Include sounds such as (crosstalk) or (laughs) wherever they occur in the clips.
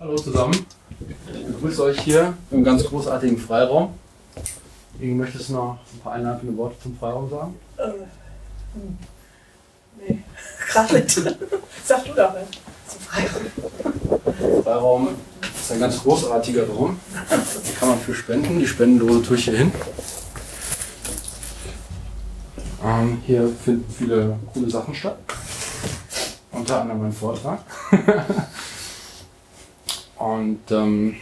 Hallo zusammen. Ich begrüße euch hier im ganz großartigen Freiraum. Irgend möchtest du noch ein paar einleitende Worte zum Freiraum sagen? Äh. Nee, gerade nicht. Sag du doch, ne? Zum Freiraum. Freiraum ist ein ganz großartiger Raum. Da kann man für spenden. Die Spendendose tue ich hier hin. Ähm, hier finden viele coole Sachen statt. Unter anderem mein Vortrag. (laughs) und ähm,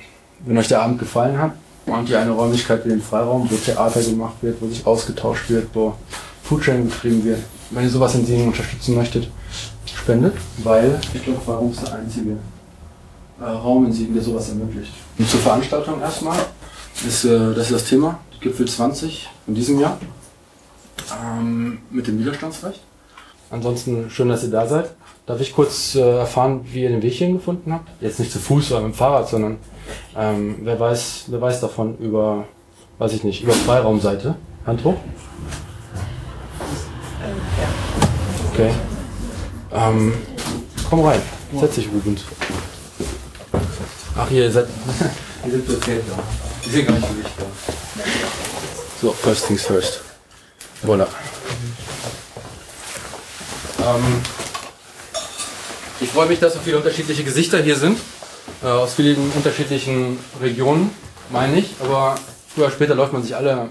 wenn euch der Abend gefallen hat und ihr eine Räumlichkeit wie den Freiraum, wo Theater gemacht wird, wo sich ausgetauscht wird, wo Foodsharing betrieben wird, wenn ihr sowas in Siegen unterstützen möchtet, spendet, weil ich glaube, Freiraum ist der einzige äh, Raum in Siegen, der sowas ermöglicht. Und zur Veranstaltung erstmal, ist, äh, das ist das Thema, Gipfel 20 in diesem Jahr ähm, mit dem Widerstandsrecht. Ansonsten schön, dass ihr da seid. Darf ich kurz äh, erfahren, wie ihr den Weg hierhin gefunden habt? Jetzt nicht zu Fuß oder mit dem Fahrrad, sondern ähm, wer, weiß, wer weiß davon über, weiß ich nicht, über Freiraumseite? Hand hoch? Okay. Ähm, komm rein. Setz dich, Rubens. Ach, ihr seid. ihr seid für Geld da. Die sind gar nicht für mich da. So, first things first. Voilà. Ähm, ich freue mich, dass so viele unterschiedliche Gesichter hier sind. Äh, aus vielen unterschiedlichen Regionen, meine ich. Aber früher oder später läuft man sich alle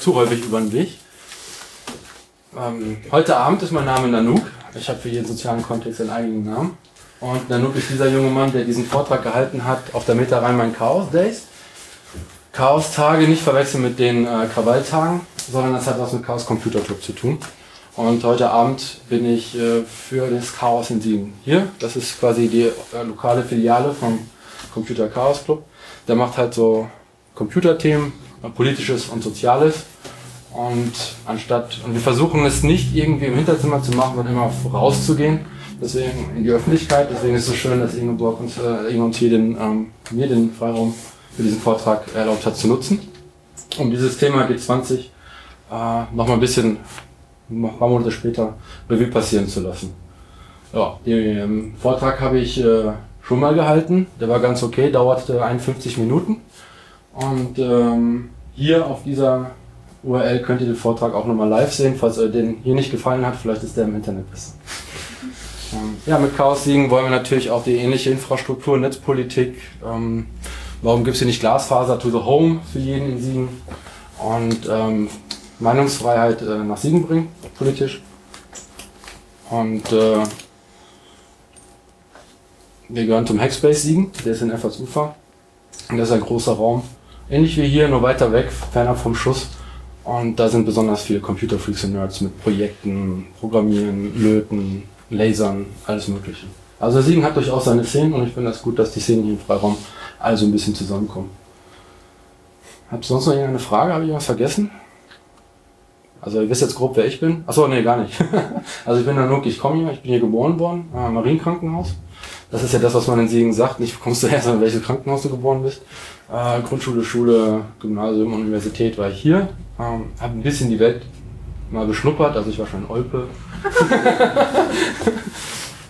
zu häufig über den Weg. Ähm, heute Abend ist mein Name Nanook. Ich habe für jeden sozialen Kontext einen eigenen Namen. Und Nanook ist dieser junge Mann, der diesen Vortrag gehalten hat auf der Meta Rhein-Main Chaos Days. Chaos-Tage nicht verwechseln mit den äh, Krawalltagen, sondern das hat was mit Chaos Computer Club zu tun. Und heute Abend bin ich äh, für das Chaos in Siegen hier. Das ist quasi die äh, lokale Filiale vom Computer Chaos Club. Der macht halt so Computerthemen, äh, politisches und soziales. Und anstatt, und wir versuchen es nicht irgendwie im Hinterzimmer zu machen, sondern immer rauszugehen, deswegen in die Öffentlichkeit. Deswegen ist es so schön, dass Ingeborg uns, äh, Inge uns hier den, ähm, mir den Freiraum für diesen Vortrag erlaubt hat zu nutzen, um dieses Thema G20 äh, noch mal ein bisschen ein paar Monate später Revue passieren zu lassen. Ja, den Vortrag habe ich äh, schon mal gehalten. Der war ganz okay, dauerte 51 Minuten. Und ähm, hier auf dieser URL könnt ihr den Vortrag auch nochmal live sehen. Falls euch den hier nicht gefallen hat, vielleicht ist der im Internet besser. (laughs) Ähm, ja, mit Chaos Siegen wollen wir natürlich auch die ähnliche Infrastruktur, Netzpolitik, ähm, Warum gibt es hier nicht Glasfaser to the Home für jeden in Siegen? Und ähm, Meinungsfreiheit äh, nach Siegen bringen, politisch. Und äh, wir gehören zum Hackspace Siegen, der ist in Effortsufer. Und das ist ein großer Raum. Ähnlich wie hier, nur weiter weg, fernab vom Schuss. Und da sind besonders viele Computerfreaks und Nerds mit Projekten, Programmieren, Löten, Lasern, alles Mögliche. Also Siegen hat durchaus seine Szenen und ich finde das gut, dass die Szenen hier im Freiraum also ein bisschen zusammenkommen. Habt ihr sonst noch irgendeine Frage? Habe ich was vergessen? Also ihr wisst jetzt grob, wer ich bin. Achso, nee, gar nicht. (laughs) also ich bin Nanook, ich komme hier, ich bin hier geboren worden, äh, Marienkrankenhaus. Das ist ja das, was man in Siegen sagt. Nicht, wo kommst du her, sondern welches Krankenhaus du geboren bist. Äh, Grundschule, Schule, Gymnasium, Universität war ich hier. Ähm, habe ein bisschen die Welt mal beschnuppert, also ich war schon in Olpe. (laughs)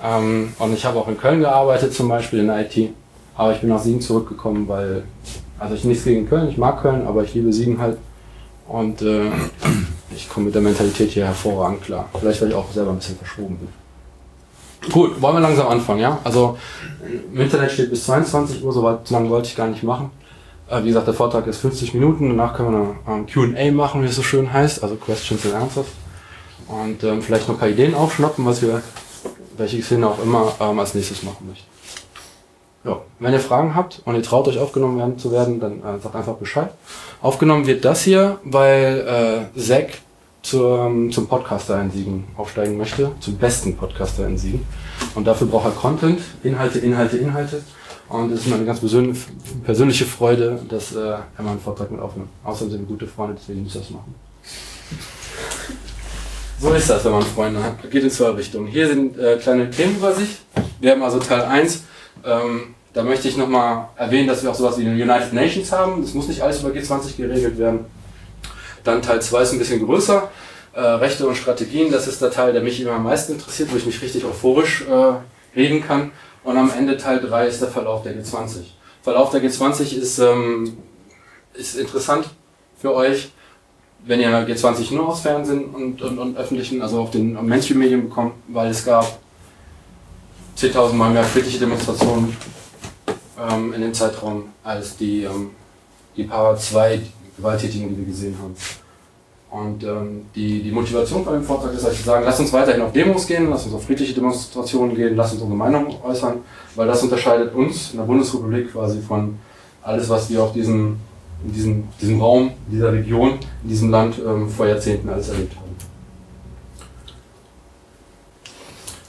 ähm, und ich habe auch in Köln gearbeitet, zum Beispiel in IT. Aber ich bin nach Siegen zurückgekommen, weil, also ich nichts gegen Köln, ich mag Köln, aber ich liebe Siegen halt. Und äh, ich komme mit der Mentalität hier hervorragend klar. Vielleicht, weil ich auch selber ein bisschen verschoben bin. Gut, wollen wir langsam anfangen, ja? Also im Internet steht bis 22 Uhr, so weit lang wollte ich gar nicht machen. Äh, wie gesagt, der Vortrag ist 50 Minuten, danach können wir eine ähm, QA machen, wie es so schön heißt, also Questions and Answers. Und ähm, vielleicht noch ein paar Ideen aufschnappen, was wir, welche Szene auch immer ähm, als nächstes machen möchten. Ja, wenn ihr Fragen habt und ihr traut euch aufgenommen werden, zu werden, dann äh, sagt einfach Bescheid. Aufgenommen wird das hier, weil äh, Zack zum, zum Podcaster in Siegen aufsteigen möchte, zum besten Podcaster in Siegen. Und dafür braucht er Content, Inhalte, Inhalte, Inhalte. Und es ist mir eine ganz persönliche Freude, dass äh, er meinen Vortrag mit aufnimmt. Außerdem sind wir gute Freunde, deswegen muss ich das machen. So ist das, wenn man Freunde hat. Geht in zwei Richtungen. Hier sind äh, kleine Themenübersicht. Wir haben also Teil 1 ähm, da möchte ich nochmal erwähnen, dass wir auch sowas wie den United Nations haben. Das muss nicht alles über G20 geregelt werden. Dann Teil 2 ist ein bisschen größer. Äh, Rechte und Strategien, das ist der Teil, der mich immer am meisten interessiert, wo ich mich richtig euphorisch äh, reden kann. Und am Ende Teil 3 ist der Verlauf der G20. Verlauf der G20 ist, ähm, ist interessant für euch, wenn ihr G20 nur aus Fernsehen und, und, und öffentlichen, also auf den Mainstream-Medien bekommt, weil es gab 10.000 Mal mehr friedliche Demonstrationen ähm, in dem Zeitraum als die, ähm, die paar zwei Gewalttätigen, die wir gesehen haben. Und ähm, die, die Motivation von dem Vortrag ist, dass sie sagen, lass uns weiterhin auf Demos gehen, lass uns auf friedliche Demonstrationen gehen, lass uns unsere Meinung äußern, weil das unterscheidet uns in der Bundesrepublik quasi von alles, was wir auf diesem, in diesem, diesem Raum, in dieser Region, in diesem Land ähm, vor Jahrzehnten alles erlebt haben.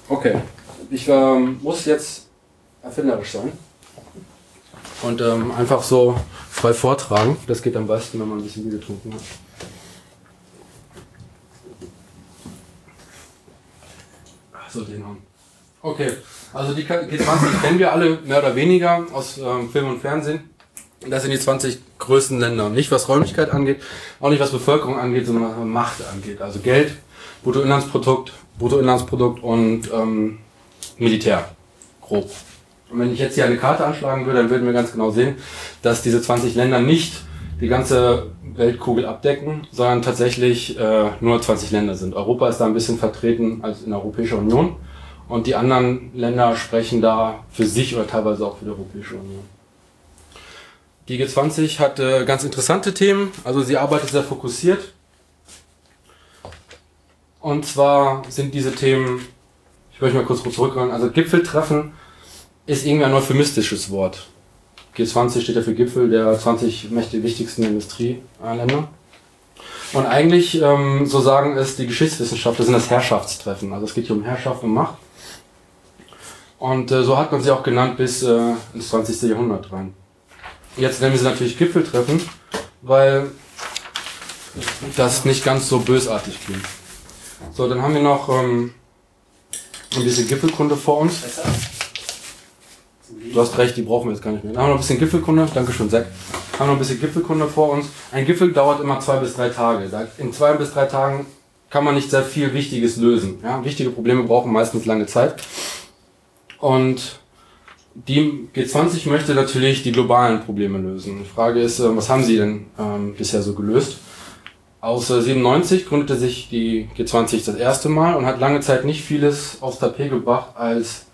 Okay, ich ähm, muss jetzt erfinderisch sein und ähm, einfach so frei vortragen. Das geht am besten, wenn man ein bisschen Bier getrunken hat. So den haben. Okay, also die G20 kennen wir alle mehr oder weniger aus ähm, Film und Fernsehen. Das sind die 20 größten Länder. Nicht was Räumlichkeit angeht, auch nicht was Bevölkerung angeht, sondern was Macht angeht. Also Geld, Bruttoinlandsprodukt, Bruttoinlandsprodukt und ähm, Militär. Grob. Und wenn ich jetzt hier eine Karte anschlagen würde, dann würden wir ganz genau sehen, dass diese 20 Länder nicht die ganze Weltkugel abdecken, sondern tatsächlich äh, nur 20 Länder sind. Europa ist da ein bisschen vertreten als in der Europäischen Union und die anderen Länder sprechen da für sich oder teilweise auch für die Europäische Union. Die G20 hat äh, ganz interessante Themen, also sie arbeitet sehr fokussiert. Und zwar sind diese Themen, ich möchte mal kurz zurückholen, also Gipfeltreffen ist irgendwie ein euphemistisches Wort. G20 steht ja für Gipfel der 20 mächtig wichtigsten Industrieländer. Und eigentlich, ähm, so sagen es die Geschichtswissenschaftler, sind das Herrschaftstreffen. Also es geht hier um Herrschaft und Macht. Und äh, so hat man sie auch genannt bis äh, ins 20. Jahrhundert rein. Jetzt nennen wir sie natürlich Gipfeltreffen, weil das nicht ganz so bösartig klingt. So, dann haben wir noch ähm, ein bisschen Gipfelkunde vor uns. Du hast recht, die brauchen wir jetzt gar nicht mehr. Haben wir noch ein bisschen Gipfelkunde. Dankeschön, Zack. Haben noch ein bisschen Gipfelkunde vor uns. Ein Gipfel dauert immer zwei bis drei Tage. In zwei bis drei Tagen kann man nicht sehr viel Wichtiges lösen. Ja, wichtige Probleme brauchen meistens lange Zeit. Und die G20 möchte natürlich die globalen Probleme lösen. Die Frage ist, äh, was haben sie denn ähm, bisher so gelöst? Aus äh, 97 gründete sich die G20 das erste Mal und hat lange Zeit nicht vieles aufs Tapet gebracht als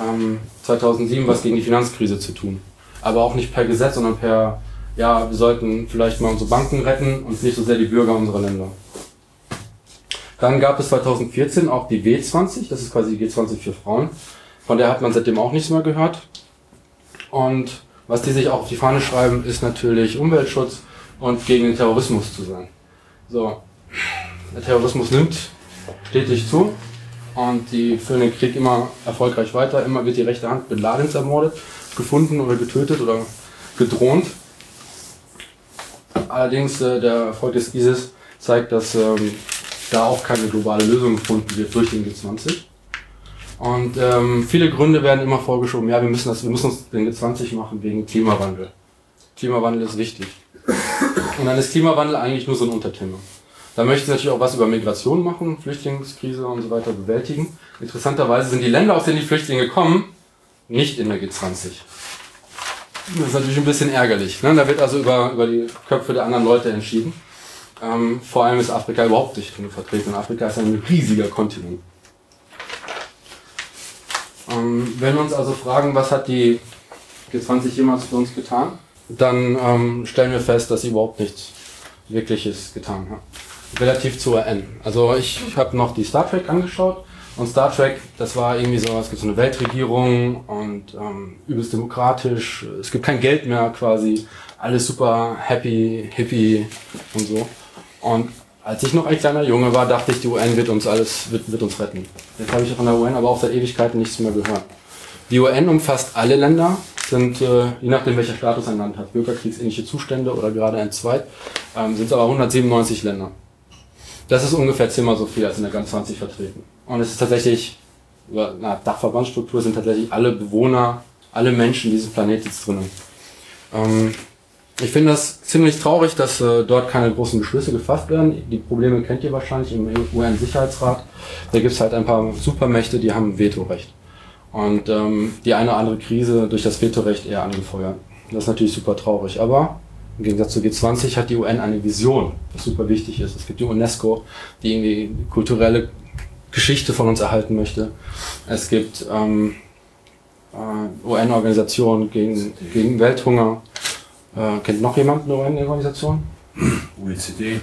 ähm, 2007 was gegen die Finanzkrise zu tun. Aber auch nicht per Gesetz, sondern per, ja, wir sollten vielleicht mal unsere Banken retten und nicht so sehr die Bürger unserer Länder. Dann gab es 2014 auch die W20, das ist quasi die G20 für Frauen. Von der hat man seitdem auch nichts mehr gehört. Und was die sich auch auf die Fahne schreiben, ist natürlich Umweltschutz und gegen den Terrorismus zu sein. So, der Terrorismus nimmt stetig zu. Und die führen den Krieg immer erfolgreich weiter. Immer wird die rechte Hand Bin Ladens ermordet, gefunden oder getötet oder gedroht. Allerdings äh, der Erfolg des ISIS zeigt, dass ähm, da auch keine globale Lösung gefunden wird durch den G20. Und ähm, viele Gründe werden immer vorgeschoben, ja, wir müssen, das, wir müssen uns den G20 machen wegen Klimawandel. Klimawandel ist wichtig. Und dann ist Klimawandel eigentlich nur so ein Unterthema. Da möchten sie natürlich auch was über Migration machen, Flüchtlingskrise und so weiter bewältigen. Interessanterweise sind die Länder, aus denen die Flüchtlinge kommen, nicht in der G20. Das ist natürlich ein bisschen ärgerlich. Ne? Da wird also über, über die Köpfe der anderen Leute entschieden. Ähm, vor allem ist Afrika überhaupt nicht drin vertreten. Afrika ist ein riesiger Kontinent. Ähm, wenn wir uns also fragen, was hat die G20 jemals für uns getan, dann ähm, stellen wir fest, dass sie überhaupt nichts Wirkliches getan hat relativ zu UN. Also ich habe noch die Star Trek angeschaut und Star Trek, das war irgendwie so, es gibt so eine Weltregierung und ähm, übelst demokratisch, es gibt kein Geld mehr quasi, alles super happy, hippie und so. Und als ich noch ein kleiner Junge war, dachte ich, die UN wird uns alles, wird, wird uns retten. Jetzt habe ich von der UN aber auch seit Ewigkeiten nichts mehr gehört. Die UN umfasst alle Länder, sind, äh, je nachdem welcher Status ein Land hat, bürgerkriegsähnliche Zustände oder gerade ein Zweit, ähm, sind es aber 197 Länder. Das ist ungefähr zehnmal so viel als in der ganz 20 vertreten. Und es ist tatsächlich, über eine Dachverbandsstruktur sind tatsächlich alle Bewohner, alle Menschen dieses Planetes drin. Ähm, ich finde das ziemlich traurig, dass äh, dort keine großen Beschlüsse gefasst werden. Die Probleme kennt ihr wahrscheinlich im UN-Sicherheitsrat. Da gibt es halt ein paar Supermächte, die haben Vetorecht. Und ähm, die eine oder andere Krise durch das Vetorecht eher angefeuert. Das ist natürlich super traurig. Aber im Gegensatz zu G20 hat die UN eine Vision, was super wichtig ist. Es gibt die UNESCO, die irgendwie die kulturelle Geschichte von uns erhalten möchte. Es gibt ähm, äh, UN-Organisationen gegen, gegen Welthunger. Äh, kennt noch jemand eine UN-Organisation? OECD.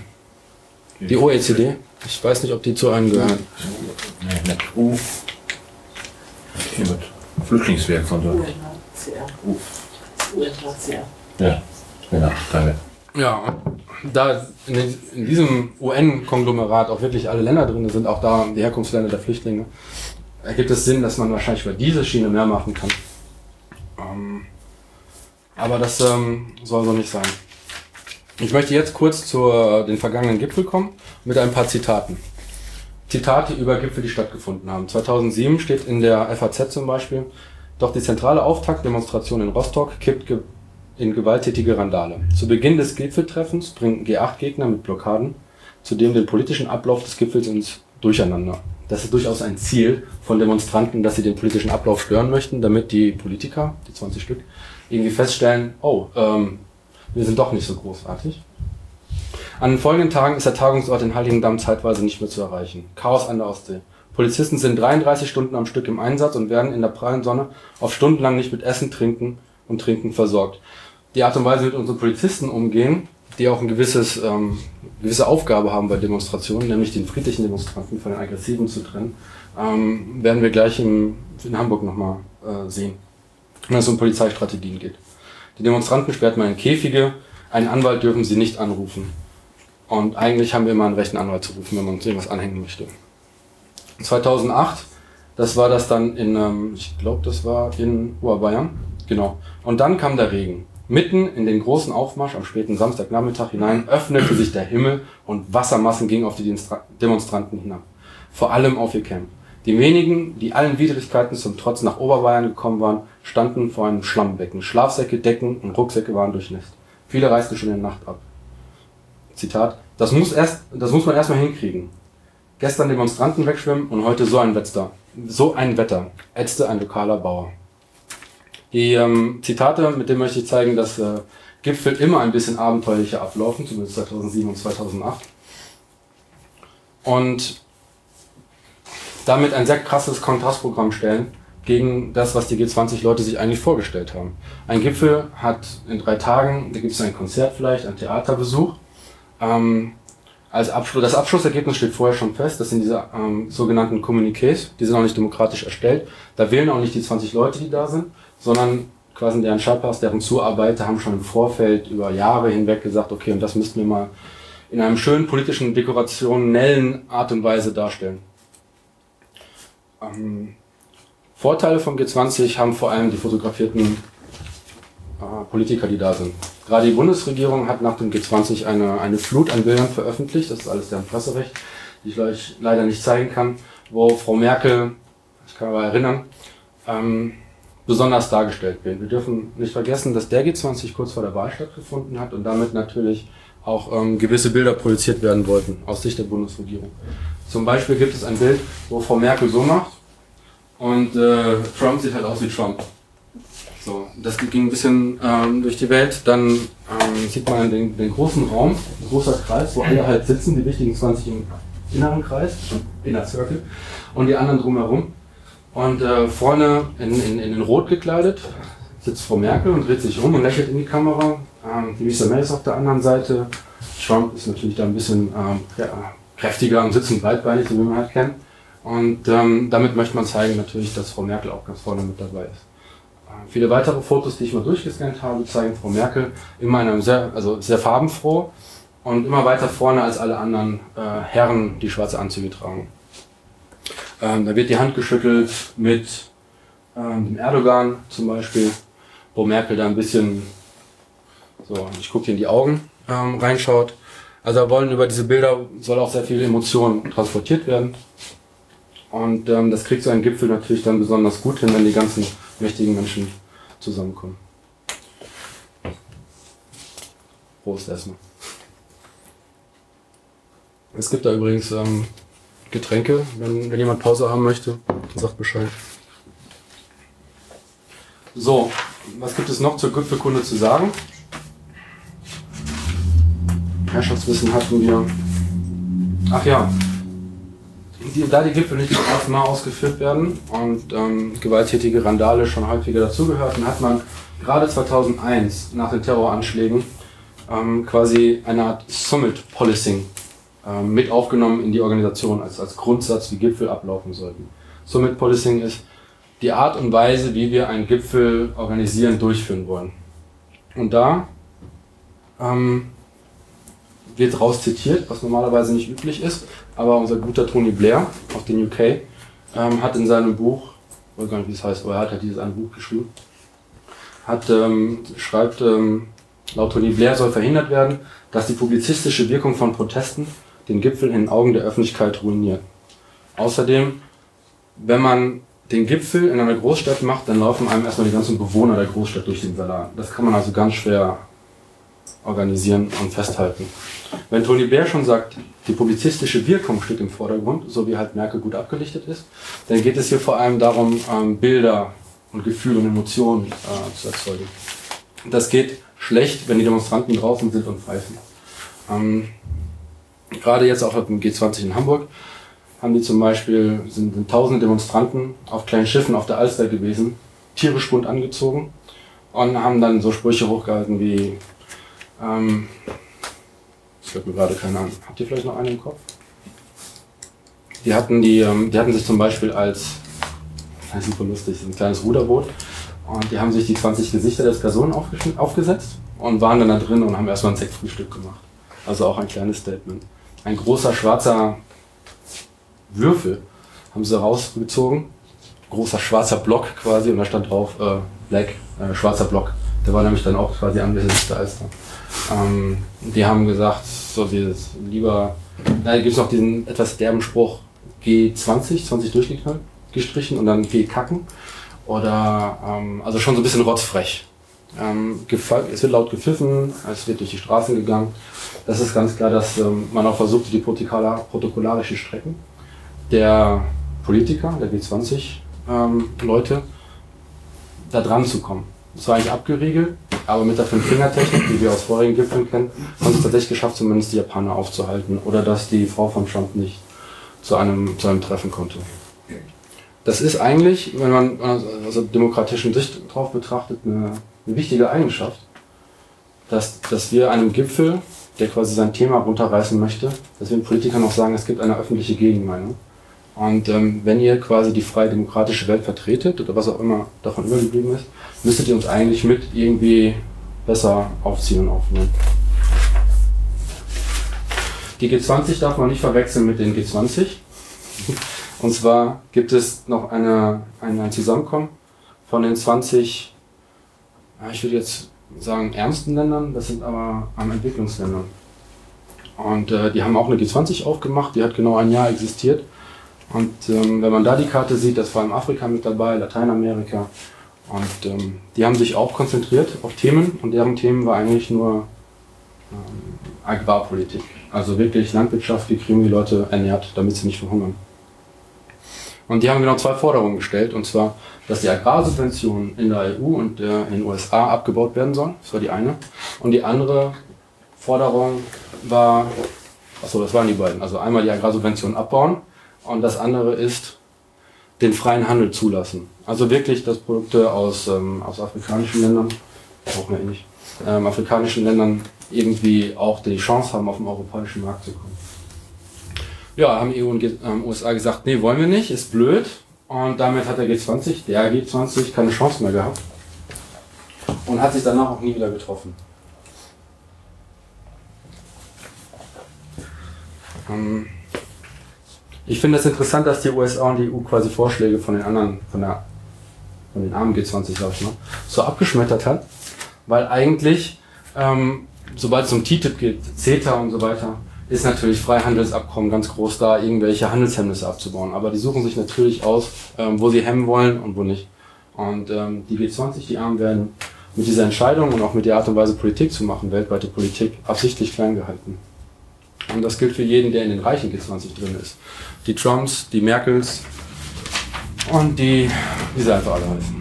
Die OECD? Ich weiß nicht, ob die zu einem gehören. Nee, Jemand. Flüchtlingswerk von dort. UNHCR. Ja, genau, danke. Ja, da in, diesem UN-Konglomerat auch wirklich alle Länder drin sind, auch da die Herkunftsländer der Flüchtlinge, ergibt es Sinn, dass man wahrscheinlich über diese Schiene mehr machen kann. Ähm, aber das ähm, soll so nicht sein. Ich möchte jetzt kurz zu den vergangenen Gipfel kommen mit ein paar Zitaten. Zitate über Gipfel, die stattgefunden haben. 2007 steht in der FAZ zum Beispiel, doch die zentrale Auftaktdemonstration in Rostock kippt ge in gewalttätige Randale. Zu Beginn des Gipfeltreffens bringen G8-Gegner mit Blockaden zudem den politischen Ablauf des Gipfels ins Durcheinander. Das ist durchaus ein Ziel von Demonstranten, dass sie den politischen Ablauf stören möchten, damit die Politiker, die 20 Stück, irgendwie feststellen, oh, ähm, wir sind doch nicht so großartig. An den folgenden Tagen ist der Tagungsort in Heiligendamm zeitweise nicht mehr zu erreichen. Chaos an der Ostsee. Polizisten sind 33 Stunden am Stück im Einsatz und werden in der prallen Sonne auf stundenlang nicht mit Essen, Trinken und Trinken versorgt. Die Art und Weise, mit unseren Polizisten umgehen, die auch ein gewisses, ähm, gewisse Aufgabe haben bei Demonstrationen, nämlich den friedlichen Demonstranten von den aggressiven zu trennen, ähm, werden wir gleich im, in Hamburg nochmal äh, sehen, wenn es um Polizeistrategien geht. Die Demonstranten sperrt man in Käfige, einen Anwalt dürfen sie nicht anrufen. Und eigentlich haben wir immer einen rechten Anwalt zu rufen, wenn man uns irgendwas anhängen möchte. 2008, das war das dann in, ähm, ich glaube, das war in Oberbayern, genau. Und dann kam der Regen. Mitten in den großen Aufmarsch am späten Samstagnachmittag hinein öffnete sich der Himmel und Wassermassen gingen auf die Demonstra- Demonstranten hinab. Vor allem auf ihr Camp. Die wenigen, die allen Widrigkeiten zum Trotz nach Oberbayern gekommen waren, standen vor einem Schlammbecken. Schlafsäcke, Decken und Rucksäcke waren durchnässt. Viele reisten schon in der Nacht ab. Zitat, das muss erst, das muss man erstmal hinkriegen. Gestern Demonstranten wegschwimmen und heute so ein Wetter. So ein Wetter, ätzte ein lokaler Bauer. Die ähm, Zitate, mit denen möchte ich zeigen, dass äh, Gipfel immer ein bisschen abenteuerlicher ablaufen, zumindest 2007 und 2008. Und damit ein sehr krasses Kontrastprogramm stellen gegen das, was die G20-Leute sich eigentlich vorgestellt haben. Ein Gipfel hat in drei Tagen, da gibt es ein Konzert vielleicht, ein Theaterbesuch. Ähm, als Abschluss, das Abschlussergebnis steht vorher schon fest. Das sind diese ähm, sogenannten Kommuniqués. Die sind auch nicht demokratisch erstellt. Da wählen auch nicht die 20 Leute, die da sind, sondern quasi deren Schallpass, deren Zuarbeiter haben schon im Vorfeld über Jahre hinweg gesagt, okay, und das müssten wir mal in einem schönen politischen, dekorationellen Art und Weise darstellen. Ähm, Vorteile vom G20 haben vor allem die fotografierten Politiker, die da sind. Gerade die Bundesregierung hat nach dem G20 eine, eine Flut an Bildern veröffentlicht, das ist alles deren Presserecht, die ich euch leider nicht zeigen kann, wo Frau Merkel, ich kann aber erinnern, ähm, besonders dargestellt wird. Wir dürfen nicht vergessen, dass der G20 kurz vor der Wahl stattgefunden hat und damit natürlich auch ähm, gewisse Bilder projiziert werden wollten aus Sicht der Bundesregierung. Zum Beispiel gibt es ein Bild, wo Frau Merkel so macht und äh, Trump sieht halt aus wie Trump. So, das ging ein bisschen ähm, durch die Welt. Dann ähm, sieht man den, den großen Raum, ein großer Kreis, wo alle halt sitzen, die wichtigen 20 im inneren Kreis, Inner Circle, und die anderen drumherum. Und äh, vorne in, in, in Rot gekleidet sitzt Frau Merkel und dreht sich um und lächelt in die Kamera. Ähm, Theresa May ist auf der anderen Seite. Trump ist natürlich da ein bisschen ähm, kräftiger und sitzend breitbeinig, so wie man halt kennt. Und ähm, damit möchte man zeigen natürlich, dass Frau Merkel auch ganz vorne mit dabei ist. Viele weitere Fotos, die ich mal durchgescannt habe, zeigen Frau Merkel immer in einem sehr, also sehr farbenfroh und immer weiter vorne als alle anderen äh, Herren, die schwarze Anzüge tragen. Ähm, da wird die Hand geschüttelt mit ähm, dem Erdogan zum Beispiel, wo Merkel da ein bisschen, so, ich gucke in die Augen, ähm, reinschaut. Also wollen über diese Bilder soll auch sehr viel Emotion transportiert werden. Und ähm, das kriegt so ein Gipfel natürlich dann besonders gut hin, wenn die ganzen mächtigen Menschen zusammenkommen. Prost erstmal. Es gibt da übrigens ähm, Getränke, wenn, wenn jemand Pause haben möchte, sagt Bescheid. So, was gibt es noch zur Gipfelkunde zu sagen? Herrschaftswissen hatten wir. Ach ja, die, da die Gipfel nicht zum ersten Mal ausgeführt werden und ähm, gewalttätige Randale schon häufiger dazugehörten, hat man gerade 2001 nach den Terroranschlägen ähm, quasi eine Art Summit Policing ähm, mit aufgenommen in die Organisation als, als Grundsatz, wie Gipfel ablaufen sollten. Summit Policing ist die Art und Weise, wie wir einen Gipfel organisieren, durchführen wollen. Und da ähm, wird raus zitiert, was normalerweise nicht üblich ist, aber unser guter Tony Blair aus den UK ähm, hat in seinem Buch, ich weiß gar nicht, wie es heißt, aber er hat halt dieses eine Buch geschrieben, hat, ähm, schreibt, ähm, laut Tony Blair soll verhindert werden, dass die publizistische Wirkung von Protesten den Gipfel in den Augen der Öffentlichkeit ruiniert. Außerdem, wenn man den Gipfel in einer Großstadt macht, dann laufen einem erstmal die ganzen Bewohner der Großstadt durch den Salat. Das kann man also ganz schwer organisieren und festhalten. Wenn Tony Blair schon sagt, die publizistische Wirkung steht im Vordergrund, so wie halt Merkel gut abgelichtet ist, dann geht es hier vor allem darum, ähm, Bilder und Gefühle und Emotionen äh, zu erzeugen. Das geht schlecht, wenn die Demonstranten draußen sind und pfeifen. Ähm, gerade jetzt auch dem G20 in Hamburg haben die zum Beispiel, sind, sind tausende Demonstranten auf kleinen Schiffen auf der Alster gewesen, tierisch bunt angezogen und haben dann so Sprüche hochgehalten wie, ähm, fällt mir gerade keiner an. Habt ihr vielleicht noch einen im Kopf? Die hatten, die, ähm, die hatten sich zum Beispiel als, das ist super lustig, ein kleines Ruderboot und die haben sich die 20 Gesichter des Personen aufgesetzt und waren dann da drin und haben erstmal ein Sektfrühstück gemacht. Also auch ein kleines Statement. Ein großer schwarzer Würfel haben sie rausgezogen. Großer schwarzer Block quasi und da stand drauf äh, Black, äh, schwarzer Block. Der war nämlich dann auch quasi anwesend der Alster. Ähm, die haben gesagt, so dieses lieber, da gibt es noch diesen etwas derben Spruch G20, 20 durchgeknallt, gestrichen und dann G kacken. Oder ähm, also schon so ein bisschen rotzfrech. Ähm, es wird laut gepfiffen, es wird durch die Straßen gegangen. Das ist ganz klar, dass ähm, man auch versucht, die protokollarischen Strecken der Politiker, der G20-Leute, ähm, da dran zu kommen. Das war eigentlich abgeriegelt, aber mit der Fünf-Finger-Technik, die wir aus vorigen Gipfeln kennen, haben es tatsächlich geschafft, zumindest die Japaner aufzuhalten oder dass die Frau von Trump nicht zu einem, zu einem Treffen konnte. Das ist eigentlich, wenn man aus also demokratischen Sicht drauf betrachtet, eine, eine wichtige Eigenschaft, dass, dass wir einem Gipfel, der quasi sein Thema runterreißen möchte, dass wir den Politikern auch sagen, es gibt eine öffentliche Gegenmeinung. Und ähm, wenn ihr quasi die freie demokratische Welt vertretet oder was auch immer davon übergeblieben ist, müsstet ihr uns eigentlich mit irgendwie besser aufziehen und aufnehmen. Die G20 darf man nicht verwechseln mit den G20. (laughs) Und zwar gibt es noch eine, ein Zusammenkommen von den 20, ich würde jetzt sagen, ärmsten Ländern, das sind aber am Entwicklungsländern. Und äh, die haben auch eine G20 aufgemacht, die hat genau ein Jahr existiert. Und ähm, wenn man da die Karte sieht, da ist vor allem Afrika mit dabei, Lateinamerika. Und ähm, die haben sich auch konzentriert auf Themen und deren Themen war eigentlich nur ähm, Agrarpolitik. Also wirklich Landwirtschaft, wie kriegen die Leute ernährt, damit sie nicht verhungern. Und die haben genau zwei Forderungen gestellt, und zwar, dass die Agrarsubventionen in der EU und äh, in den USA abgebaut werden sollen. Das war die eine. Und die andere Forderung war, achso, das waren die beiden. Also einmal die Agrarsubventionen abbauen und das andere ist den freien Handel zulassen. Also wirklich, dass Produkte aus, ähm, aus afrikanischen Ländern, auch mehr nicht, ähm, afrikanischen Ländern irgendwie auch die Chance haben, auf den europäischen Markt zu kommen. Ja, haben EU und ähm, USA gesagt, nee, wollen wir nicht, ist blöd. Und damit hat der G20, der G20, keine Chance mehr gehabt. Und hat sich danach auch nie wieder getroffen. Ähm, ich finde es das interessant, dass die USA und die EU quasi Vorschläge von den anderen, von der, von den armen G20, sag ich mal, so abgeschmettert hat, weil eigentlich, ähm, sobald es um TTIP geht, CETA und so weiter, ist natürlich Freihandelsabkommen ganz groß da, irgendwelche Handelshemmnisse abzubauen. Aber die suchen sich natürlich aus, ähm, wo sie hemmen wollen und wo nicht. Und ähm, die G20, die Armen werden mit dieser Entscheidung und auch mit der Art und Weise Politik zu machen, weltweite Politik, absichtlich klein gehalten. Und das gilt für jeden, der in den reichen G20 drin ist. Die Trumps, die Merkels und die, wie sie einfach alle heißen.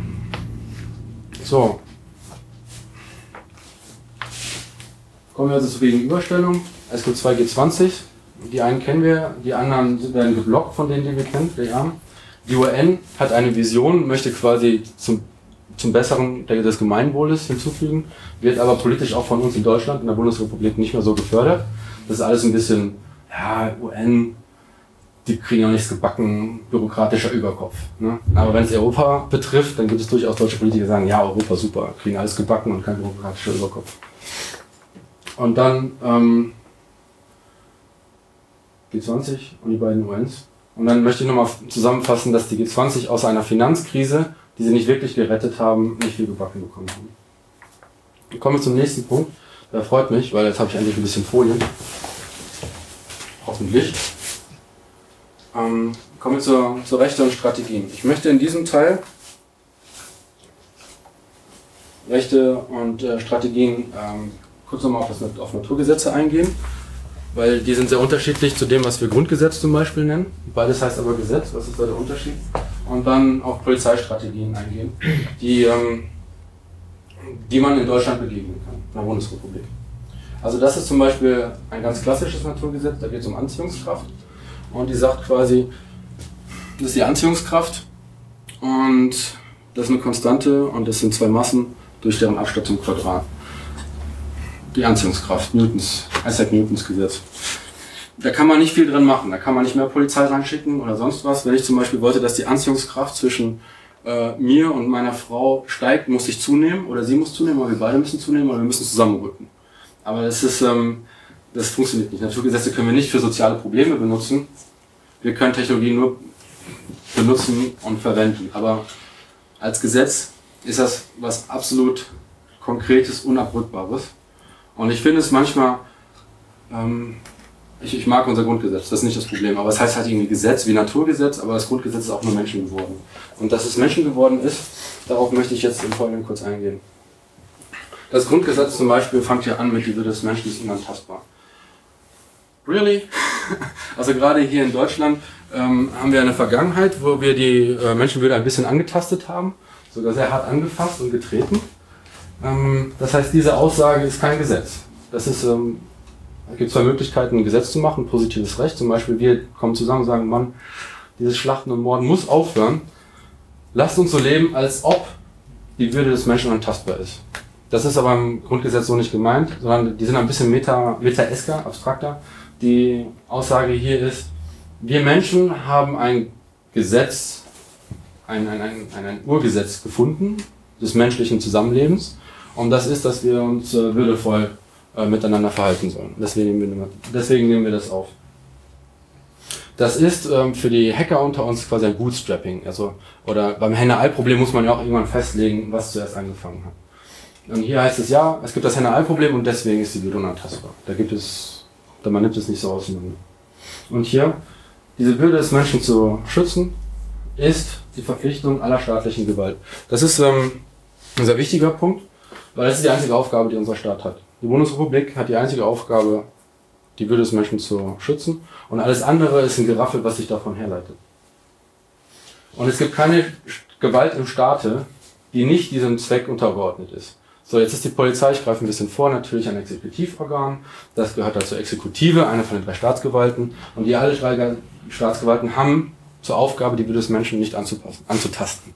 So. Kommen wir also zur Gegenüberstellung. Es gibt zwei G20. Die einen kennen wir, die anderen werden geblockt von denen, die wir kennen, die haben. Die UN hat eine Vision, möchte quasi zum, zum Besseren des Gemeinwohles hinzufügen, wird aber politisch auch von uns in Deutschland, in der Bundesrepublik, nicht mehr so gefördert. Das ist alles ein bisschen, ja, UN, die kriegen auch nichts gebacken, bürokratischer Überkopf. Ne? Aber wenn es Europa betrifft, dann gibt es durchaus deutsche Politiker, die sagen, ja, Europa super, kriegen alles gebacken und kein bürokratischer Überkopf. Und dann ähm, G20 und die beiden UNs. Und dann möchte ich nochmal zusammenfassen, dass die G20 aus einer Finanzkrise, die sie nicht wirklich gerettet haben, nicht viel gebacken bekommen haben. Ich komme zum nächsten Punkt. Der freut mich, weil jetzt habe ich endlich ein bisschen Folien. Hoffentlich. Ähm, kommen wir zur, zur Rechte und Strategien. Ich möchte in diesem Teil Rechte und äh, Strategien ähm, kurz nochmal auf, auf Naturgesetze eingehen, weil die sind sehr unterschiedlich zu dem, was wir Grundgesetz zum Beispiel nennen. Beides heißt aber Gesetz, was ist da der Unterschied? Und dann auf Polizeistrategien eingehen, die, ähm, die man in Deutschland begegnen kann, in der Bundesrepublik. Also das ist zum Beispiel ein ganz klassisches Naturgesetz, da geht es um Anziehungskraft. Und die sagt quasi, das ist die Anziehungskraft und das ist eine Konstante und das sind zwei Massen durch deren Abstand zum Quadrat. Die Anziehungskraft, Newtons, Isaac Newtons Gesetz. Da kann man nicht viel dran machen, da kann man nicht mehr Polizei reinschicken oder sonst was. Wenn ich zum Beispiel wollte, dass die Anziehungskraft zwischen äh, mir und meiner Frau steigt, muss ich zunehmen oder sie muss zunehmen oder wir beide müssen zunehmen oder wir müssen zusammenrücken. Aber es ist, ähm, das funktioniert nicht. Naturgesetze können wir nicht für soziale Probleme benutzen. Wir können Technologie nur benutzen und verwenden. Aber als Gesetz ist das was absolut Konkretes, Unabrückbares. Und ich finde es manchmal, ähm, ich, ich mag unser Grundgesetz, das ist nicht das Problem. Aber es heißt halt irgendwie Gesetz wie Naturgesetz, aber das Grundgesetz ist auch nur Menschen geworden. Und dass es Menschen geworden ist, darauf möchte ich jetzt im Folgenden kurz eingehen. Das Grundgesetz zum Beispiel fängt ja an mit die Würde des Menschen ist unantastbar. Really? Also gerade hier in Deutschland ähm, haben wir eine Vergangenheit, wo wir die äh, Menschenwürde ein bisschen angetastet haben, sogar sehr hart angefasst und getreten. Ähm, das heißt, diese Aussage ist kein Gesetz. Das ist, ähm, es gibt zwei Möglichkeiten, ein Gesetz zu machen, positives Recht. Zum Beispiel, wir kommen zusammen und sagen, Mann, dieses Schlachten und Morden muss aufhören. Lasst uns so leben, als ob die Würde des Menschen antastbar ist. Das ist aber im Grundgesetz so nicht gemeint, sondern die sind ein bisschen meta, meta-esker, abstrakter. Die Aussage hier ist, wir Menschen haben ein Gesetz, ein, ein, ein, ein Urgesetz gefunden des menschlichen Zusammenlebens. Und das ist, dass wir uns äh, würdevoll äh, miteinander verhalten sollen. Deswegen nehmen, wir, deswegen nehmen wir das auf. Das ist ähm, für die Hacker unter uns quasi ein Bootstrapping. Also, oder beim Henne-Ei-Problem muss man ja auch irgendwann festlegen, was zuerst angefangen hat. Und hier heißt es ja, es gibt das Henne-Ei-Problem und deswegen ist die Bildung antastbar. Da gibt es, da man nimmt es nicht so auseinander. Und hier, diese Würde des Menschen zu schützen, ist die Verpflichtung aller staatlichen Gewalt. Das ist ähm, ein sehr wichtiger Punkt, weil das ist die einzige Aufgabe, die unser Staat hat. Die Bundesrepublik hat die einzige Aufgabe, die Würde des Menschen zu schützen und alles andere ist ein Geraffel, was sich davon herleitet. Und es gibt keine Gewalt im Staate, die nicht diesem Zweck untergeordnet ist. So, jetzt ist die Polizei, ich greife ein bisschen vor, natürlich ein Exekutivorgan. Das gehört dazu Exekutive, eine von den drei Staatsgewalten. Und die alle drei Staatsgewalten haben zur Aufgabe, die Würde des Menschen nicht anzupassen, anzutasten.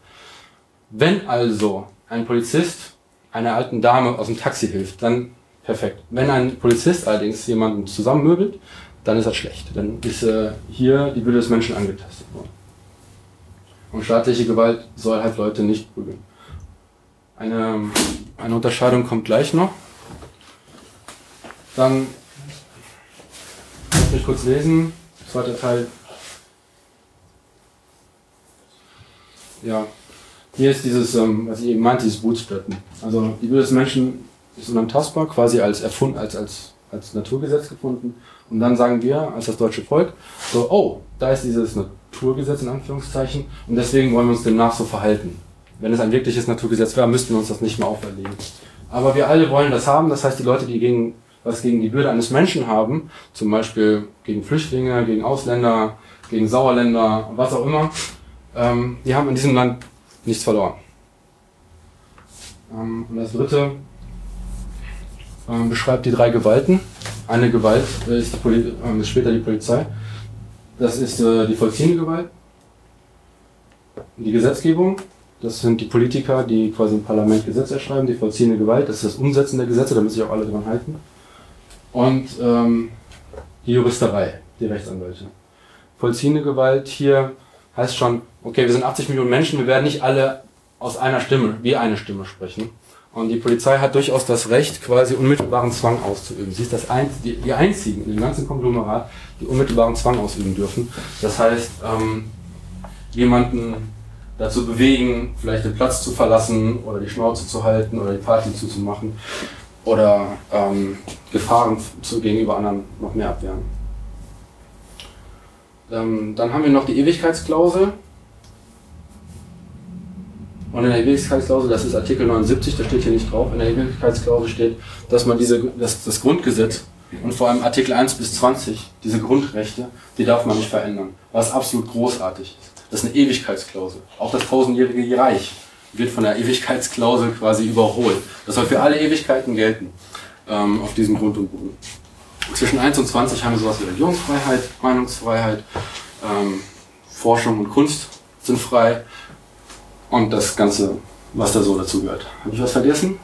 Wenn also ein Polizist einer alten Dame aus dem Taxi hilft, dann perfekt. Wenn ein Polizist allerdings jemanden zusammenmöbelt, dann ist das schlecht. Dann ist äh, hier die Würde des Menschen angetastet worden. Und staatliche Gewalt soll halt Leute nicht prügeln. Eine, eine Unterscheidung kommt gleich noch. Dann, lass mich kurz lesen, zweiter Teil. Ja, hier ist dieses, ähm, was ich eben meinte, dieses Bootstrappen. Also die Würde des Menschen ist unantastbar, quasi als erfunden, als, als, als Naturgesetz gefunden. Und dann sagen wir als das deutsche Volk, so, oh, da ist dieses Naturgesetz in Anführungszeichen und deswegen wollen wir uns demnach so verhalten. Wenn es ein wirkliches Naturgesetz wäre, müssten wir uns das nicht mehr auferlegen. Aber wir alle wollen das haben, das heißt, die Leute, die gegen, was gegen die Würde eines Menschen haben, zum Beispiel gegen Flüchtlinge, gegen Ausländer, gegen Sauerländer, was auch immer, ähm, die haben in diesem Land nichts verloren. Ähm, und das dritte ähm, beschreibt die drei Gewalten. Eine Gewalt äh, ist, die Poli äh, ist später die Polizei. Das ist äh, die vollziehende Gewalt. Die Gesetzgebung. Das sind die Politiker, die quasi im Parlament Gesetze erschreiben. Die vollziehende Gewalt, das ist das Umsetzen der Gesetze, damit sich auch alle dran halten. Und ähm, die Juristerei, die Rechtsanwälte. Vollziehende Gewalt hier heißt schon, okay, wir sind 80 Millionen Menschen, wir werden nicht alle aus einer Stimme, wie eine Stimme sprechen. Und die Polizei hat durchaus das Recht, quasi unmittelbaren Zwang auszuüben. Sie ist das ein, die, die einzigen in dem ganzen Konglomerat, die unmittelbaren Zwang ausüben dürfen. Das heißt, ähm, jemanden dazu bewegen, vielleicht den Platz zu verlassen oder die Schnauze zu halten oder die Party zuzumachen oder ähm, Gefahren zu, gegenüber anderen noch mehr abwehren. Ähm, dann haben wir noch die Ewigkeitsklausel. Und in der Ewigkeitsklausel, das ist Artikel 79, da steht hier nicht drauf, in der Ewigkeitsklausel steht, dass man diese, das, das Grundgesetz und vor allem Artikel 1 bis 20, diese Grundrechte, die darf man nicht verändern. Was absolut großartig ist. Das ist eine Ewigkeitsklausel. Auch das tausendjährige Reich wird von der Ewigkeitsklausel quasi überholt. Das soll für alle Ewigkeiten gelten ähm, auf diesem Grund und Boden. Zwischen 1 und 20 haben wir sowas wie Religionsfreiheit, Meinungsfreiheit, ähm, Forschung und Kunst sind frei und das Ganze, was da so dazu gehört. Habe ich was vergessen?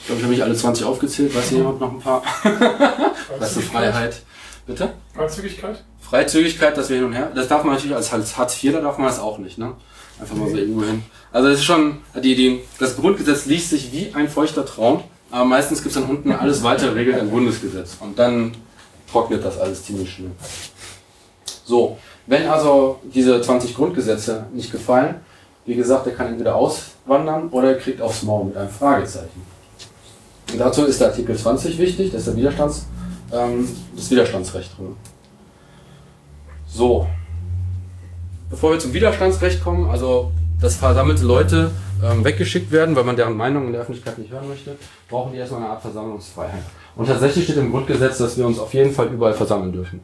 Ich glaube, ich habe nicht alle 20 aufgezählt. Weiß jemand noch ein paar? (laughs) Was ist Freiheit? Bitte? Freizügigkeit? Freizügigkeit, dass wir hin und her. Das darf man natürlich als Hartz IV, da darf man das auch nicht, ne? Einfach mal so irgendwo hin. Also es ist schon, die, die, das Grundgesetz liest sich wie ein feuchter Traum, aber meistens gibt es dann unten alles weitere regelt ein Bundesgesetz. Und dann trocknet das alles ziemlich schnell. So, wenn also diese 20 Grundgesetze nicht gefallen, wie gesagt, der kann entweder auswandern oder er kriegt aufs Maul mit einem Fragezeichen. Und dazu ist der Artikel 20 wichtig, das ist der Widerstands, ähm, das Widerstandsrecht drin. So. Bevor wir zum Widerstandsrecht kommen, also dass versammelte Leute ähm, weggeschickt werden, weil man deren Meinung in der Öffentlichkeit nicht hören möchte, brauchen die erstmal eine Art Versammlungsfreiheit. Und tatsächlich steht im Grundgesetz, dass wir uns auf jeden Fall überall versammeln dürfen.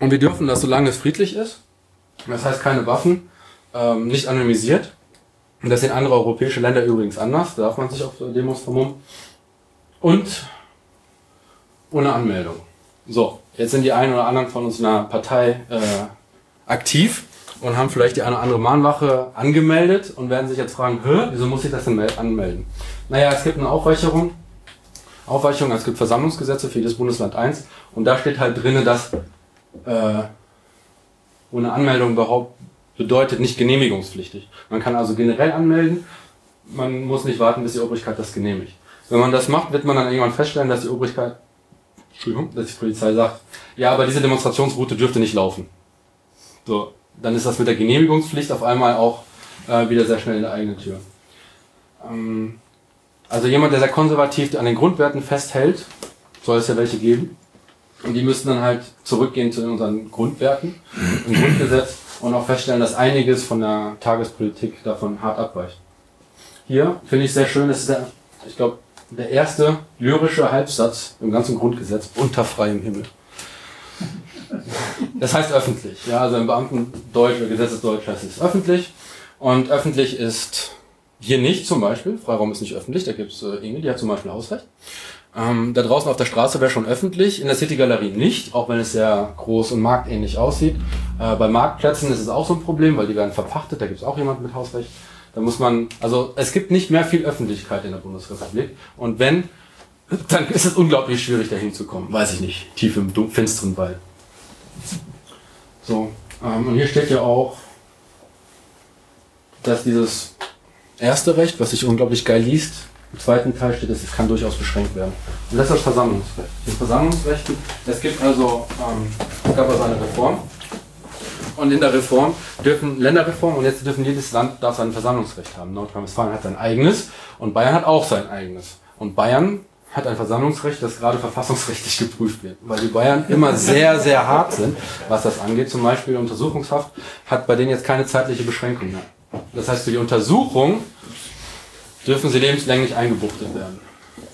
Und wir dürfen das, solange es friedlich ist. Das heißt keine Waffen, ähm, nicht anonymisiert. Und das sehen andere europäische Länder übrigens anders. Da darf man sich auf Demos vermummen. Und ohne Anmeldung. So, jetzt sind die einen oder anderen von uns in einer Partei äh, aktiv und haben vielleicht die eine oder andere Mahnwache angemeldet und werden sich jetzt fragen, Hä, wieso muss ich das denn anmelden? Naja, es gibt eine Aufweicherung. Aufweichung, es gibt Versammlungsgesetze für jedes Bundesland 1 und da steht halt drinne, dass äh, ohne Anmeldung überhaupt bedeutet nicht genehmigungspflichtig. Man kann also generell anmelden, man muss nicht warten, bis die Obrigkeit das genehmigt. Wenn man das macht, wird man dann irgendwann feststellen, dass die Obrigkeit, Entschuldigung, dass die Polizei sagt, ja, aber diese Demonstrationsroute dürfte nicht laufen. So, dann ist das mit der Genehmigungspflicht auf einmal auch äh, wieder sehr schnell in der eigenen Tür. Ähm, also jemand, der sehr konservativ an den Grundwerten festhält, soll es ja welche geben. Und die müssten dann halt zurückgehen zu unseren Grundwerten im Grundgesetz und auch feststellen, dass einiges von der Tagespolitik davon hart abweicht. Hier finde ich sehr schön, das ist der, ich glaube, der erste lyrische Halbsatz im ganzen Grundgesetz unter freiem Himmel. (laughs) Das heißt öffentlich. Ja, also im Beamtendeutsch oder Gesetzesdeutsch heißt es öffentlich. Und öffentlich ist hier nicht zum Beispiel. Freiraum ist nicht öffentlich. Da gibt es äh, Inge, die hat zum Beispiel Hausrecht. Ähm, da draußen auf der Straße wäre schon öffentlich, in der City-Galerie nicht, auch wenn es sehr groß und marktähnlich aussieht. Äh, bei Marktplätzen ist es auch so ein Problem, weil die werden verpachtet, da gibt es auch jemand mit Hausrecht. Da muss man, also es gibt nicht mehr viel Öffentlichkeit in der Bundesrepublik. Und wenn, (laughs) dann ist es unglaublich schwierig, da hinzukommen. Weiß ich nicht, tief im finsteren Wald. So, ähm, und hier steht ja auch, dass dieses erste Recht, was sich unglaublich geil liest, im zweiten Teil steht, dass es kann durchaus beschränkt werden. Und das ist das Versammlungsrecht. Das Versammlungsrecht, es gibt also, ähm, es gab also eine Reform. Und in der Reform dürfen Länderreform und jetzt dürfen jedes Land darf sein Versammlungsrecht haben. Nordrhein-Westfalen hat sein eigenes und Bayern hat auch sein eigenes. Und Bayern hat ein Versammlungsrecht, das gerade verfassungsrechtlich (laughs) geprüft wird. Weil die Bayern immer sehr, sehr hart sind, was das angeht. Zum Beispiel Untersuchungshaft hat bei denen jetzt keine zeitliche Beschränkung mehr. Das heißt, für die Untersuchung dürfen sie lebenslänglich eingebuchtet werden.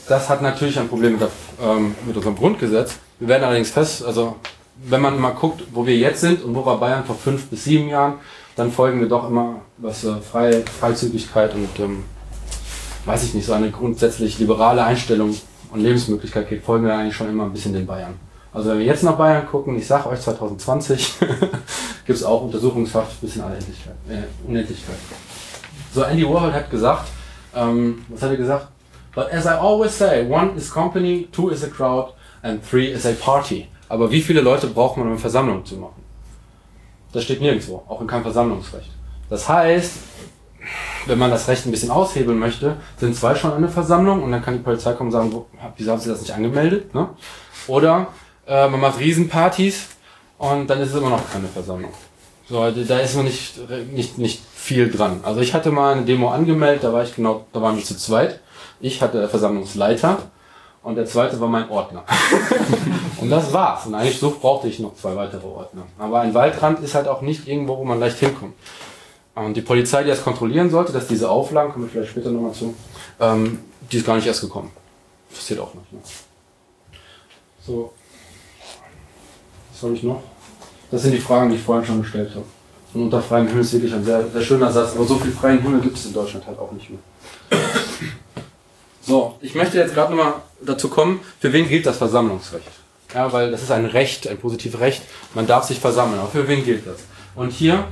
Das hat natürlich ein Problem mit, der, ähm, mit unserem Grundgesetz. Wir werden allerdings fest, also wenn man mal guckt, wo wir jetzt sind und wo war Bayern vor fünf bis sieben Jahren, dann folgen wir doch immer, was äh, Frei, Freizügigkeit und, ähm, weiß ich nicht, so eine grundsätzlich liberale Einstellung und Lebensmöglichkeit geht, folgen wir eigentlich schon immer ein bisschen den Bayern. Also wenn wir jetzt nach Bayern gucken, ich sag euch 2020, gibt es auch Untersuchungshaft bis in alle äh, Unendlichkeit. So, Andy Warhol hat gesagt, ähm, was hat er gesagt? But as I always say, one is company, two is a crowd and three is a party. Aber wie viele Leute braucht man, um eine Versammlung zu machen? Das steht nirgendwo, auch in keinem Versammlungsrecht. Das heißt, wenn man das Recht ein bisschen aushebeln möchte, sind zwei schon eine Versammlung und dann kann die Polizei kommen und sagen, wo, wieso haben sie das nicht angemeldet? Ne? Oder äh, man macht Riesenpartys und dann ist es immer noch keine Versammlung. So, da ist noch nicht, nicht, nicht viel dran. Also ich hatte mal eine Demo angemeldet, da war ich genau, da waren wir zu zweit. Ich hatte Versammlungsleiter und der zweite war mein Ordner. (laughs) und das war's. Und eigentlich so brauchte ich noch zwei weitere Ordner. Aber ein Waldrand ist halt auch nicht irgendwo, wo man leicht hinkommt. Und die Polizei, die das kontrollieren sollte, dass diese Auflagen, kommen wir vielleicht später nochmal zu, ähm, die ist gar nicht erst gekommen. Passiert auch nicht. Ne? So. Was habe ich noch? Das sind die Fragen, die ich vorhin schon gestellt habe. Und unter freiem Himmel ist wirklich ein sehr, sehr schöner Satz, aber so viel freien Himmel gibt es in Deutschland halt auch nicht mehr. So, ich möchte jetzt gerade nochmal dazu kommen, für wen gilt das Versammlungsrecht? Ja, weil das ist ein Recht, ein positives Recht. Man darf sich versammeln. Aber für wen gilt das? Und hier,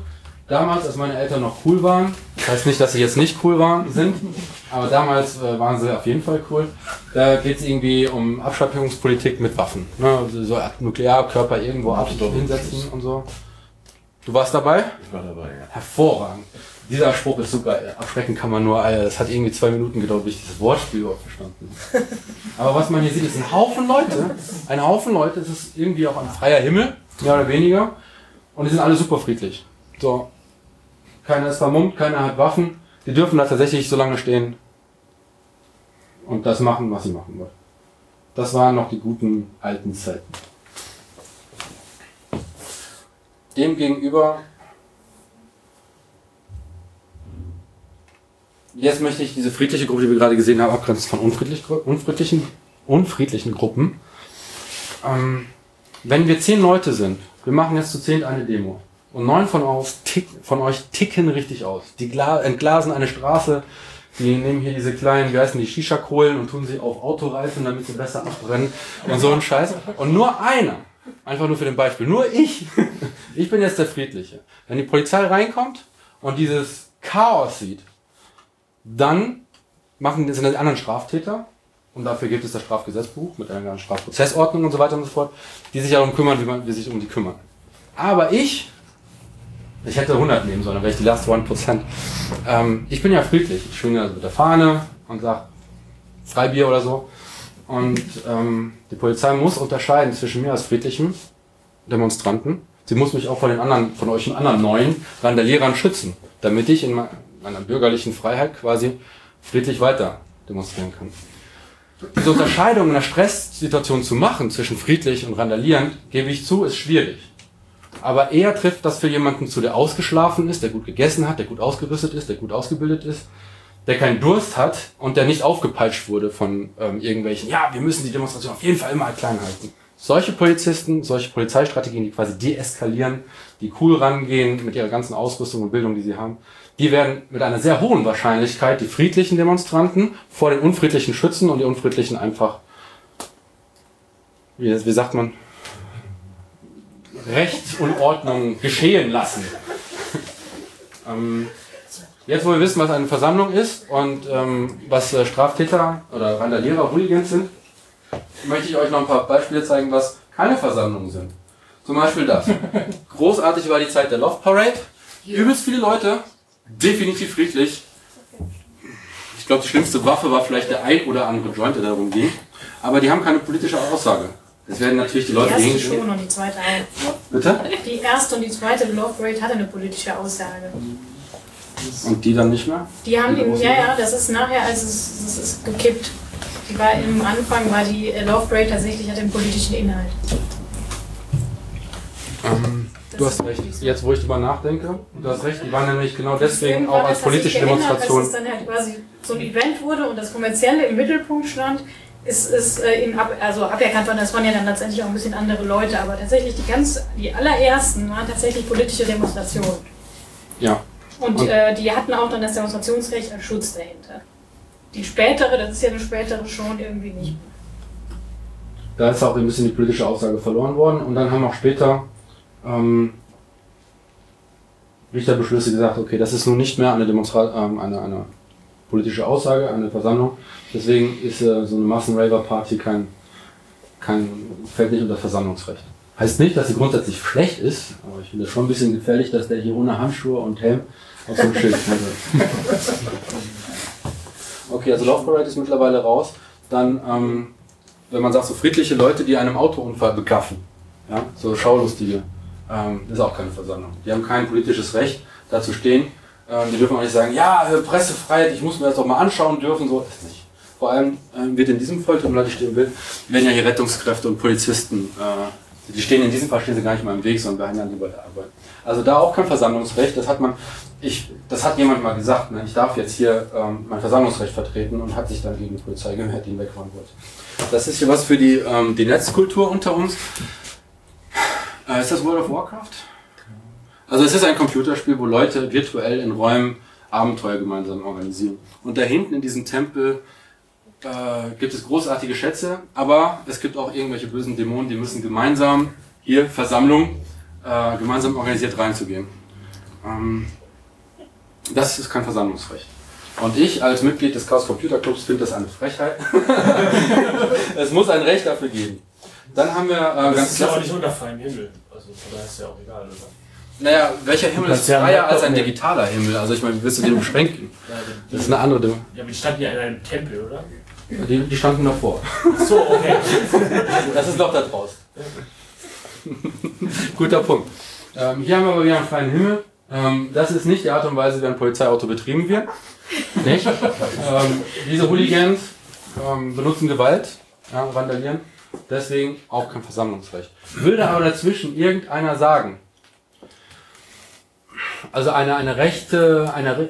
damals, als meine Eltern noch cool waren, das heißt nicht, dass sie jetzt nicht cool waren, sind, aber damals äh, waren sie auf jeden Fall cool. Da geht es irgendwie um Abschreckungspolitik mit Waffen. Ne? Also so Nuklearkörper irgendwo ab hinsetzen und so. Du warst dabei? Ich war dabei, ja. Hervorragend. Dieser Spruch ist so geil. Abschrecken kann man nur, Alter, das hat irgendwie zwei Minuten gedauert, bis ich dieses Wortspiel überhaupt verstanden habe. (laughs) Aber was man hier sieht, ist ein Haufen Leute. Ein Haufen Leute, es ist irgendwie auch ein freier Himmel, mehr oder weniger. Und die sind alle super friedlich. So. Keiner ist vermummt, keiner hat Waffen. Die dürfen da tatsächlich so lange stehen und das machen, was sie machen wollen. Das waren noch die guten alten Zeiten. Demgegenüber Jetzt möchte ich diese friedliche Gruppe, die wir gerade gesehen haben, abgrenzen von unfriedlich, unfriedlichen, unfriedlichen Gruppen. Ähm, wenn wir zehn Leute sind, wir machen jetzt zu zehn eine Demo und neun von, aus, tick, von euch ticken richtig aus. Die entglasen eine Straße, die nehmen hier diese kleinen, wie heißen die, Shisha-Kohlen und tun sie auf Autoreifen, damit sie besser abbrennen und so ein Scheiß. Und nur einer, einfach nur für den Beispiel, nur ich, (laughs) ich bin jetzt der Friedliche. Wenn die Polizei reinkommt und dieses Chaos sieht, dann machen, sind die anderen Straftäter, und dafür gibt es das Strafgesetzbuch mit einer Strafprozessordnung und so weiter und so fort, die sich darum kümmern, wie man wie sich um die kümmern. Aber ich, ich hätte 100 nehmen sollen, dann wäre ich die last 1%. Ähm, ich bin ja friedlich. Ich schwinge also mit der Fahne und sage Freibier oder so. Und ähm, die Polizei muss unterscheiden zwischen mir als friedlichem Demonstranten. Sie muss mich auch von den anderen, von euch anderen neuen Randalierern schützen, damit ich in meiner bürgerlichen Freiheit quasi friedlich weiter demonstrieren kann. Diese Unterscheidung in einer Stresssituation zu machen zwischen friedlich und randalierend, gebe ich zu, ist schwierig. Aber eher trifft das für jemanden zu, der ausgeschlafen ist, der gut gegessen hat, der gut ausgerüstet ist, der gut ausgebildet ist, der keinen Durst hat und der nicht aufgepeitscht wurde von ähm, irgendwelchen, ja, wir müssen die Demonstration auf jeden Fall immer klein halten. Solche Polizisten, solche Polizeistrategien, die quasi deeskalieren, die cool rangehen mit ihrer ganzen Ausrüstung und Bildung, die sie haben, die werden mit einer sehr hohen Wahrscheinlichkeit die friedlichen Demonstranten vor den unfriedlichen schützen und die unfriedlichen einfach, wie, wie sagt man, Recht und Ordnung geschehen lassen. (laughs) ähm, jetzt, wo wir wissen, was eine Versammlung ist und ähm, was äh, Straftäter oder Randalierer, Hooligans sind, möchte ich euch noch ein paar Beispiele zeigen, was keine Versammlungen sind. Zum Beispiel das. (laughs) Großartig war die Zeit der Love Parade. Übelst viele Leute, definitiv friedlich. Ich glaube, die schlimmste Waffe war vielleicht der ein oder andere Joint, der darum ging. Aber die haben keine politische Aussage. Es werden natürlich die Leute die erste schon und die zweite auch. Bitte? Die erste und die zweite Love Parade hatte eine politische Aussage. Und die dann nicht mehr? Die haben, die ja, ja, das ist nachher, also es, es ist gekippt. Die war im Anfang war die Love Parade tatsächlich hat den politischen Inhalt. Ähm, du hast recht. Jetzt, wo ich drüber nachdenke, du hast recht. Die waren nämlich genau deswegen auch als politische Demonstration. Als es dann halt quasi so ein Event wurde und das Kommerzielle im Mittelpunkt stand, ist es äh, in ab, also aberkannt worden. Das waren ja dann letztendlich auch ein bisschen andere Leute, aber tatsächlich die ganz, die allerersten waren tatsächlich politische Demonstrationen. Ja. Und, Und- äh, die hatten auch dann das Demonstrationsrecht als Schutz dahinter. Die spätere, das ist ja eine spätere schon irgendwie nicht mehr. Da ist auch ein bisschen die politische Aussage verloren worden. Und dann haben auch später ähm, Richterbeschlüsse gesagt, okay, das ist nun nicht mehr eine, Demonstra ähm, eine, eine politische Aussage, eine Versammlung. Deswegen ist äh, so eine Massenraver-Party kein, kein, fällt nicht unter das Versammlungsrecht. Heißt nicht, dass sie grundsätzlich schlecht ist, aber ich finde es schon ein bisschen gefährlich, dass der hier ohne Handschuhe und Helm auf so einem Schild steht. (laughs) Okay, also Laufbereit ist mittlerweile raus. Dann, ähm, wenn man sagt, so friedliche Leute, die einem Autounfall begaffen, ja, so Schaulustige, ähm, ist auch keine Versammlung. Die haben kein politisches Recht, da zu stehen. Ähm, die dürfen auch nicht sagen, ja, äh, Pressefreiheit, ich muss mir das doch mal anschauen dürfen, so ist nicht. Vor allem ähm, wird in diesem Fall, tut mir leid, ich stehen will, werden ja hier Rettungskräfte und Polizisten, äh, die stehen in diesem Fall stehen sie gar nicht mal im Weg, sondern behindern die bei der Arbeit. Also da auch kein Versammlungsrecht, das hat man, ich, das hat jemand mal gesagt, ne? ich darf jetzt hier ähm, mein Versammlungsrecht vertreten und hat sich dann gegen die Polizei gewehrt, die ihn wegfahren wollte. Das ist hier was für die, ähm, die Netzkultur unter uns. Äh, ist das World of Warcraft? Also es ist ein Computerspiel, wo Leute virtuell in Räumen Abenteuer gemeinsam organisieren. Und da hinten in diesem Tempel äh, gibt es großartige Schätze, aber es gibt auch irgendwelche bösen Dämonen, die müssen gemeinsam, hier Versammlung, äh, gemeinsam organisiert reinzugehen. Ähm, das ist kein Versammlungsrecht. Und ich als Mitglied des Chaos Computer Clubs finde das eine Frechheit. (laughs) es muss ein Recht dafür geben. Dann haben wir äh, Das ganz ist ja auch nicht unter freiem Himmel. Also von daher ist ja auch egal, oder? Naja, welcher Himmel ist ja freier einen als ein digitaler Himmel? Also ich meine, willst du den beschränken? Ja, Das ist eine andere Dinge. ja, aber die standen ja in einem Tempel, oder? Die, die standen davor. Ach so, okay. (laughs) Das ist Loch da draußen. (laughs) Guter Punkt. Ähm, hier haben wir aber wieder einen freien Himmel. Ähm, das ist nicht die Art und Weise, wie ein Polizeiauto betrieben wird. Nicht? ähm, diese Hooligans ähm, benutzen Gewalt, ja, vandalieren. Deswegen auch kein Versammlungsrecht. Würde aber dazwischen irgendeiner sagen, also eine, eine rechte, eine,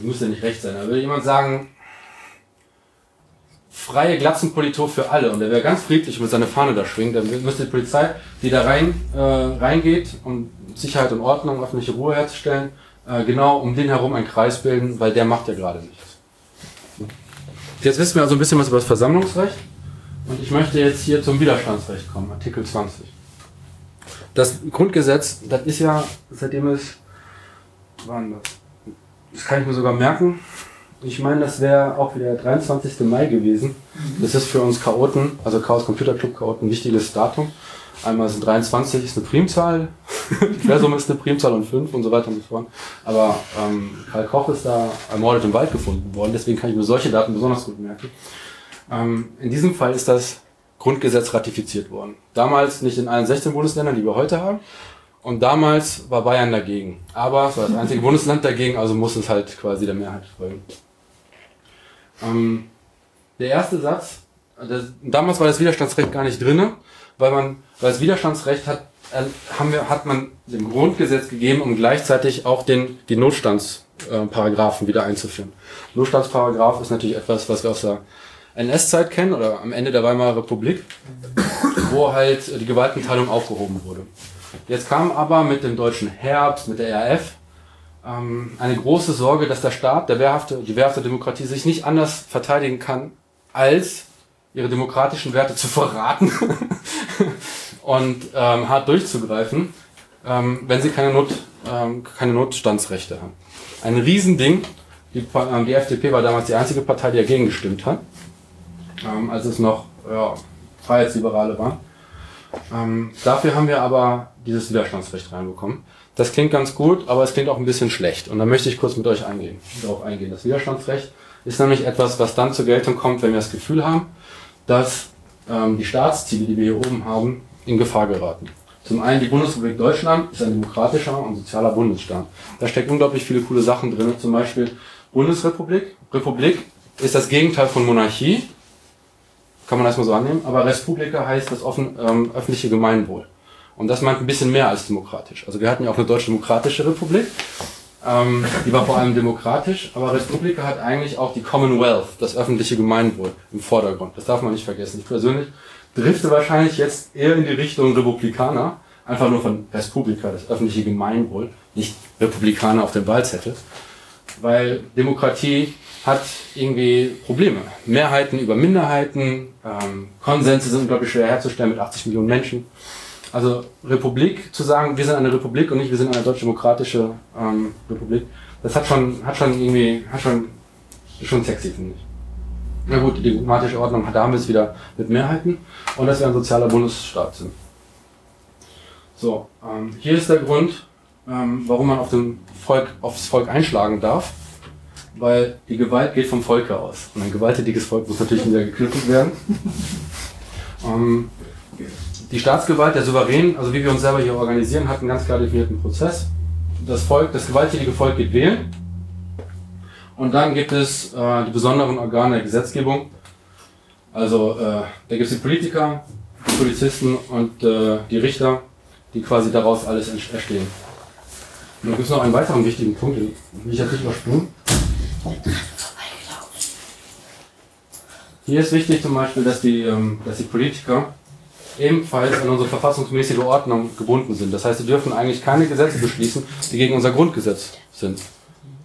muss ja nicht recht sein, aber würde jemand sagen, freie Glatzenpolitur für alle und der wäre ganz friedlich mit seiner Fahne da schwingt, dann müsste die Polizei, die da rein äh, reingeht, um Sicherheit und Ordnung, öffentliche Ruhe herzustellen, äh, genau um den herum einen Kreis bilden, weil der macht ja gerade nichts. Jetzt wissen wir also ein bisschen was über das Versammlungsrecht und ich möchte jetzt hier zum Widerstandsrecht kommen, Artikel 20. Das Grundgesetz, das ist ja, seitdem es, wann das? Das kann ich mir sogar merken, ich meine, das wäre auch wieder der 23. Mai gewesen. Das ist für uns Chaoten, also Chaos Computer Club Chaoten, ein wichtiges Datum. Einmal sind 23 ist eine Primzahl, (laughs) Quersumme ist eine Primzahl und 5 und so weiter und so fort. Aber ähm, Karl Koch ist da ermordet im Wald gefunden worden, deswegen kann ich mir solche Daten besonders gut merken. Ähm, in diesem Fall ist das Grundgesetz ratifiziert worden. Damals nicht in allen 16 Bundesländern, die wir heute haben. Und damals war Bayern dagegen. Aber es war das einzige Bundesland dagegen, also muss es halt quasi der Mehrheit folgen. Ähm, der erste Satz, das, damals war das Widerstandsrecht gar nicht drinne, weil man, weil das Widerstandsrecht hat, äh, haben wir, hat man dem Grundgesetz gegeben, um gleichzeitig auch den, die Notstandsparagraphen wieder einzuführen. Notstandsparagraph ist natürlich etwas, was wir aus der NS-Zeit kennen oder am Ende der Weimarer Republik, wo halt die Gewaltenteilung aufgehoben wurde. Jetzt kam aber mit dem deutschen Herbst, mit der RAF, ähm, eine große Sorge, dass der Staat, der wehrhafte, die wehrhafte Demokratie sich nicht anders verteidigen kann, als ihre demokratischen Werte zu verraten (laughs) und ähm, hart durchzugreifen, ähm, wenn sie keine, Not, ähm, keine Notstandsrechte haben. Ein Riesending. Die, ähm, die FDP war damals die einzige Partei, die dagegen gestimmt hat, ähm, als es noch ja, Freiheitsliberale waren. Ähm, dafür haben wir aber dieses Widerstandsrecht reinbekommen. Das klingt ganz gut, aber es klingt auch ein bisschen schlecht. Und da möchte ich kurz mit euch eingehen, darauf eingehen. Das Widerstandsrecht ist nämlich etwas, was dann zur Geltung kommt, wenn wir das Gefühl haben, dass ähm, die Staatsziele, die wir hier oben haben, in Gefahr geraten. Zum einen, die Bundesrepublik Deutschland ist ein demokratischer und sozialer Bundesstaat. Da steckt unglaublich viele coole Sachen drin. Zum Beispiel Bundesrepublik. Republik ist das Gegenteil von Monarchie. Kann man erstmal so annehmen. Aber Respublika heißt das offen, ähm, öffentliche Gemeinwohl. Und das meint ein bisschen mehr als demokratisch. Also wir hatten ja auch eine deutsch-demokratische Republik. Ähm, die war vor allem demokratisch, aber Republika hat eigentlich auch die Commonwealth, das öffentliche Gemeinwohl, im Vordergrund. Das darf man nicht vergessen. Ich persönlich drifte wahrscheinlich jetzt eher in die Richtung Republikaner, einfach nur von Res Publica, das öffentliche Gemeinwohl, nicht Republikaner auf dem Wahlzettel. Weil Demokratie hat irgendwie Probleme. Mehrheiten über Minderheiten, ähm, Konsense sind, glaube ich, schwer herzustellen mit 80 Millionen Menschen. Also Republik zu sagen, wir sind eine Republik und nicht wir sind eine deutsch-demokratische ähm, Republik, das hat schon, hat schon irgendwie, hat schon, schon sexy, finde ich. Na gut, die demokratische Ordnung, da haben wir es wieder mit Mehrheiten und dass wir ein sozialer Bundesstaat sind. So, ähm, hier ist der Grund, ähm, warum man auf dem Volk, aufs Volk einschlagen darf, weil die Gewalt geht vom Volke aus. Und ein gewalttätiges Volk muss natürlich wieder geknüpft werden. (laughs) ähm, die Staatsgewalt, der Souverän, also wie wir uns selber hier organisieren, hat einen ganz klar definierten Prozess. Das Volk, das gewalttätige Volk geht wählen. Und dann gibt es äh, die besonderen Organe der Gesetzgebung. Also äh, da gibt es die Politiker, die Polizisten und äh, die Richter, die quasi daraus alles erstehen. Und dann gibt es noch einen weiteren wichtigen Punkt, den will ich jetzt nicht überspringen. Hier ist wichtig zum Beispiel, dass die, ähm, dass die Politiker ebenfalls an unsere verfassungsmäßige Ordnung gebunden sind. Das heißt, sie dürfen eigentlich keine Gesetze beschließen, die gegen unser Grundgesetz sind.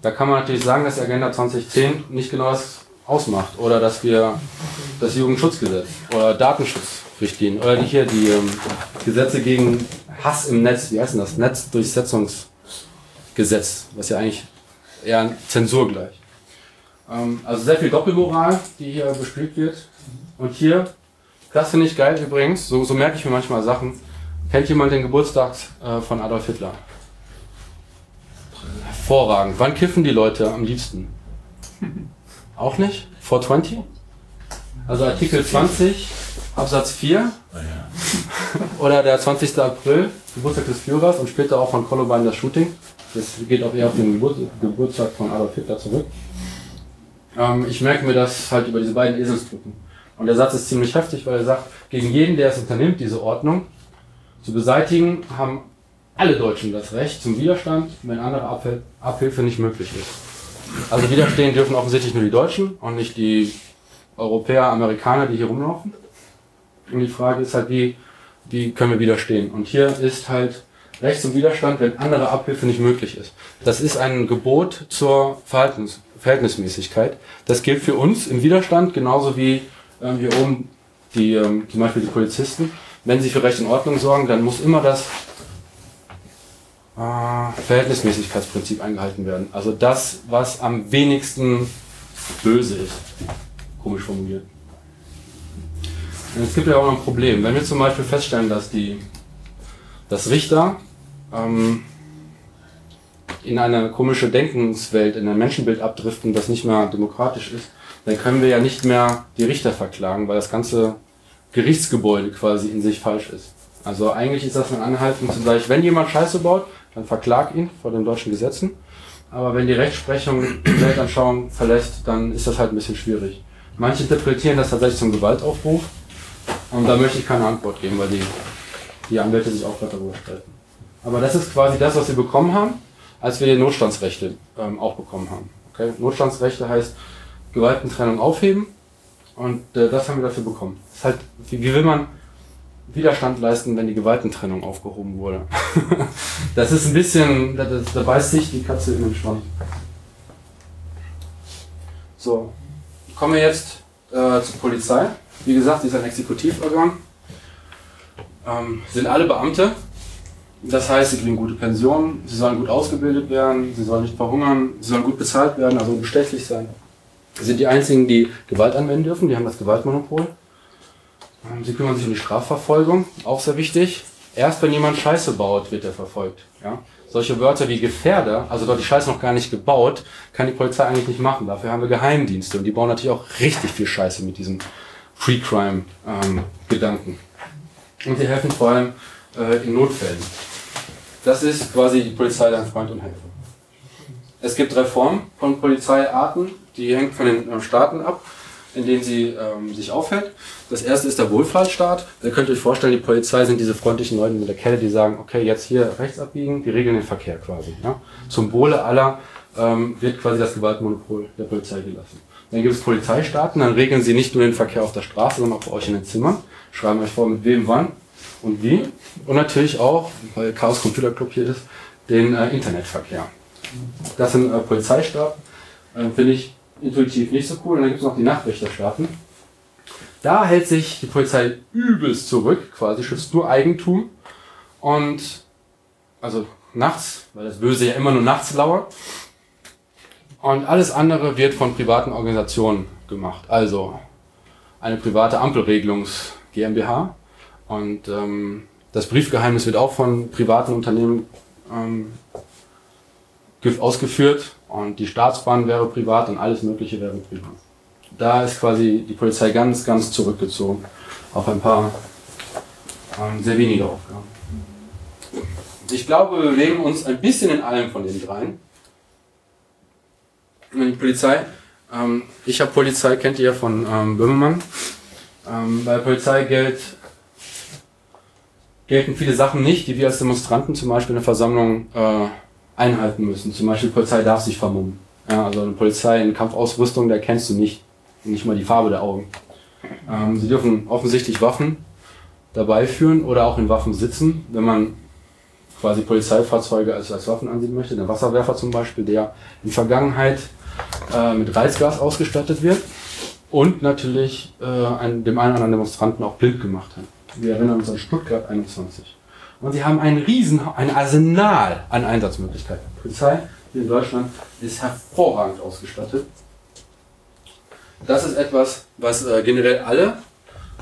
Da kann man natürlich sagen, dass die Agenda 2010 nicht genau das ausmacht. Oder dass wir das Jugendschutzgesetz oder Datenschutzrichtlinien oder die hier die ähm, Gesetze gegen Hass im Netz, wie heißt denn das? Netzdurchsetzungsgesetz, was ja eigentlich eher Zensur gleich. Ähm, also sehr viel Doppelmoral, die hier bespielt wird. Und hier, das finde ich geil übrigens, so, so merke ich mir manchmal Sachen. Kennt jemand den Geburtstag äh, von Adolf Hitler? Hervorragend. Wann kiffen die Leute am liebsten? (laughs) Auch nicht? 420? Also Artikel 20, Absatz 4. (laughs) Oder der 20. April, Geburtstag des Führers und später auch von Columbine das Shooting. Das geht auch eher auf den Geburt, Geburtstag von Adolf Hitler zurück. Ähm, ich merke mir das halt über diese beiden Eselsbrücken. Und der Satz ist ziemlich heftig, weil er sagt, gegen jeden, der es unternimmt, diese Ordnung zu beseitigen, haben alle Deutschen das Recht zum Widerstand, wenn andere Abhil Abhilfe nicht möglich ist. Also widerstehen dürfen offensichtlich nur die Deutschen und nicht die Europäer, Amerikaner, die hier rumlaufen. Und die Frage ist halt, wie, wie können wir widerstehen? Und hier ist halt Recht zum Widerstand, wenn andere Abhilfe nicht möglich ist. Das ist ein Gebot zur Verhaltens Verhältnismäßigkeit. Das gilt für uns im Widerstand genauso wie ähm, hier oben die, ähm, zum Beispiel die Polizisten. Wenn sie für Recht und Ordnung sorgen, dann muss immer das äh, Verhältnismäßigkeitsprinzip eingehalten werden. Also das, was am wenigsten böse ist. Komisch formuliert. Und es gibt ja auch noch ein Problem. Wenn wir zum Beispiel feststellen, dass die dass Richter ähm, in eine komische Denkenswelt, in ein Menschenbild abdriften, das nicht mehr demokratisch ist, dann können wir ja nicht mehr die Richter verklagen, weil das ganze Gerichtsgebäude quasi in sich falsch ist. Also eigentlich ist das ein Anhalten zu sagen, wenn jemand Scheiße baut, dann verklag ihn vor den deutschen Gesetzen. Aber wenn die Rechtsprechung die Weltanschauung verlässt, dann ist das halt ein bisschen schwierig. Manche interpretieren das tatsächlich zum Gewaltaufruf. Und da möchte ich keine Antwort geben, weil die, die Anwälte sich auch gerade darüber streiten. Aber das ist quasi das, was wir bekommen haben, als wir die Notstandsrechte ähm, auch bekommen haben. Okay? Notstandsrechte heißt Gewaltentrennung aufheben und äh, das haben wir dafür bekommen. Ist halt, wie, wie will man Widerstand leisten, wenn die Gewaltentrennung aufgehoben wurde. (laughs) das ist ein bisschen, da, da beißt sich die Katze in den Schwanz. So, kommen wir jetzt äh, zur Polizei. Wie gesagt, sie ist ein Exekutivorgan. Ähm, sind alle Beamte. Das heißt, sie kriegen gute Pensionen, sie sollen gut ausgebildet werden, sie sollen nicht verhungern, sie sollen gut bezahlt werden, also bestechlich sein. Sind die einzigen, die Gewalt anwenden dürfen, die haben das Gewaltmonopol. Sie kümmern sich um die Strafverfolgung, auch sehr wichtig. Erst wenn jemand Scheiße baut, wird er verfolgt. Ja? Solche Wörter wie Gefährder, also dort die Scheiße noch gar nicht gebaut, kann die Polizei eigentlich nicht machen. Dafür haben wir Geheimdienste und die bauen natürlich auch richtig viel Scheiße mit diesem Free-Crime-Gedanken. Ähm, und sie helfen vor allem äh, in Notfällen. Das ist quasi die Polizei dein Freund und Helfer. Es gibt drei Formen von Polizeiarten, die hängt von den äh, Staaten ab in denen sie ähm, sich aufhält. Das erste ist der Wohlfahrtsstaat. Da könnt ihr euch vorstellen, die Polizei sind diese freundlichen Leute mit der Kette, die sagen, okay, jetzt hier rechts abbiegen, die regeln den Verkehr quasi. Ja? Zum Wohle aller ähm, wird quasi das Gewaltmonopol der Polizei gelassen. Dann gibt es Polizeistaaten, dann regeln sie nicht nur den Verkehr auf der Straße, sondern auch bei euch in den Zimmern, schreiben euch vor, mit wem wann und wie. Und natürlich auch, weil Chaos Computer Club hier ist, den äh, Internetverkehr. Das sind äh, Polizeistaaten, äh, finde ich intuitiv nicht so cool. Und dann gibt es noch die Nachtwächterstaaten. Da hält sich die Polizei übelst zurück, quasi schützt nur Eigentum und also nachts, weil das Böse ja immer nur nachts lauert. Und alles andere wird von privaten Organisationen gemacht. Also eine private Ampelregelungs GmbH. Und ähm, das Briefgeheimnis wird auch von privaten Unternehmen ähm, ge- ausgeführt. Und die Staatsbahn wäre privat und alles Mögliche wäre privat. Da ist quasi die Polizei ganz, ganz zurückgezogen auf ein paar ähm, sehr wenige Aufgaben. Ich glaube, wir bewegen uns ein bisschen in allem von den dreien. Die Polizei, ähm, ich habe Polizei, kennt ihr ja von ähm, Böhmermann. Ähm, bei Polizei gilt, gelten viele Sachen nicht, die wir als Demonstranten zum Beispiel in der Versammlung äh, einhalten müssen. Zum Beispiel Polizei darf sich vermummen. Ja, also eine Polizei in Kampfausrüstung, da kennst du nicht, nicht mal die Farbe der Augen. Ähm, sie dürfen offensichtlich Waffen dabei führen oder auch in Waffen sitzen, wenn man quasi Polizeifahrzeuge als, als Waffen ansehen möchte. Der Wasserwerfer zum Beispiel, der in Vergangenheit äh, mit Reizgas ausgestattet wird und natürlich äh, ein, dem einen oder anderen Demonstranten auch blind gemacht hat. Wir erinnern uns an Stuttgart 21. Und sie haben ein riesen, ein Arsenal an Einsatzmöglichkeiten. Die Polizei hier in Deutschland ist hervorragend ausgestattet. Das ist etwas, was äh, generell alle,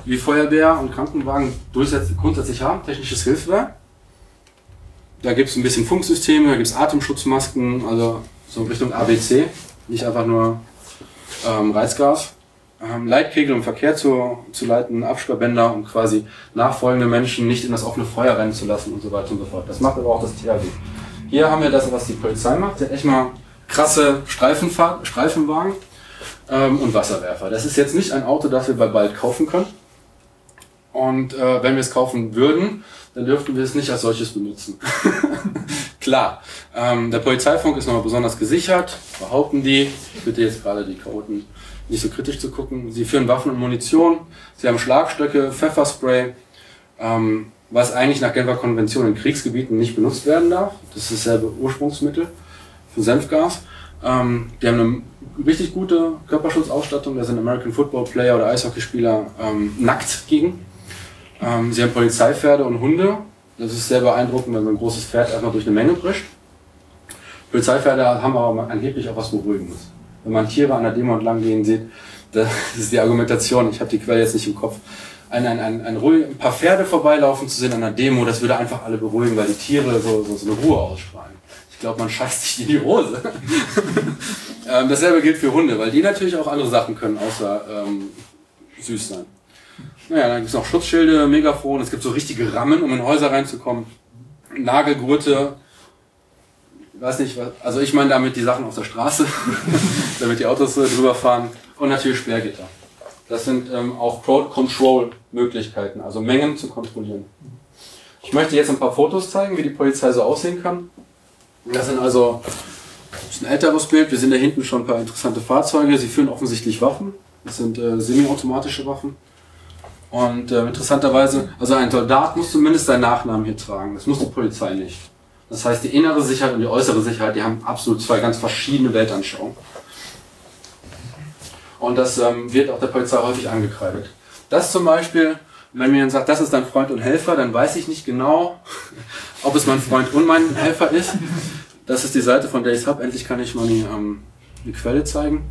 wie Feuerwehr und Krankenwagen, grundsätzlich haben. Technisches Hilfswerk. Da gibt es ein bisschen Funksysteme, da gibt es Atemschutzmasken, also so Richtung ABC, nicht einfach nur ähm, Reizgas. Ähm, Leitkegel, um Verkehr zu, zu leiten, Absperrbänder, um quasi nachfolgende Menschen nicht in das offene Feuer rennen zu lassen und so weiter und so fort. Das macht aber auch das THW. Hier haben wir das, was die Polizei macht. Hat echt mal krasse Streifenfahr Streifenwagen ähm, und Wasserwerfer. Das ist jetzt nicht ein Auto, das wir bei bald kaufen können. Und äh, wenn wir es kaufen würden, dann dürften wir es nicht als solches benutzen. (laughs) Klar, ähm, der Polizeifunk ist nochmal besonders gesichert, behaupten die. Ich bitte jetzt gerade die Chaoten nicht so kritisch zu gucken. Sie führen Waffen und Munition, sie haben Schlagstöcke, Pfefferspray, ähm, was eigentlich nach Genfer Konvention in Kriegsgebieten nicht benutzt werden darf. Das ist dasselbe Ursprungsmittel für Senfgas. Ähm, die haben eine richtig gute Körperschutzausstattung, da sind American Football Player oder Eishockeyspieler ähm, nackt gegen. Ähm, sie haben Polizeipferde und Hunde. Das ist sehr beeindruckend, wenn so ein großes Pferd einfach durch eine Menge brischt. Polizeipferde haben aber angeblich auch was Beruhigendes. Wenn man Tiere an der Demo entlang gehen sieht, das ist die Argumentation, ich habe die Quelle jetzt nicht im Kopf, ein, ein, ein, ein, ein paar Pferde vorbeilaufen zu sehen an einer Demo, das würde einfach alle beruhigen, weil die Tiere so, so, so eine Ruhe ausstrahlen. Ich glaube, man scheißt sich in die Hose. (laughs) ähm, dasselbe gilt für Hunde, weil die natürlich auch andere Sachen können, außer ähm, süß sein. Naja, dann gibt es noch Schutzschilde, Megafon, es gibt so richtige Rammen, um in Häuser reinzukommen. Nagelgurte, weiß nicht, also ich meine damit die Sachen auf der Straße, (laughs) damit die Autos äh, drüber fahren. Und natürlich Sperrgitter. Das sind ähm, auch Crowd-Control-Möglichkeiten, also Mengen zu kontrollieren. Ich möchte jetzt ein paar Fotos zeigen, wie die Polizei so aussehen kann. Das sind also das ist ein älteres Bild. Wir sehen da hinten schon ein paar interessante Fahrzeuge. Sie führen offensichtlich Waffen. Das sind äh, semiautomatische Waffen. Und äh, interessanterweise, also ein Soldat muss zumindest seinen Nachnamen hier tragen. Das muss die Polizei nicht. Das heißt, die innere Sicherheit und die äußere Sicherheit, die haben absolut zwei ganz verschiedene Weltanschauungen. Und das ähm, wird auch der Polizei häufig angekreidet. Das zum Beispiel, wenn mir jemand sagt, das ist dein Freund und Helfer, dann weiß ich nicht genau, (laughs) ob es mein Freund und mein Helfer ist. Das ist die Seite von der ich habe. Endlich kann ich mal die, ähm, die Quelle zeigen.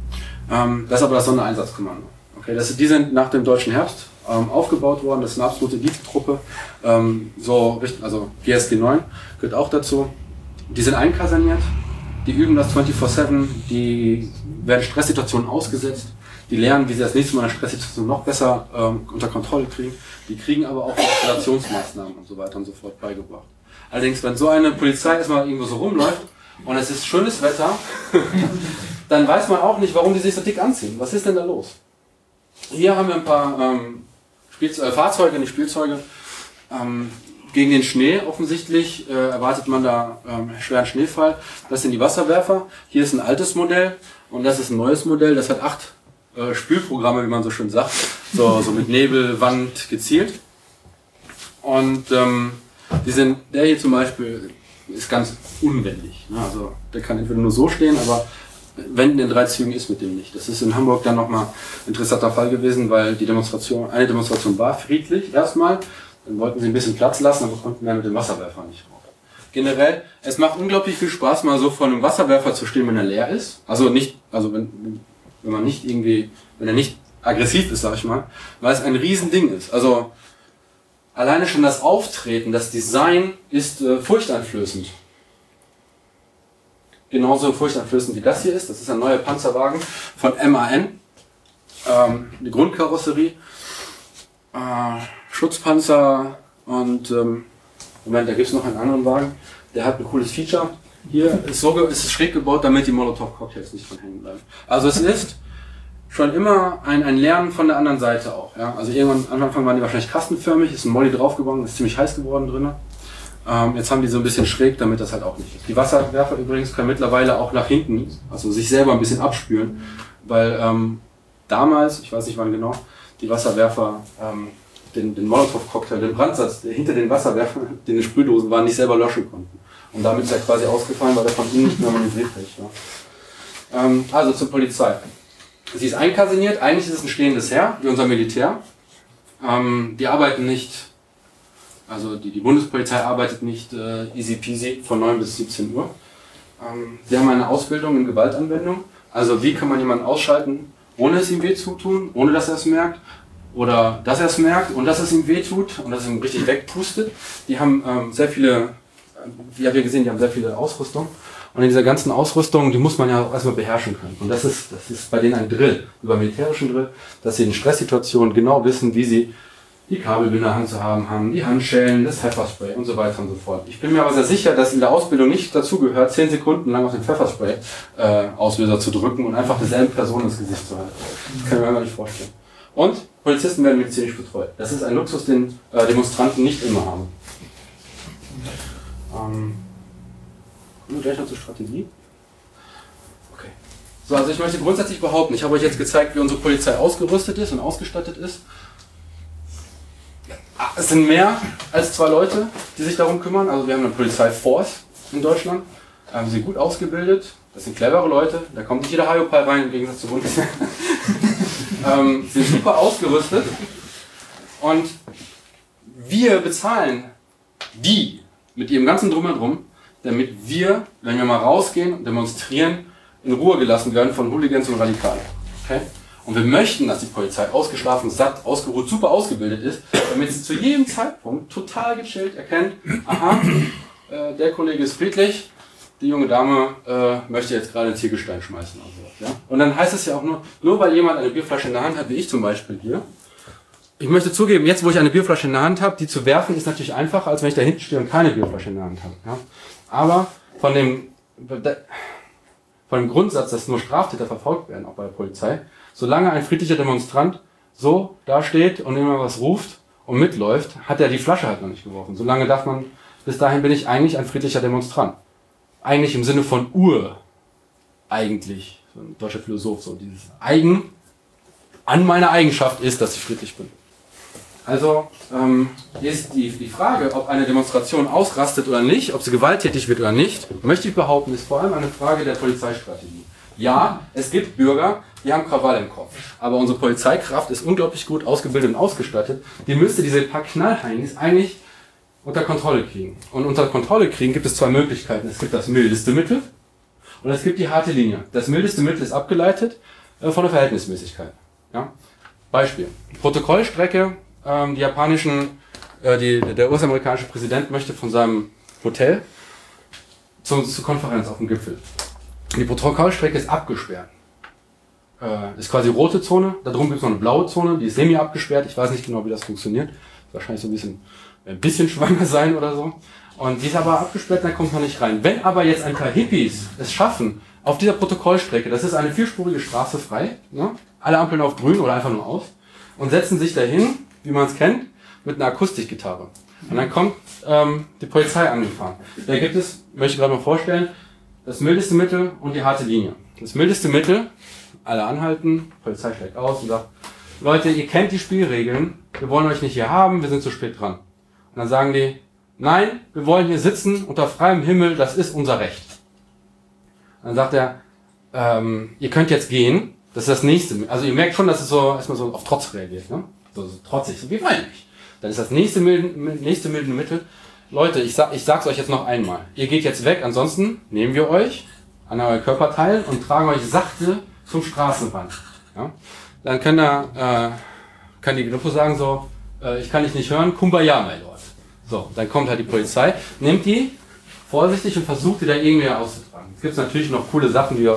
Ähm, das ist aber das Sondereinsatzkommando. Okay, das, die sind nach dem deutschen Herbst ähm, aufgebaut worden. Das ist eine absolute Elite-Truppe. Ähm, so, also GSG 9 gehört auch dazu. Die sind einkaserniert. Die üben das 24-7. Die werden Stresssituationen ausgesetzt. Die lernen, wie sie das nächste Mal eine Stresssituation noch besser ähm, unter Kontrolle kriegen. Die kriegen aber auch Eskalationsmaßnahmen und so weiter und so fort beigebracht. Allerdings, wenn so eine Polizei erstmal irgendwo so rumläuft und es ist schönes Wetter, (laughs) dann weiß man auch nicht, warum die sich so dick anziehen. Was ist denn da los? Hier haben wir ein paar ähm, Spielze äh, Fahrzeuge, nicht Spielzeuge. Ähm, gegen den Schnee offensichtlich äh, erwartet man da ähm, schweren Schneefall. Das sind die Wasserwerfer. Hier ist ein altes Modell und das ist ein neues Modell. Das hat acht äh, Spülprogramme, wie man so schön sagt. So, so mit Nebel, Wand gezielt. Und ähm, die sind, der hier zum Beispiel ist ganz unwendig. Ne? Also der kann entweder nur so stehen, aber Wenden in drei Zügen ist mit dem nicht. Das ist in Hamburg dann nochmal ein interessanter Fall gewesen, weil die Demonstration, eine Demonstration war friedlich erstmal, dann wollten sie ein bisschen Platz lassen, aber konnten dann mit dem Wasserwerfer nicht rauf. Generell, es macht unglaublich viel Spaß, mal so vor einem Wasserwerfer zu stehen, wenn er leer ist. Also nicht, also wenn, wenn man nicht irgendwie, wenn er nicht aggressiv ist, sag ich mal, weil es ein Riesending ist. Also alleine schon das Auftreten, das Design ist äh, furchteinflößend. Genauso furchteinflößend wie das hier ist. Das ist ein neuer Panzerwagen von MAN. Ähm, die Grundkarosserie. Äh, Schutzpanzer und ähm, Moment, da gibt es noch einen anderen Wagen. Der hat ein cooles Feature. Hier ist so ist es schräg gebaut, damit die Molotow-Cocktails nicht dran hängen bleiben. Also es ist schon immer ein, ein Lernen von der anderen Seite auch. Ja? Also irgendwann am Anfang waren die wahrscheinlich kastenförmig, ist ein Molly draufgebaut, ist ziemlich heiß geworden drin. Ähm, jetzt haben die so ein bisschen schräg, damit das halt auch nicht ist. Die Wasserwerfer übrigens können mittlerweile auch nach hinten, also sich selber ein bisschen abspülen, weil ähm, damals, ich weiß nicht wann genau, die Wasserwerfer ähm, den, den Molotow-Cocktail, den Brandsatz, der hinter den Wasserwerfern, (laughs) den Sprühdosen waren, nicht selber löschen konnten. Und damit ist er quasi ausgefallen, weil er von innen nicht mehr manövrierfähig war. Ähm, also zur Polizei. Sie ist einkaserniert, eigentlich ist es ein stehendes Heer, wie unser Militär. Ähm, die arbeiten nicht, also die, die Bundespolizei arbeitet nicht äh, easy peasy von 9 bis 17 Uhr. Ähm, sie haben eine Ausbildung in Gewaltanwendung. Also wie kann man jemanden ausschalten, ohne es ihm weh zu tun, ohne dass er es merkt. Oder dass er es merkt und dass es ihm weh tut und dass es ihm richtig wegpustet. Die haben ähm, sehr viele, wie habt ihr gesehen, die haben sehr viele Ausrüstung. Und in dieser ganzen Ausrüstung, die muss man ja auch erstmal beherrschen können. Und das ist, das ist bei denen ein Drill, über militärischen Drill, dass sie in Stresssituationen genau wissen, wie sie die Kabel in der Hand zu haben haben, die Handschellen, das Pfefferspray und so weiter und so fort. Ich bin mir aber sehr sicher, dass in der Ausbildung nicht dazu gehört, zehn Sekunden lang auf den Pfefferspray-Auslöser zu drücken und einfach derselben Person ins Gesicht zu halten. Das kann ich mir einfach nicht vorstellen. Und Polizisten werden medizinisch betreut. Das ist ein Luxus, den äh, Demonstranten nicht immer haben. Ähm, wir gleich noch zur Strategie. Okay. So, also ich möchte grundsätzlich behaupten, ich habe euch jetzt gezeigt, wie unsere Polizei ausgerüstet ist und ausgestattet ist. Ah, Es sind mehr als zwei Leute, die sich darum kümmern. Also wir haben eine Polizeiforce in Deutschland. Ähm, sie sind gut ausgebildet. Das sind clevere Leute. Da kommt nicht jeder Hyopai rein, im Gegensatz zur Bundeswehr. (laughs) ähm, sie sind super ausgerüstet. Und wir bezahlen die mit ihrem ganzen Drumherum, damit wir, wenn wir mal rausgehen und demonstrieren, in Ruhe gelassen werden von Hooligans und Radikalen. Okay? Und wir möchten, dass die Polizei ausgeschlafen, satt, ausgeruht, super ausgebildet ist, damit sie zu jedem Zeitpunkt total gechillt erkennt, aha, äh, der Kollege ist friedlich, die junge Dame äh, möchte jetzt gerade einen Ziegelstein schmeißen. Und, so, ja? und dann heißt es ja auch nur, nur weil jemand eine Bierflasche in der Hand hat, wie ich zum Beispiel hier, ich möchte zugeben, jetzt wo ich eine Bierflasche in der Hand habe, die zu werfen ist natürlich einfacher, als wenn ich da hinten stehe und keine Bierflasche in der Hand habe. Ja? Aber von dem, von dem Grundsatz, dass nur Straftäter verfolgt werden, auch bei der Polizei, solange ein friedlicher Demonstrant so dasteht und immer was ruft und mitläuft, hat er die Flasche halt noch nicht geworfen. Solange darf man, bis dahin bin ich eigentlich ein friedlicher Demonstrant. Eigentlich im Sinne von Ur, eigentlich, so ein deutscher Philosoph, so dieses Eigen an meiner Eigenschaft ist, dass ich friedlich bin. Also ähm, ist die, die Frage, ob eine Demonstration ausrastet oder nicht, ob sie gewalttätig wird oder nicht, möchte ich behaupten, ist vor allem eine Frage der Polizeistrategie. Ja, es gibt Bürger, die haben Krawall im Kopf. Aber unsere Polizeikraft ist unglaublich gut ausgebildet und ausgestattet. Die müsste diese paar Knallheinis eigentlich unter Kontrolle kriegen. Und unter Kontrolle kriegen gibt es zwei Möglichkeiten. Es gibt das mildeste Mittel und es gibt die harte Linie. Das mildeste Mittel ist abgeleitet äh, von der Verhältnismäßigkeit. Ja? Beispiel. Protokollstrecke, ähm, die japanischen, äh, die, der US-amerikanische Präsident möchte von seinem Hotel zur, zur Konferenz auf dem Gipfel. Die Protokollstrecke ist abgesperrt. Äh, ist quasi rote Zone, da drum gibt es noch eine blaue Zone, die ist semi abgesperrt. Ich weiß nicht genau, wie das funktioniert. Wahrscheinlich so ein bisschen, ein bisschen (laughs) schwanger sein oder so. Und die ist aber abgesperrt, da kommt man nicht rein. Wenn aber jetzt ein paar Hippies es schaffen, auf dieser Protokollstrecke, das ist eine vierspurige Straße frei, ne? alle Ampeln auf grün oder einfach nur aus, und setzen sich dahin, wie man es kennt, mit einer Akustikgitarre. Und dann kommt ähm, die Polizei angefahren. Da gibt es, möchte ich gerade mal vorstellen, das mildeste Mittel und die harte Linie. Das mildeste Mittel, alle anhalten, Polizei steigt aus und sagt, Leute, ihr kennt die Spielregeln, wir wollen euch nicht hier haben, wir sind zu spät dran. Und dann sagen die, nein, wir wollen hier sitzen unter freiem Himmel, das ist unser Recht. Dann sagt er, ähm, ihr könnt jetzt gehen, das ist das nächste. Also ihr merkt schon, dass es so erstmal so auf Trotz reagiert, ne? So, so trotzig, so wie nicht. Dann ist das nächste milde, nächste milde Mittel. Leute, ich, sag, ich sag's euch jetzt noch einmal. Ihr geht jetzt weg, ansonsten nehmen wir euch an euer Körperteil und tragen euch sachte zum Straßenrand. Ja? Dann kann, er, äh, kann die Gruppe sagen so, äh, ich kann dich nicht hören, Kumbaya, mein Lord. So, dann kommt halt die Polizei, nimmt die vorsichtig und versucht die da irgendwie auszutragen. Es gibt natürlich noch coole Sachen, wie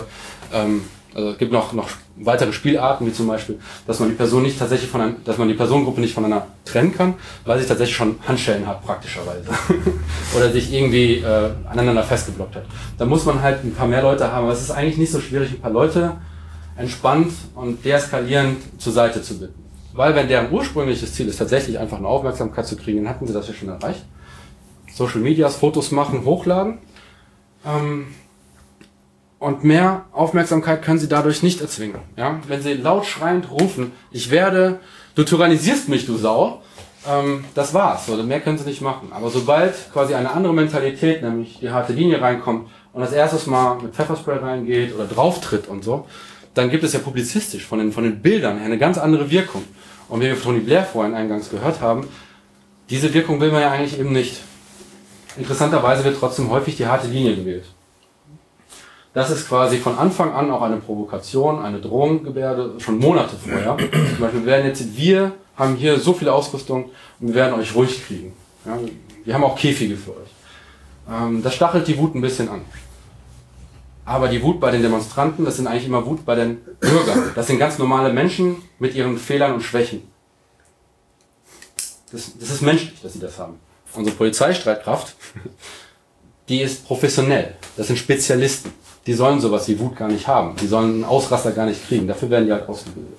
ähm, also es gibt noch, noch weitere Spielarten, wie zum Beispiel, dass man die Person nicht tatsächlich von einer, dass man die Personengruppe nicht voneinander trennen kann, weil sie tatsächlich schon Handschellen hat, praktischerweise. (laughs) Oder sich irgendwie äh, aneinander festgeblockt hat. Da muss man halt ein paar mehr Leute haben, aber es ist eigentlich nicht so schwierig, ein paar Leute entspannt und deeskalierend zur Seite zu bitten. Weil wenn deren ursprüngliches Ziel ist, tatsächlich einfach eine Aufmerksamkeit zu kriegen, dann hatten sie das ja schon erreicht. Social Medias, Fotos machen, hochladen. Ähm, und mehr Aufmerksamkeit können sie dadurch nicht erzwingen. Ja? Wenn sie laut schreiend rufen, ich werde, du tyrannisierst mich, du Sau, ähm, das war's. Oder mehr können sie nicht machen. Aber sobald quasi eine andere Mentalität, nämlich die harte Linie reinkommt und das erstes Mal mit Pfefferspray reingeht oder drauftritt und so, dann gibt es ja publizistisch von den, von den Bildern her eine ganz andere Wirkung. Und wie wir Tony Blair vorhin eingangs gehört haben, diese Wirkung will man ja eigentlich eben nicht. Interessanterweise wird trotzdem häufig die harte Linie gewählt. Das ist quasi von Anfang an auch eine Provokation, eine Drohunggebärde, schon Monate vorher. Zum Beispiel, wir werden jetzt, wir haben hier so viel Ausrüstung und wir werden euch ruhig kriegen. Ja, wir haben auch Käfige für euch. Ähm, das stachelt die Wut ein bisschen an. Aber die Wut bei den Demonstranten, das sind eigentlich immer Wut bei den Bürgern. Das sind ganz normale Menschen mit ihren Fehlern und Schwächen. Das, das ist menschlich, dass sie das haben. Unsere Polizeistreitkraft, die ist professionell. Das sind Spezialisten die sollen sowas wie Wut gar nicht haben. Die sollen einen Ausraster gar nicht kriegen. Dafür werden die halt ausgebildet.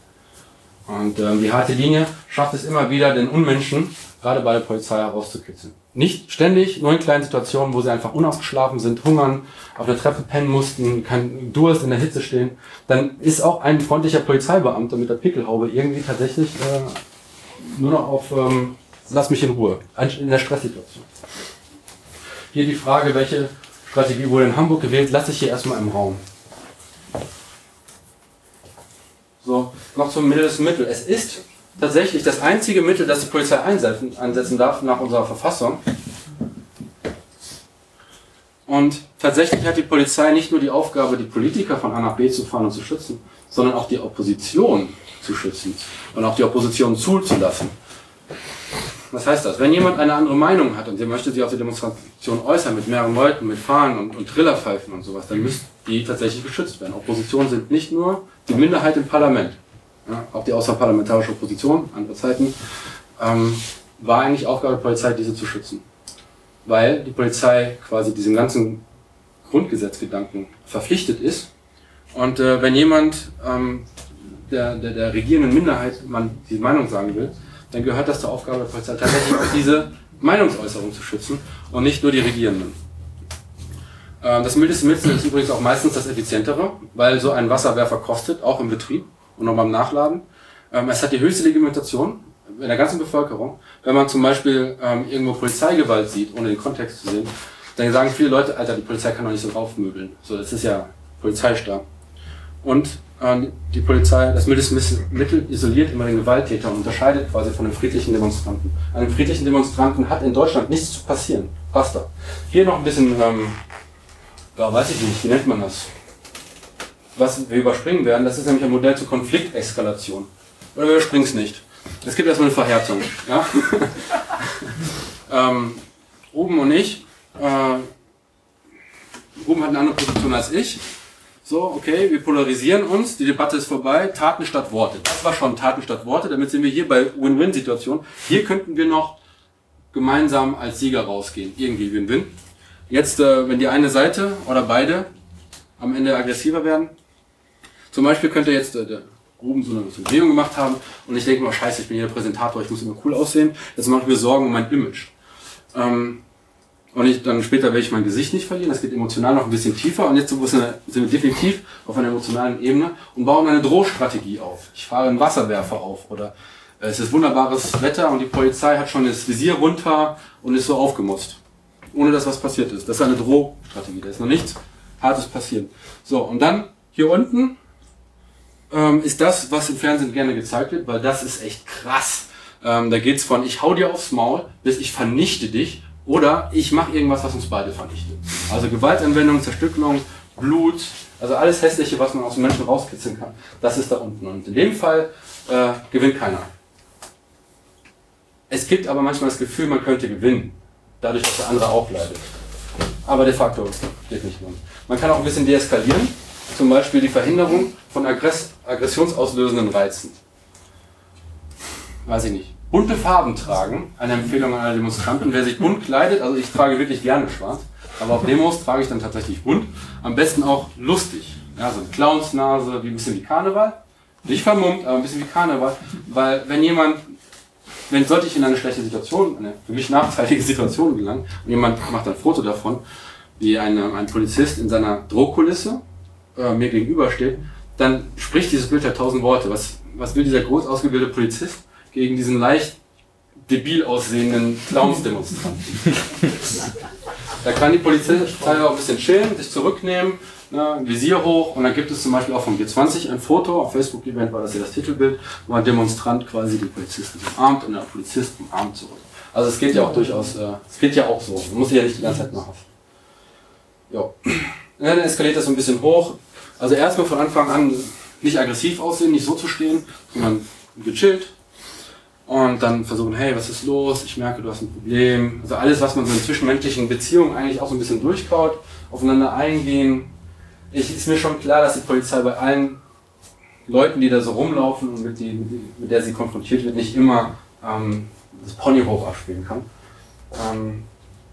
Und ähm, die harte Linie schafft es immer wieder, den Unmenschen gerade bei der Polizei herauszukitzeln. Nicht ständig, nur in kleinen Situationen, wo sie einfach unausgeschlafen sind, hungern, auf der Treppe pennen mussten, kein Durst in der Hitze stehen. Dann ist auch ein freundlicher Polizeibeamter mit der Pickelhaube irgendwie tatsächlich äh, nur noch auf ähm, lass mich in Ruhe, in der Stresssituation. Hier die Frage, welche Strategie wurde in Hamburg gewählt, lasse ich hier erstmal im Raum. So, noch zum mildes Mittel. Es ist tatsächlich das einzige Mittel, das die Polizei einsetzen, einsetzen darf nach unserer Verfassung. Und tatsächlich hat die Polizei nicht nur die Aufgabe, die Politiker von A nach B zu fahren und zu schützen, sondern auch die Opposition zu schützen und auch die Opposition zuzulassen. Was heißt das? Wenn jemand eine andere Meinung hat und sie möchte sie auf der Demonstration äußern mit mehreren Leuten, mit Fahnen und, und Trillerpfeifen und sowas, dann müsste die tatsächlich geschützt werden. Opposition sind nicht nur die Minderheit im Parlament, ja, auch die außerparlamentarische Opposition, andere Zeiten, ähm, war eigentlich Aufgabe der Polizei, diese zu schützen. Weil die Polizei quasi diesem ganzen Grundgesetzgedanken verpflichtet ist. Und äh, wenn jemand ähm, der, der, der regierenden Minderheit man die Meinung sagen will, dann gehört das zur Aufgabe der Polizei tatsächlich auch diese Meinungsäußerung zu schützen und nicht nur die Regierenden. Ähm, das mildeste Mittel ist übrigens auch meistens das effizientere, weil so ein Wasserwerfer kostet, auch im Betrieb und auch beim Nachladen. Ähm, es hat die höchste Legitimation in der ganzen Bevölkerung. Wenn man zum Beispiel ähm, irgendwo Polizeigewalt sieht, ohne den Kontext zu sehen, dann sagen viele Leute, Alter, die Polizei kann doch nicht so raufmöbeln. So, das ist ja Polizeistab. Und die Polizei, das Mittel isoliert immer den Gewalttäter und unterscheidet quasi von den friedlichen Demonstranten. Einem friedlichen Demonstranten hat in Deutschland nichts zu passieren. Basta. Hier noch ein bisschen, ähm, ja, weiß ich nicht, wie nennt man das? Was wir überspringen werden, das ist nämlich ein Modell zur Konflikteskalation. Oder wir überspringen es nicht. Es gibt erstmal eine Verhärtung. Ja? (laughs) ähm, Ruben und ich, äh, Ruben hat eine andere Position als ich. So, okay, wir polarisieren uns, die Debatte ist vorbei, Taten statt Worte. Das war schon Taten statt Worte, damit sind wir hier bei Win-Win-Situation. Hier könnten wir noch gemeinsam als Sieger rausgehen. Irgendwie Win-Win. Jetzt, äh, wenn die eine Seite oder beide am Ende aggressiver werden, zum Beispiel könnte jetzt äh, der Ruben so eine, Bewegung gemacht haben und ich denke mal, scheiße, ich bin hier der Präsentator, ich muss immer cool aussehen. Jetzt mache ich mir Sorgen um mein Image. Ähm, und ich, dann später werde ich mein Gesicht nicht verlieren. Das geht emotional noch ein bisschen tiefer. Und jetzt sind wir definitiv auf einer emotionalen Ebene und bauen eine Drohstrategie auf. Ich fahre einen Wasserwerfer auf oder Es ist wunderbares Wetter und die Polizei hat schon das Visier runter und ist so aufgemust. Ohne dass was passiert ist. Das ist eine Drohstrategie. Da ist noch nichts Hartes passiert. So, und dann hier unten ähm, ist das, was im Fernsehen gerne gezeigt wird, weil das ist echt krass. Ähm, da geht's von ich hau dir aufs Maul bis ich vernichte dich oder ich mache irgendwas, was uns beide vernichtet. Also Gewaltanwendung, Zerstückelung, Blut, also alles Hässliche, was man aus dem Menschen rauskitzeln kann, das ist da unten. Und in dem Fall äh, gewinnt keiner. Es gibt aber manchmal das Gefühl, man könnte gewinnen, dadurch, dass der andere auch leidet. Aber de facto geht nicht mehr. Man kann auch ein bisschen deeskalieren, zum Beispiel die Verhinderung von Aggress aggressionsauslösenden Reizen. Weiß ich nicht. Bunte Farben tragen, eine Empfehlung an alle Demonstranten. Wer sich bunt kleidet, also ich trage wirklich gerne schwarz, aber auf Demos trage ich dann tatsächlich bunt. Am besten auch lustig. Ja, so eine Clownsnase, wie ein bisschen wie Karneval. Nicht vermummt, aber ein bisschen wie Karneval. Weil wenn jemand, wenn sollte ich in eine schlechte Situation, eine für mich nachteilige Situation gelangen, und jemand macht ein Foto davon, wie eine, ein Polizist in seiner Drohkulisse äh, mir gegenübersteht, dann spricht dieses Bild ja tausend Worte. Was, was will dieser groß ausgebildete Polizist gegen diesen leicht debil aussehenden Clowns-Demonstranten? (laughs) da kann die Polizei auch ein bisschen chillen, sich zurücknehmen, ne, Visier hoch und dann gibt es zum Beispiel auch vom G20 ein Foto, auf Facebook-Event war das ja das Titelbild, wo ein Demonstrant quasi die Polizisten umarmt und der Polizist umarmt zurück. Also es geht ja auch durchaus, äh, es geht ja auch so. Man muss ja nicht die ganze Zeit machen. Ja. Dann eskaliert das so ein bisschen hoch. Also erstmal von Anfang an nicht aggressiv aussehen, nicht so zu stehen, sondern gechillt. Und dann versuchen, hey, was ist los? Ich merke, du hast ein Problem. Also alles, was man so in zwischenmenschlichen Beziehungen eigentlich auch so ein bisschen durchkaut, aufeinander eingehen. Ich, ist mir schon klar, dass die Polizei bei allen Leuten, die da so rumlaufen und mit, die, mit der sie konfrontiert wird, nicht immer ähm, das Pony hoch abspielen kann. Ähm,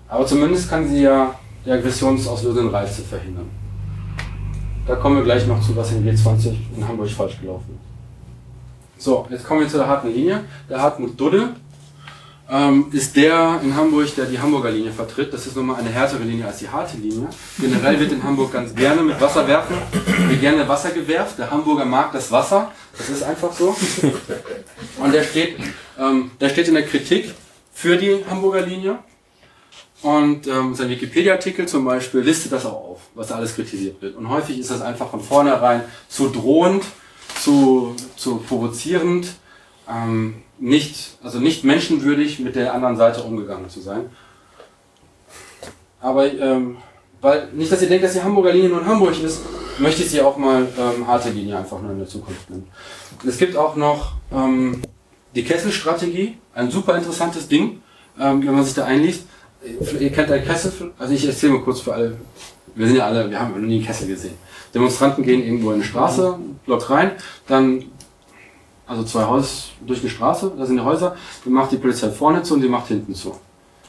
aber zumindest kann sie ja die aggressionsauslösenden Reize verhindern. Da kommen wir gleich noch zu, was in G20 in Hamburg falsch gelaufen ist. So, jetzt kommen wir zu der harten Linie. Der Hartmut Dudde ähm, ist der in Hamburg, der die Hamburger Linie vertritt. Das ist nochmal eine härtere Linie als die harte Linie. Generell wird in Hamburg ganz gerne mit Wasser werfen. Wird gerne Wasser gewerft. Der Hamburger mag das Wasser. Das ist einfach so. Und der steht, ähm, der steht in der Kritik für die Hamburger Linie. Und ähm, sein Wikipedia-Artikel zum Beispiel listet das auch auf, was alles kritisiert wird. Und häufig ist das einfach von vornherein zu drohend, zu, zu provozierend, ähm, nicht, also nicht menschenwürdig mit der anderen Seite umgegangen zu sein. Aber ähm, weil nicht, dass ihr denkt, dass die Hamburger Linie nur in Hamburg ist, möchte ich sie auch mal ähm, harte Linie einfach nur in der Zukunft nennen. Es gibt auch noch ähm, die Kesselstrategie, ein super interessantes Ding, ähm, wenn man sich da einliest ihr kennt einen Kessel, also ich erzähle mal kurz für alle, wir sind ja alle, wir haben noch nie einen Kessel gesehen. Demonstranten gehen irgendwo in eine Straße, Block rein, dann, also zwei Häuser durch eine Straße, da sind die Häuser, dann macht die Polizei vorne zu und die macht hinten zu.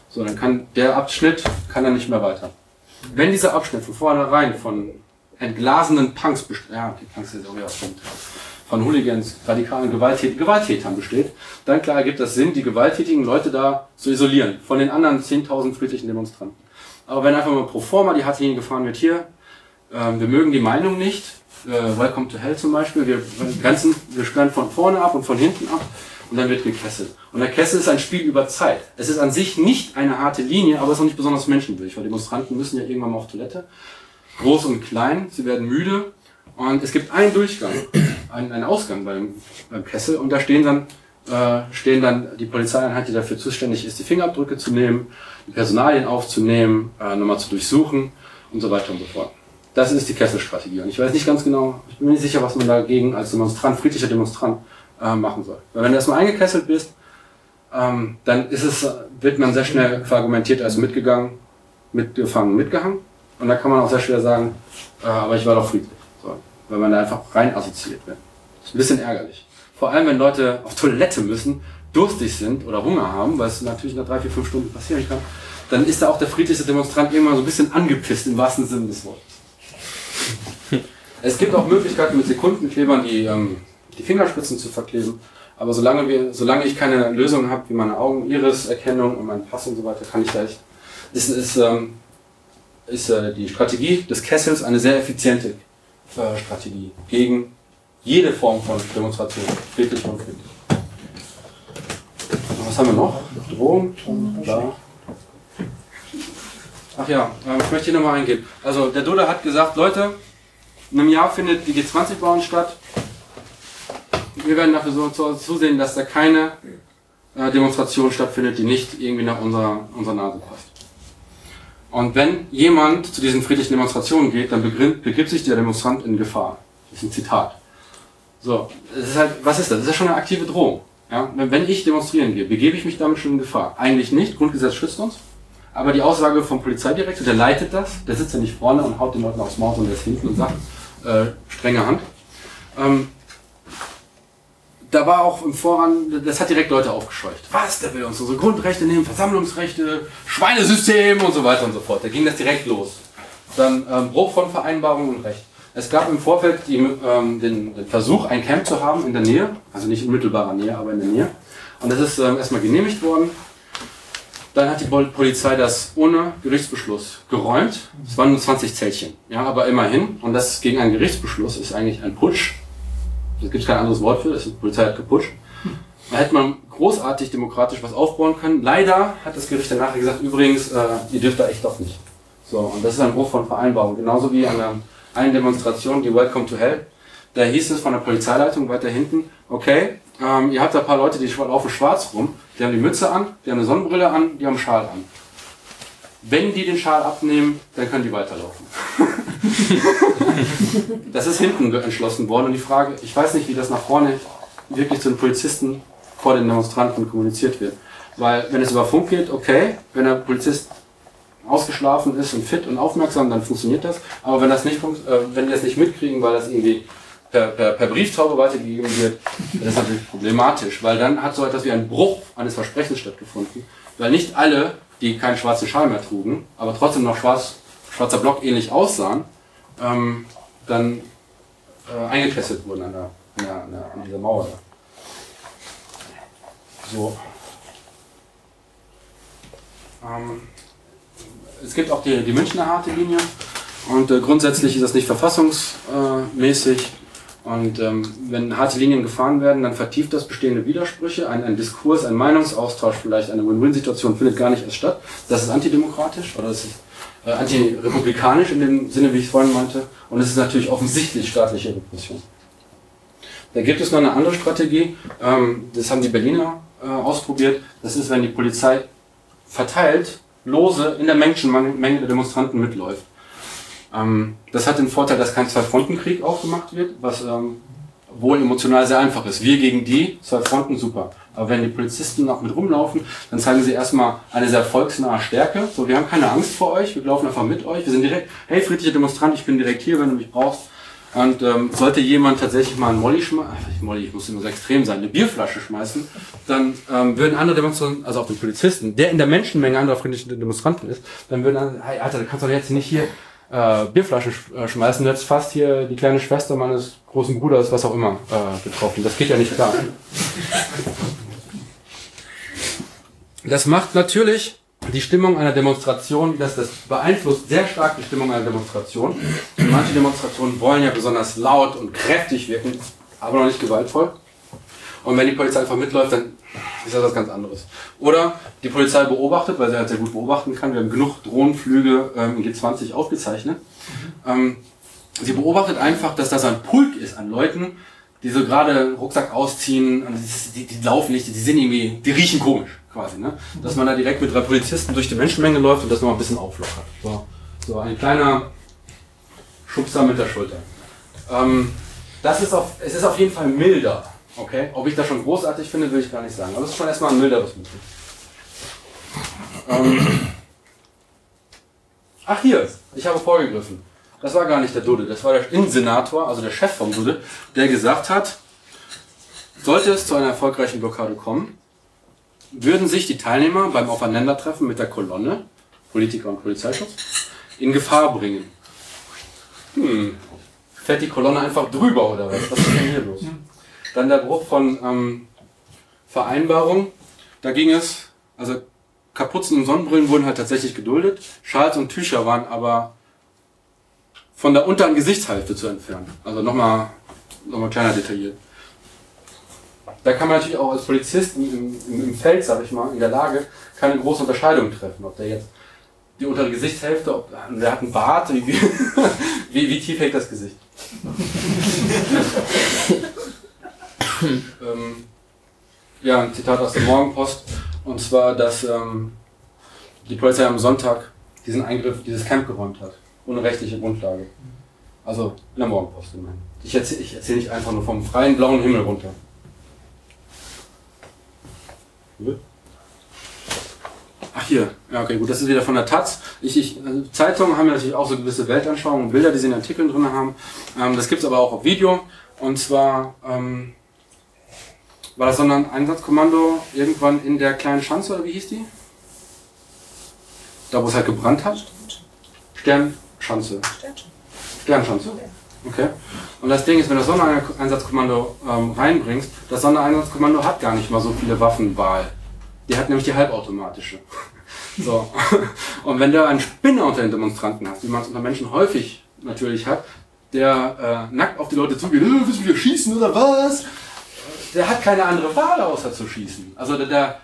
So, dann kann der Abschnitt, kann dann nicht mehr weiter. Wenn dieser Abschnitt von vornherein von entglasenen Punks, ja, die Punks ist auch wieder stimmt, von Hooligans, radikalen Gewaltät Gewalttätern besteht, dann klar ergibt das Sinn, die gewalttätigen Leute da zu isolieren von den anderen 10.000 friedlichen Demonstranten. Aber wenn einfach mal pro forma die harte Linie gefahren wird, hier, äh, wir mögen die Meinung nicht, äh, Welcome to Hell zum Beispiel, wir grenzen, wir sperren von vorne ab und von hinten ab und dann wird gekesselt. Und der Kessel ist ein Spiel über Zeit. Es ist an sich nicht eine harte Linie, aber es ist auch nicht besonders menschenwürdig, weil Demonstranten müssen ja irgendwann mal auf Toilette. Groß und klein, sie werden müde und es gibt einen Durchgang, einen, einen Ausgang beim, beim Kessel und da stehen dann, äh, stehen dann die Polizeieinheit, die dafür zuständig ist, die Fingerabdrücke zu nehmen, die Personalien aufzunehmen, äh, nochmal zu durchsuchen und so weiter und so fort. Das ist die Kesselstrategie. Und ich weiß nicht ganz genau, ich bin mir nicht sicher, was man dagegen als Demonstrant, friedlicher Demonstrant, äh, machen soll. Weil wenn du erstmal eingekesselt bist, ähm, dann ist es, wird man sehr schnell verargumentiert als mitgegangen, mitgefangen, mitgehangen. Und da kann man auch sehr schwer sagen, äh, aber ich war doch friedlich weil man da einfach rein assoziiert wird. Das ist ein bisschen ärgerlich. Vor allem, wenn Leute auf Toilette müssen, durstig sind oder Hunger haben, weil es natürlich nach drei, vier, fünf Stunden passieren kann, dann ist da auch der friedlichste Demonstrant irgendwann so ein bisschen angepisst im wahrsten Sinne des Wortes. (laughs) Es gibt auch Möglichkeiten mit Sekundenklebern die, ähm, die Fingerspitzen zu verkleben. Aber solange, wir, solange ich keine Lösung habe, wie meine Augen, Iris-Erkennung und mein Pass und so weiter, kann ich da echt. Ist, ist, ähm, ist äh, die Strategie des Kessels eine sehr effiziente Strategie gegen jede Form von Demonstration, friedlich und friedlich. was haben wir noch? Drohung, bla. Ach ja, ähm, ich möchte hier nochmal eingehen. Also der Duda hat gesagt, Leute, in einem Jahr findet die G20 bei uns statt. Wir werden dafür so zusehen, dass da keine äh, Demonstration stattfindet, die nicht irgendwie nach unserer, unserer Nase passt. Und wenn jemand zu diesen friedlichen Demonstrationen geht, dann begibt sich der Demonstrant in Gefahr. Das ist ein Zitat. So, das ist halt, was ist das? Das ist schon eine aktive Drohung. Ja? Wenn wenn ich demonstrieren gehe, begebe ich mich damit schon in Gefahr. Eigentlich nicht, Grundgesetz schützt uns. Aber die Aussage vom Polizeidirektor, der leitet das, der sitzt ja nicht vorne und haut den Leuten aufs Maul, sondern der ist hinten und sagt, äh, strenge Hand. Ähm, da war auch im Voran, das hat direkt Leute aufgescheucht. Was, der will uns unsere Grundrechte nehmen, Versammlungsrechte, Schweinesystem und so weiter und so fort. Da ging das direkt los. Dann ähm, Bruch von Vereinbarungen und Recht. Es gab im Vorfeld die, ähm, den, den Versuch, ein Camp zu haben in der Nähe, also nicht in mittelbarer Nähe, aber in der Nähe. Und das ist ähm, erstmal genehmigt worden. Dann hat die Pol- Polizei das ohne Gerichtsbeschluss geräumt. Es waren nur 20 Zeltchen, ja, aber immerhin. Und das gegen einen Gerichtsbeschluss ist eigentlich ein Putsch. Da gibt es kein anderes Wort für, das ist, die Polizei hat geputscht. Da hätte man großartig demokratisch was aufbauen können. Leider hat das Gericht danach gesagt, übrigens, äh, ihr dürft da echt doch nicht. So, und das ist ein Bruch von Vereinbarung. Genauso wie an der einen Demonstration, die Welcome to Hell. Da hieß es von der Polizeileitung weiter hinten, okay, ähm, ihr habt da ein paar Leute, die laufen schwarz rum, die haben die Mütze an, die haben eine Sonnenbrille an, die haben einen Schal an. Wenn die den Schal abnehmen, dann können die weiterlaufen. (laughs) (laughs) das ist hinten entschlossen worden und die Frage, ich weiß nicht, wie das nach vorne wirklich zu den Polizisten vor den Demonstranten kommuniziert wird. Weil wenn es über Funk geht, okay, wenn der Polizist ausgeschlafen ist und fit und aufmerksam, dann funktioniert das. Aber wenn das nicht äh, wenn die das nicht mitkriegen, weil das irgendwie per, per, per Brieftaube weitergegeben wird, das ist natürlich problematisch, weil dann hat so etwas wie ein Bruch eines Versprechens stattgefunden. Weil nicht alle, die keinen schwarzen Schal mehr trugen, aber trotzdem noch schwarz, schwarzer Block ähnlich aussahen, ähm, dann äh, eingekesselt wurden an, der, an, der, an, der, an dieser Mauer. Da. So. Ähm, es gibt auch die, die Münchner harte Linie und äh, grundsätzlich ist das nicht verfassungsmäßig. Und ähm, wenn harte Linien gefahren werden, dann vertieft das bestehende Widersprüche. Ein, ein Diskurs, ein Meinungsaustausch, vielleicht eine Win-Win-Situation findet gar nicht erst statt. Das ist antidemokratisch oder das ist äh, antirepublikanisch in dem Sinne, wie ich es vorhin meinte. Und es ist natürlich offensichtlich staatliche Repression. Da gibt es noch eine andere Strategie, ähm, das haben die Berliner äh, ausprobiert. Das ist, wenn die Polizei verteilt, lose in der Menschenmenge der Demonstranten mitläuft. Ähm, das hat den Vorteil, dass kein Zwei-Fronten-Krieg aufgemacht wird, was ähm, wohl emotional sehr einfach ist. Wir gegen die, zwei Fronten, super. Aber wenn die Polizisten noch mit rumlaufen, dann zeigen sie erstmal eine sehr volksnahe Stärke. So, wir haben keine Angst vor euch, wir laufen einfach mit euch. Wir sind direkt, hey, friedlicher Demonstrant, ich bin direkt hier, wenn du mich brauchst. Und ähm, sollte jemand tatsächlich mal einen Molly schmeißen, Molly, ich muss immer so extrem sein, eine Bierflasche schmeißen, dann ähm, würden andere Demonstranten, also auch den Polizisten, der in der Menschenmenge anderer friedlicher Demonstranten ist, dann würden dann, hey Alter, du kannst doch jetzt nicht hier äh, Bierflaschen sch äh, schmeißen, jetzt fast hier die kleine Schwester meines großen Bruders, was auch immer, äh, getroffen. Das geht ja nicht klar. Das macht natürlich die Stimmung einer Demonstration, das, das beeinflusst sehr stark die Stimmung einer Demonstration. Und manche Demonstrationen wollen ja besonders laut und kräftig wirken, aber noch nicht gewaltvoll. Und wenn die Polizei einfach mitläuft, dann ist das was ganz anderes. Oder die Polizei beobachtet, weil sie halt sehr gut beobachten kann. Wir haben genug Drohnenflüge ähm, in G20 aufgezeichnet. Ähm, sie beobachtet einfach, dass da so ein Pulk ist an Leuten, die so gerade Rucksack ausziehen die, die, die laufen nicht, die sind irgendwie, die riechen komisch quasi, ne? Dass man da direkt mit drei Polizisten durch die Menschenmenge läuft und das noch ein bisschen auflockert. So, so ein kleiner Schubser mit der Schulter. Ähm, das ist auf, es ist auf jeden Fall milder, okay? Ob ich das schon großartig finde, will ich gar nicht sagen. Aber es ist schon erstmal ein milderes Mittel. Ähm, ach hier, ich habe vorgegriffen. Das war gar nicht der Dude, das war der Innensenator, also der Chef vom Dude, der gesagt hat, sollte es zu einer erfolgreichen Blockade kommen, würden sich die Teilnehmer beim Aufeinandertreffen mit der Kolonne, Politiker und Polizeischutz, in Gefahr bringen. Hm, fährt die Kolonne einfach drüber oder was? Was ist denn hier los? Dann der Bruch von ähm, Vereinbarung, da ging es, also Kapuzen und Sonnenbrillen wurden halt tatsächlich geduldet, Schals und Tücher waren aber von der unteren Gesichtshälfte zu entfernen. Also nochmal noch mal kleiner detailliert. da kann man natürlich auch als Polizist im, im, im Feld, sag ich mal, in der Lage, keine große Unterscheidung treffen, ob der jetzt die untere Gesichtshälfte, ob der hat einen Bart, wie, wie, (laughs) wie tief hängt das Gesicht. (laughs) (laughs) ähm, ja, ein Zitat aus der Morgenpost, und zwar, dass ähm, die Polizei am Sonntag diesen Eingriff, dieses Camp geräumt hat, ohne rechtliche Grundlage. Also in der Morgenpost immerhin. Ich erzähle ich erzähl nicht einfach nur vom freien blauen Himmel runter. Ach hier, ja okay, gut, das ist wieder von der Taz. Ich, ich, also Zeitungen haben ja natürlich auch so gewisse Weltanschauungen und Bilder, die sie in Artikeln drin haben. Ähm, das gibt es aber auch auf Video. Und zwar ähm, war das so ein Einsatzkommando irgendwann in der kleinen Schanze, oder wie hieß die? Da wo es halt gebrannt hat? Sternschanze. Sternschanze? Okay. Und das Ding ist, wenn du das Sondereinsatzkommando ähm, reinbringst, das Sondereinsatzkommando hat gar nicht mal so viele Waffenwahl. Die hat nämlich die halbautomatische. (laughs) So. Und wenn du einen Spinner unter den Demonstranten hast, wie man es unter Menschen häufig natürlich hat, der äh, nackt auf die Leute zugeht, äh, willst du wieder schießen oder was? Der hat keine andere Wahl außer zu schießen. Also der, der,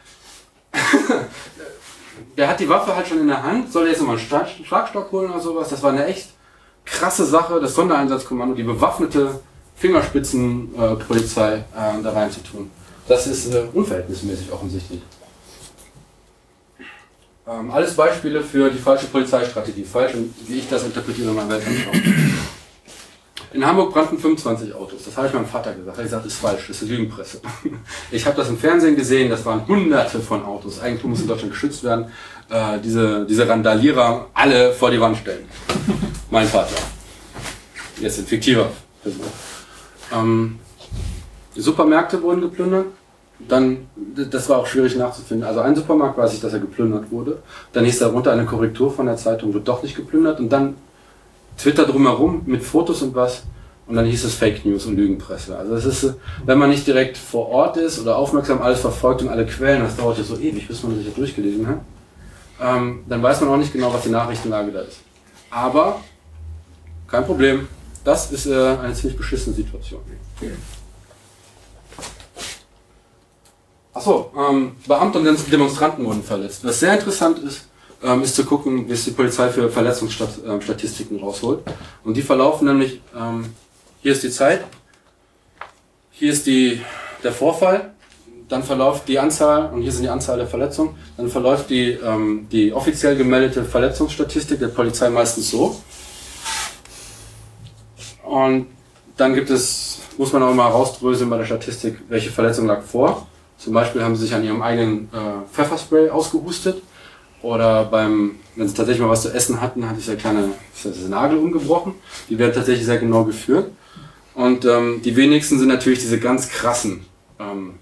(laughs) der hat die Waffe halt schon in der Hand, soll jetzt nochmal einen Schlagstock holen oder sowas. Das war eine echt krasse Sache, das Sondereinsatzkommando, die bewaffnete Fingerspitzenpolizei äh, da rein zu tun. Das ist äh, unverhältnismäßig offensichtlich. Ähm, alles Beispiele für die falsche Polizeistrategie, falsch, wie ich das interpretiere in meiner Weltanschauung. In Hamburg brannten 25 Autos. Das habe ich meinem Vater gesagt. Er hat gesagt, das ist falsch, das ist Lügenpresse. (laughs) Ich habe das im Fernsehen gesehen, das waren hunderte von Autos. Eigentum muss in Deutschland geschützt werden. Äh, diese, diese Randalierer alle vor die Wand stellen. Mein Vater. Jetzt ein fiktiver Person. Ähm, Supermärkte wurden geplündert. Dann, das war auch schwierig nachzufinden. Also ein Supermarkt weiß ich, dass er geplündert wurde. Dann hieß darunter eine Korrektur von der Zeitung, wird doch nicht geplündert. Und dann Twitter drumherum mit Fotos und was. Und dann hieß es Fake News und Lügenpresse. Also es ist, wenn man nicht direkt vor Ort ist oder aufmerksam alles verfolgt und alle Quellen, das dauert ja so ewig, bis man sich das durchgelesen hat, ähm, dann weiß man auch nicht genau, was die Nachrichtenlage da ist. Aber kein Problem. Das ist äh, eine ziemlich beschissene Situation. Achso, ähm, Beamte und Demonstranten wurden verletzt. Was sehr interessant ist, ähm, ist zu gucken, wie es die Polizei für Verletzungsstatistiken rausholt. Und die verlaufen nämlich, ähm, hier ist die Zeit, hier ist die, der Vorfall, dann verläuft die Anzahl, und hier sind die Anzahl der Verletzungen, dann verläuft die, ähm, die offiziell gemeldete Verletzungsstatistik der Polizei meistens so. Und dann gibt es, muss man auch immer rausdröseln bei der Statistik, welche Verletzung lag vor. Zum Beispiel haben sie sich an ihrem eigenen äh, Pfefferspray ausgehustet. Oder beim, wenn sie tatsächlich mal was zu essen hatten, hatte ich der kleine der Nagel umgebrochen. Die werden tatsächlich sehr genau geführt. Und ähm, die wenigsten sind natürlich diese ganz krassen ähm,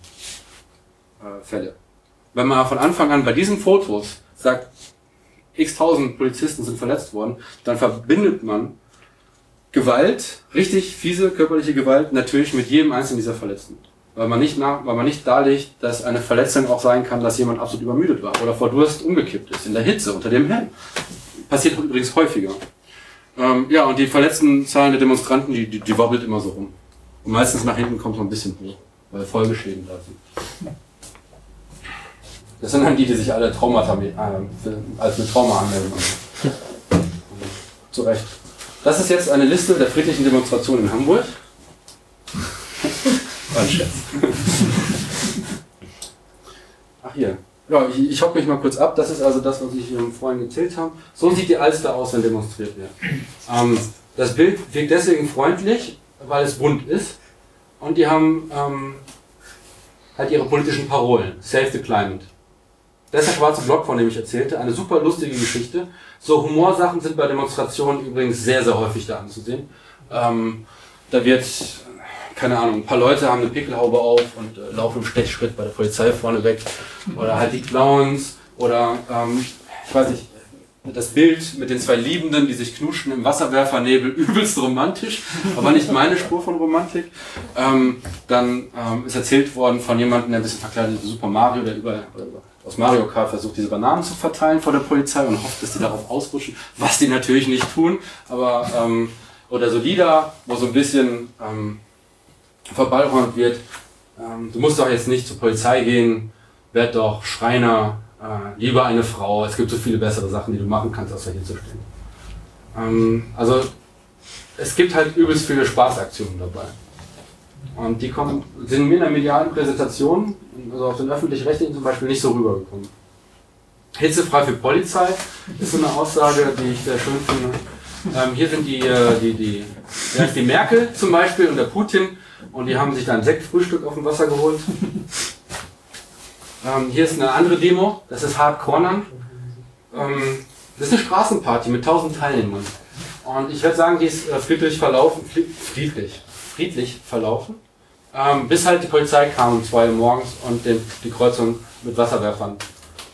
äh, Fälle. Wenn man von Anfang an bei diesen Fotos sagt, x tausend Polizisten sind verletzt worden, dann verbindet man Gewalt, richtig fiese körperliche Gewalt, natürlich mit jedem einzelnen dieser Verletzten. Weil man nicht, nach, weil man nicht darlegt, dass eine Verletzung auch sein kann, dass jemand absolut übermüdet war oder vor Durst umgekippt ist, in der Hitze, unter dem Helm. Passiert übrigens häufiger. Ähm, ja, und die verletzten Zahlen der Demonstranten, die, die, die wobbelt immer so rum. Und meistens nach hinten kommt so ein bisschen hoch, weil Folgeschäden da sind. Das sind dann die, die sich alle Traumata, äh, als mit Trauma anmelden. Zu Recht. Das ist jetzt eine Liste der friedlichen Demonstrationen in Hamburg. Ein Scherz. Ach hier. Ja, ich, ich hocke mich mal kurz ab. Das ist also das, was ich ähm, vorhin gezählt habe. So sieht die Alster aus, wenn demonstriert wird. Ähm, das Bild wirkt deswegen freundlich, weil es bunt ist. Und die haben ähm, halt ihre politischen Parolen. Save the climate. Das ist der schwarze Block, von dem ich erzählte. Eine super lustige Geschichte. So Humorsachen sind bei Demonstrationen übrigens sehr, sehr häufig da anzusehen. Ähm, da wird, keine Ahnung, ein paar Leute haben eine Pickelhaube auf und äh, laufen im Stechschritt bei der Polizei vorne weg. Oder halt die Clowns. Oder, ähm, ich weiß nicht, das Bild mit den zwei Liebenden, die sich knuschen im Wasserwerfernebel, (laughs) übelst romantisch, aber nicht meine Spur von Romantik. Ähm, dann ähm, ist erzählt worden von jemandem, der ein bisschen verkleidet ist, Super Mario, der über, über aus Mario Kart versucht, diese Bananen zu verteilen vor der Polizei und hofft, dass die darauf ausrutschen, was die natürlich nicht tun. Aber ähm, oder so Lieder, wo so ein bisschen ähm, verballhornt wird, ähm, du musst doch jetzt nicht zur Polizei gehen, werd doch Schreiner, äh, lieber eine Frau. Es gibt so viele bessere Sachen, die du machen kannst, außer hier zu stehen. Ähm, also es gibt halt übelst viele Spaßaktionen dabei. Und die kommen, sind mir in der medialen Präsentation, also auf den öffentlich-rechtlichen zum Beispiel, nicht so rübergekommen. Hitzefrei für Polizei ist so eine Aussage, die ich sehr schön finde. Ähm, hier sind die, äh, die, die, die Merkel zum Beispiel und der Putin und die haben sich da ein Sektfrühstück auf dem Wasser geholt. (laughs) Ähm, hier ist eine andere Demo, das ist Hard Cornern. Ähm, das ist eine Straßenparty mit 1000 Teilnehmern. Und ich würde sagen, die ist äh, friedlich verlaufen, friedlich, friedlich verlaufen, ähm, bis halt die Polizei kam um 2 Uhr morgens und den, die Kreuzung mit Wasserwerfern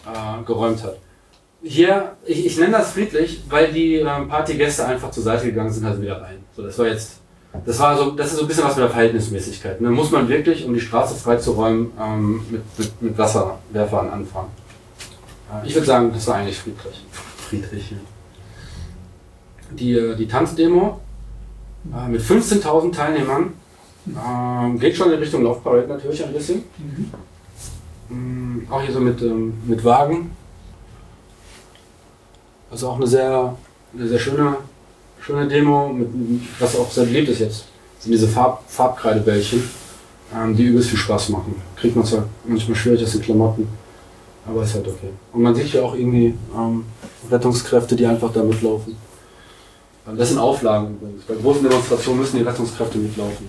äh, geräumt hat. Hier, ich, ich nenne das friedlich, weil die ähm, Partygäste einfach zur Seite gegangen sind, also wieder rein. So, das war jetzt, das war so, das ist so ein bisschen was mit der Verhältnismäßigkeit. Ne? Muss man wirklich, um die Straße freizuräumen, ähm, mit, mit, mit Wasserwerfern anfangen. Äh, ich würde sagen, das war eigentlich friedlich. Friedrich. Ja. Die, äh, die Tanzdemo äh, mit 15.000 Teilnehmern äh, geht schon in Richtung Laufparade natürlich ein bisschen. Mhm. Auch hier so mit, ähm, mit Wagen. Also auch eine sehr, eine sehr schöne, schöne Demo, mit, was auch sehr beliebt ist jetzt. Das sind diese Farb, Farbkreidebällchen, ähm, die übelst viel Spaß machen. Kriegt man zwar manchmal schwierig aus den Klamotten, aber ist halt okay. Und man sieht ja auch irgendwie ähm, Rettungskräfte, die einfach da mitlaufen. Das sind Auflagen übrigens. Bei großen Demonstrationen müssen die Rettungskräfte mitlaufen.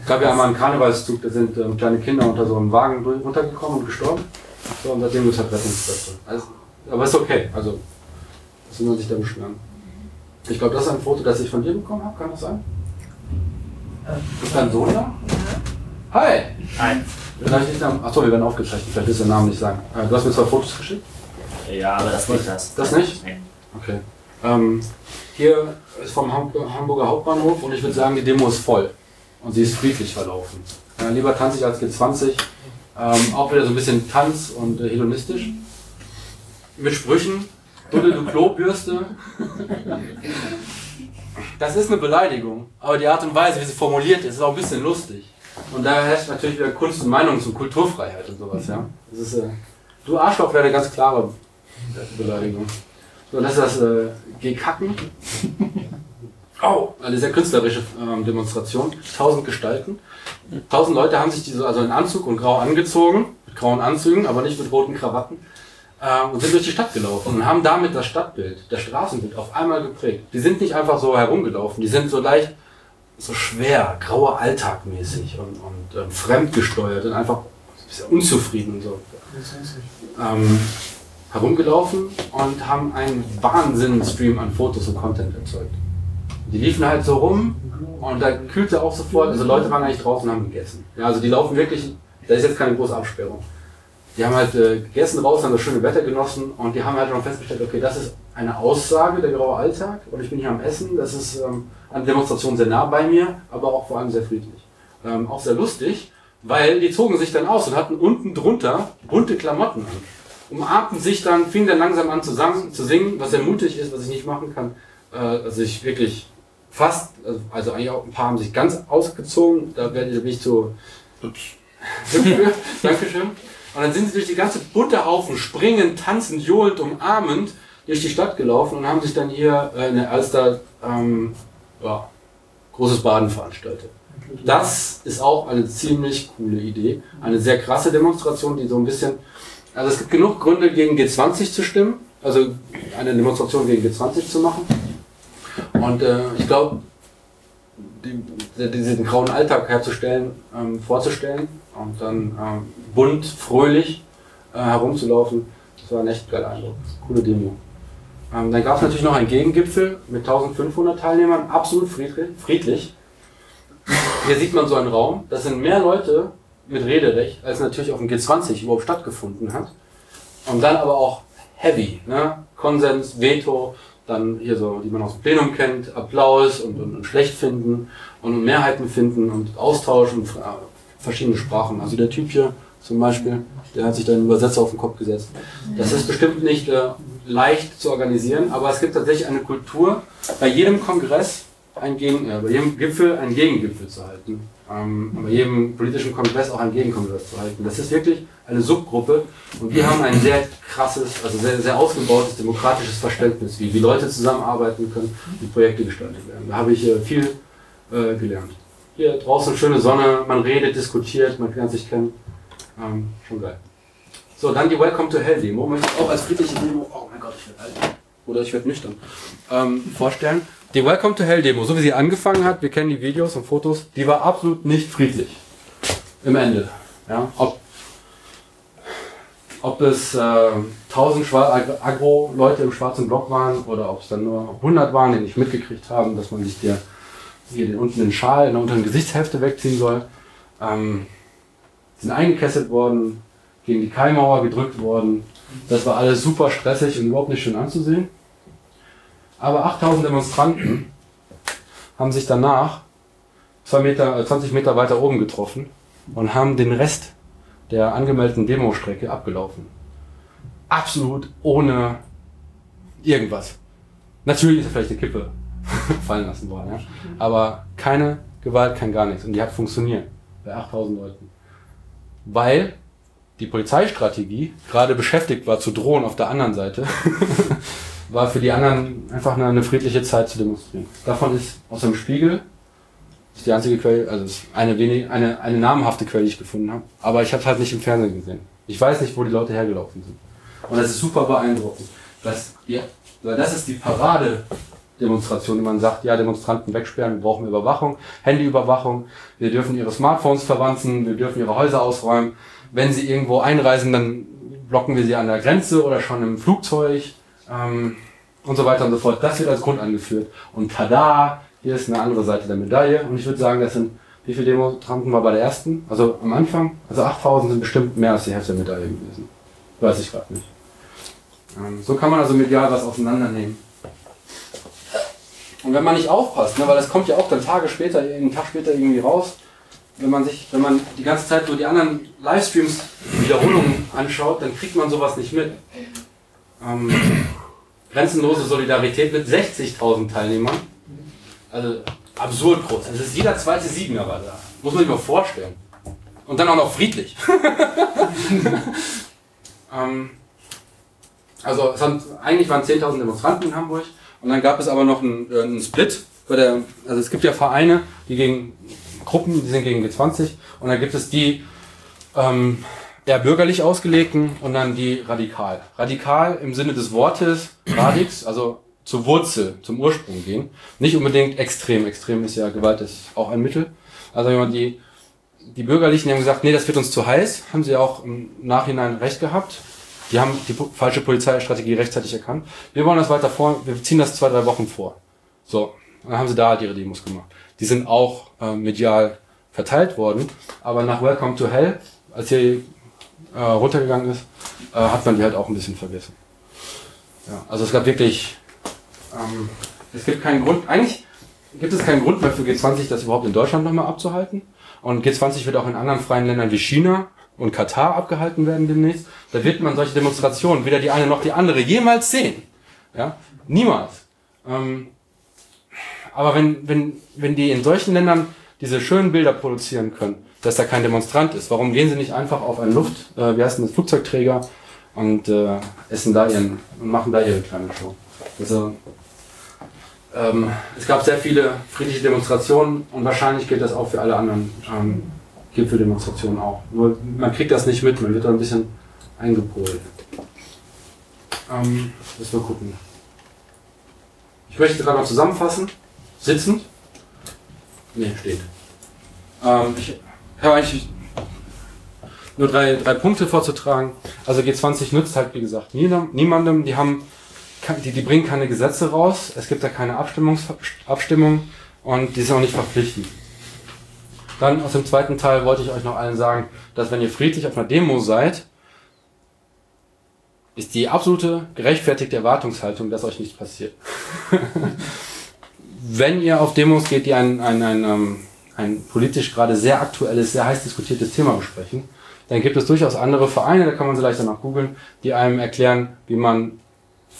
Es gab ja einmal einen Karnevalszug, da sind ähm, kleine Kinder unter so einem Wagen runtergekommen und gestorben. So, und seitdem gibt es halt Rettungskräfte. Also, aber ist okay, also das will man sich da beschweren. Ich glaube, das ist ein Foto, das ich von dir bekommen habe, kann das sein? Ist dein Sohn da? Hi! Hi. Vielleicht nicht Achso, wir werden aufgezeichnet, vielleicht ist der Name nicht sagen. Äh, Du hast mir zwei Fotos geschickt? Ja, aber das nicht das. Das nicht? Nee. Okay. Ähm, hier ist vom Ham- Hamburger Hauptbahnhof und ich würde sagen, die Demo ist voll. Und sie ist friedlich verlaufen. Ja, lieber tanzig als G20. Ähm, auch wieder so ein bisschen Tanz und äh, hedonistisch. Mit Sprüchen. Duddel du Klobürste. Das ist eine Beleidigung. Aber die Art und Weise, wie sie formuliert ist, ist auch ein bisschen lustig. Und da herrscht natürlich wieder Kunst und Meinungs- und Kulturfreiheit und sowas, ja. Das ist, äh, du Arschloch wäre eine ganz klare Beleidigung. So, das ist das äh, Gekacken. Oh, eine sehr künstlerische ähm, Demonstration. Tausend Gestalten. Tausend Leute haben sich diese, also in Anzug und grau angezogen, mit grauen Anzügen, aber nicht mit roten Krawatten, und sind durch die Stadt gelaufen und haben damit das Stadtbild, das Straßenbild auf einmal geprägt. Die sind nicht einfach so herumgelaufen, die sind so leicht, so schwer, grauer Alltag mäßig und, und ähm, fremdgesteuert und einfach unzufrieden und so. Ähm, herumgelaufen und haben einen Wahnsinn-Stream an Fotos und Content erzeugt. Die liefen halt so rum und da kühlte auch sofort, also Leute waren eigentlich draußen und haben gegessen. Ja, also die laufen wirklich, da ist jetzt keine große Absperrung. Die haben halt äh, gegessen raus, haben das schöne Wetter genossen und die haben halt schon festgestellt, okay, das ist eine Aussage, der graue Alltag und ich bin hier am Essen, das ist ähm, eine Demonstration sehr nah bei mir, aber auch vor allem sehr friedlich. Ähm, auch sehr lustig, weil die zogen sich dann aus und hatten unten drunter bunte Klamotten an umarmten sich dann, fingen dann langsam an zusammen zu singen, was sehr mutig ist, was ich nicht machen kann. Äh, also ich wirklich fast, also, also eigentlich auch ein paar haben sich ganz ausgezogen, da werde ich nicht so hübsch. (laughs) Dankeschön. Und dann sind sie durch die ganze bunte Haufen, springend, tanzend, johlend, umarmend durch die Stadt gelaufen und haben sich dann hier äh, in der Alster ähm, ja, großes Baden veranstaltet. Das ist auch eine ziemlich coole Idee. Eine sehr krasse Demonstration, die so ein bisschen also es gibt genug Gründe, gegen G20 zu stimmen, also eine Demonstration gegen G20 zu machen. Und äh, ich glaube, die, diesen grauen Alltag herzustellen, ähm, vorzustellen und dann ähm, bunt, fröhlich äh, herumzulaufen, das war ein echt geiler Eindruck. Coole Demo. Ähm, dann gab es natürlich noch einen Gegengipfel mit 1500 Teilnehmern, absolut friedlich. Hier sieht man so einen Raum, das sind mehr Leute mit Rederecht, als natürlich auf dem G20 überhaupt stattgefunden hat. Und dann aber auch heavy, ne? Konsens, Veto, dann hier so, die man aus dem Plenum kennt, Applaus und, und, und schlecht finden und Mehrheiten finden und Austausch und verschiedene Sprachen. Also der Typ hier zum Beispiel, der hat sich da einen Übersetzer auf den Kopf gesetzt. Das ist bestimmt nicht äh, leicht zu organisieren, aber es gibt tatsächlich eine Kultur bei jedem Kongress, ein Gegen, äh, bei jedem Gipfel einen Gegengipfel zu halten. Ähm, bei jedem politischen Kongress auch einen Gegenkongress zu halten. Das ist wirklich eine Subgruppe und wir haben ein sehr krasses, also sehr, sehr ausgebautes demokratisches Verständnis, wie, wie Leute zusammenarbeiten können, wie Projekte gestaltet werden. Da habe ich äh, viel äh, gelernt. Hier draußen schöne Sonne, man redet, diskutiert, man lernt sich kennen. Ähm, schon geil. So, dann die Welcome to Hell Demo. Möchte ich auch als friedliche Demo, oh mein Gott, ich werde alt. Oder ich werde nüchtern. Ähm, vorstellen. Die Welcome to Hell Demo, so wie sie angefangen hat, wir kennen die Videos und Fotos, die war absolut nicht friedlich. Im Ende. Ja, ob, ob es äh, 1000 Schwa- Agro-Leute im schwarzen Block waren oder ob es dann nur 100 waren, die nicht mitgekriegt haben, dass man sich der, hier den unten den Schal in der unteren Gesichtshälfte wegziehen soll. Ähm, sind eingekesselt worden, gegen die Keimauer gedrückt worden. Das war alles super stressig und überhaupt nicht schön anzusehen. Aber 8000 Demonstranten haben sich danach zwei Meter, äh, 20 Meter weiter oben getroffen und haben den Rest der angemeldeten Demostrecke abgelaufen. Absolut ohne irgendwas. Natürlich ist vielleicht eine Kippe (laughs) fallen lassen worden, ja? aber keine Gewalt, kein gar nichts. Und die hat funktioniert bei 8000 Leuten. Weil die Polizeistrategie gerade beschäftigt war zu drohen auf der anderen Seite, (laughs) war für die anderen einfach eine, eine friedliche Zeit zu demonstrieren. Davon ist aus dem Spiegel, ist die einzige Quelle, also ist eine, wenig, eine, eine namhafte Quelle, die ich gefunden habe, aber ich habe es halt nicht im Fernsehen gesehen. Ich weiß nicht, wo die Leute hergelaufen sind. Und das ist super beeindruckend. Das, ja, weil das ist die Parade-Demonstration, die man sagt, ja, Demonstranten wegsperren, wir brauchen Überwachung, Handyüberwachung, wir dürfen ihre Smartphones verwanzen, wir dürfen ihre Häuser ausräumen. Wenn sie irgendwo einreisen, dann blocken wir sie an der Grenze oder schon im Flugzeug ähm, und so weiter und so fort. Das wird als Grund angeführt. Und tada, hier ist eine andere Seite der Medaille. Und ich würde sagen, das sind, wie viele Demonstranten war bei der ersten? Also am Anfang? Also 8000 sind bestimmt mehr als die Hälfte der Medaille gewesen. Weiß ich gerade nicht. Ähm, so kann man also medial was auseinandernehmen. Und wenn man nicht aufpasst, ne, weil das kommt ja auch dann Tage später, einen Tag später irgendwie raus, wenn man sich, wenn man die ganze Zeit nur die anderen Livestreams, Wiederholungen anschaut, dann kriegt man sowas nicht mit. Ähm, grenzenlose Solidarität mit 60.000 Teilnehmern. Also absurd groß. Es ist jeder zweite Siebener war da. Muss man sich mal vorstellen. Und dann auch noch friedlich. (laughs) ähm, also haben, eigentlich waren 10.000 Demonstranten in Hamburg und dann gab es aber noch einen, äh, einen Split. Bei der, also es gibt ja Vereine, die gegen Gruppen, die sind gegen G20 und dann gibt es die ähm, eher bürgerlich ausgelegten und dann die radikal. Radikal im Sinne des Wortes radix, also zur Wurzel, zum Ursprung gehen. Nicht unbedingt extrem. Extrem ist ja Gewalt ist auch ein Mittel. Also wenn man die die Bürgerlichen haben gesagt, nee, das wird uns zu heiß, haben sie auch im Nachhinein recht gehabt. Die haben die falsche Polizeistrategie rechtzeitig erkannt. Wir wollen das weiter vor, wir ziehen das zwei, drei Wochen vor. So, dann haben sie da halt ihre Demos gemacht. Die sind auch äh, medial verteilt worden, aber nach Welcome to Hell, als hier äh, runtergegangen ist, äh, hat man die halt auch ein bisschen vergessen. Ja, also es gab wirklich, ähm, es gibt keinen Grund, eigentlich gibt es keinen Grund mehr für G20, das überhaupt in Deutschland nochmal abzuhalten. Und G20 wird auch in anderen freien Ländern wie China und Katar abgehalten werden demnächst. Da wird man solche Demonstrationen, weder die eine noch die andere, jemals sehen. Ja, niemals. Ähm, aber wenn, wenn, wenn die in solchen Ländern diese schönen Bilder produzieren können, dass da kein Demonstrant ist, warum gehen sie nicht einfach auf einen Luft, äh, wie heißt denn das, Flugzeugträger und äh, essen da ihren und machen da ihre kleine Show. Also ähm, es gab sehr viele friedliche Demonstrationen und wahrscheinlich gilt das auch für alle anderen ähm, Gipfeldemonstrationen auch. Nur man kriegt das nicht mit, man wird da ein bisschen eingepolt. Ähm, müssen wir gucken. Ich möchte gerade noch zusammenfassen. Sitzend? Nee, steht. Ähm, ich habe eigentlich nur drei, drei Punkte vorzutragen. Also G20 nützt halt, wie gesagt, niemandem. Die haben die, die bringen keine Gesetze raus, es gibt da keine Abstimmung und die sind auch nicht verpflichtend. Dann aus dem zweiten Teil wollte ich euch noch allen sagen, dass wenn ihr friedlich auf einer Demo seid, ist die absolute gerechtfertigte Erwartungshaltung, dass euch nichts passiert. (laughs) wenn ihr auf Demos geht, die ein, ein, ein, ähm, ein politisch gerade sehr aktuelles, sehr heiß diskutiertes Thema besprechen, dann gibt es durchaus andere Vereine, da kann man sie leicht danach googeln, die einem erklären, wie man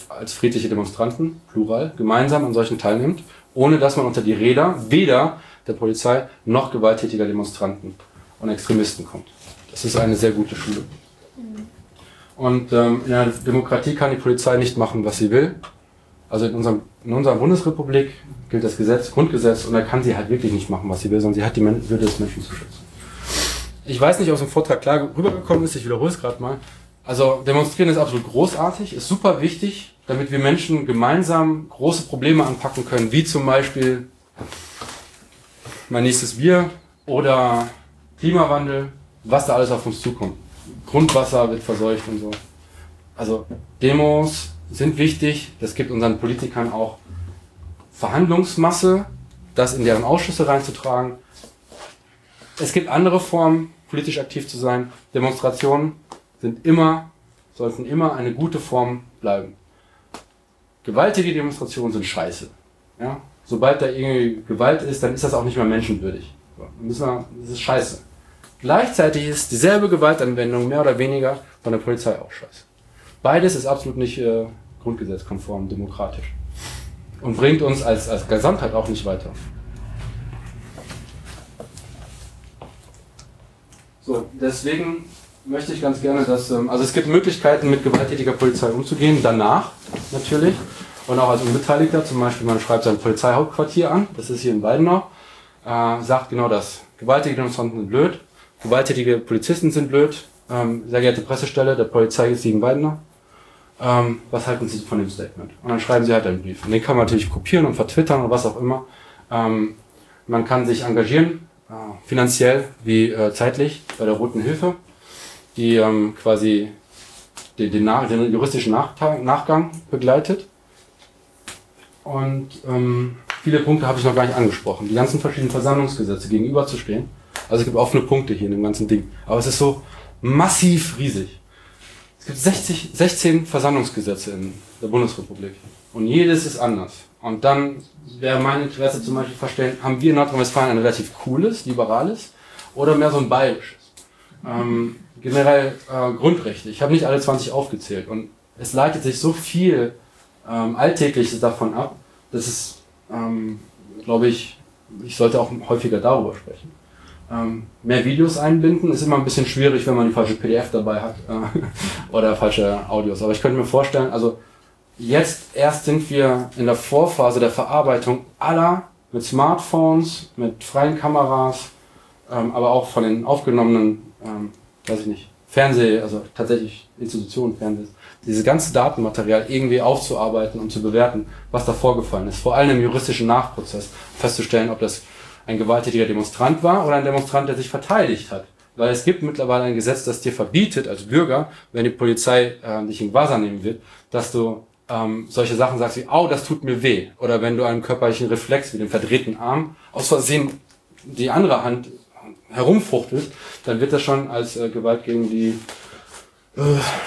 als friedliche Demonstranten, plural, gemeinsam an solchen teilnimmt ohne dass man unter die Räder weder der Polizei noch gewalttätiger Demonstranten und Extremisten kommt. Das ist eine sehr gute Schule. Und ähm, in der Demokratie kann die Polizei nicht machen, was sie will. Also in, unserem, in unserer Bundesrepublik gilt das Gesetz, Grundgesetz, und da kann sie halt wirklich nicht machen, was sie will, sondern sie hat die Würde des Menschen zu schützen. Ich weiß nicht, ob es im Vortrag klar rübergekommen ist, ich wiederhole es gerade mal. Also demonstrieren ist absolut großartig, ist super wichtig, damit wir Menschen gemeinsam große Probleme anpacken können, wie zum Beispiel mein nächstes Bier oder Klimawandel, was da alles auf uns zukommt. Grundwasser wird verseucht und so. Also Demos sind wichtig, das gibt unseren Politikern auch Verhandlungsmasse, das in deren Ausschüsse reinzutragen. Es gibt andere Formen, politisch aktiv zu sein. Demonstrationen sind immer, sollten immer eine gute Form bleiben. Gewaltige Demonstrationen sind scheiße. Ja? Sobald da irgendwie Gewalt ist, dann ist das auch nicht mehr menschenwürdig. Das ist scheiße. Gleichzeitig ist dieselbe Gewaltanwendung mehr oder weniger von der Polizei auch scheiße. Beides ist absolut nicht äh, grundgesetzkonform, demokratisch. Und bringt uns als, als Gesamtheit auch nicht weiter. So, deswegen möchte ich ganz gerne, dass, ähm, also es gibt Möglichkeiten, mit gewalttätiger Polizei umzugehen, danach natürlich. Und auch als Unbeteiligter, zum Beispiel man schreibt sein Polizeihauptquartier an, das ist hier in Weidenau, äh, sagt genau das. Gewalttätige Demonstranten sind blöd, gewalttätige Polizisten sind blöd, ähm, sehr geehrte Pressestelle der Polizei ist gegen Weidenau. Ähm, was halten Sie von dem Statement? Und dann schreiben Sie halt einen Brief. Und den kann man natürlich kopieren und vertwittern oder was auch immer. Ähm, man kann sich engagieren, äh, finanziell wie äh, zeitlich bei der Roten Hilfe, die ähm, quasi den, den, den juristischen Nachgang begleitet. Und ähm, viele Punkte habe ich noch gar nicht angesprochen. Die ganzen verschiedenen Versammlungsgesetze gegenüberzustehen. Also es gibt offene Punkte hier in dem ganzen Ding. Aber es ist so massiv riesig. Es gibt 60, 16 Versammlungsgesetze in der Bundesrepublik. Und jedes ist anders. Und dann wäre mein Interesse zum Beispiel verstehen, haben wir in Nordrhein-Westfalen ein relativ cooles, liberales oder mehr so ein bayerisches? Ähm, generell äh, Grundrechte. Ich habe nicht alle 20 aufgezählt und es leitet sich so viel ähm, Alltägliches davon ab, dass es, ähm, glaube ich, ich sollte auch häufiger darüber sprechen. Ähm, mehr Videos einbinden ist immer ein bisschen schwierig, wenn man die falsche PDF dabei hat äh, (laughs) oder falsche Audios. Aber ich könnte mir vorstellen, also Jetzt erst sind wir in der Vorphase der Verarbeitung aller mit Smartphones, mit freien Kameras, ähm, aber auch von den aufgenommenen, ähm, weiß ich nicht, Fernseh, also tatsächlich Institutionen, Fernseh, dieses ganze Datenmaterial irgendwie aufzuarbeiten und zu bewerten, was da vorgefallen ist. Vor allem im juristischen Nachprozess festzustellen, ob das ein gewalttätiger Demonstrant war oder ein Demonstrant, der sich verteidigt hat. Weil es gibt mittlerweile ein Gesetz, das dir verbietet, als Bürger, wenn die Polizei äh, dich in Gewahrsam nehmen wird, dass du ähm, solche Sachen sagst wie, au, das tut mir weh. Oder wenn du einen körperlichen Reflex wie den verdrehten Arm aus Versehen die andere Hand herumfuchtelst, dann wird das schon als äh, Gewalt gegen die äh,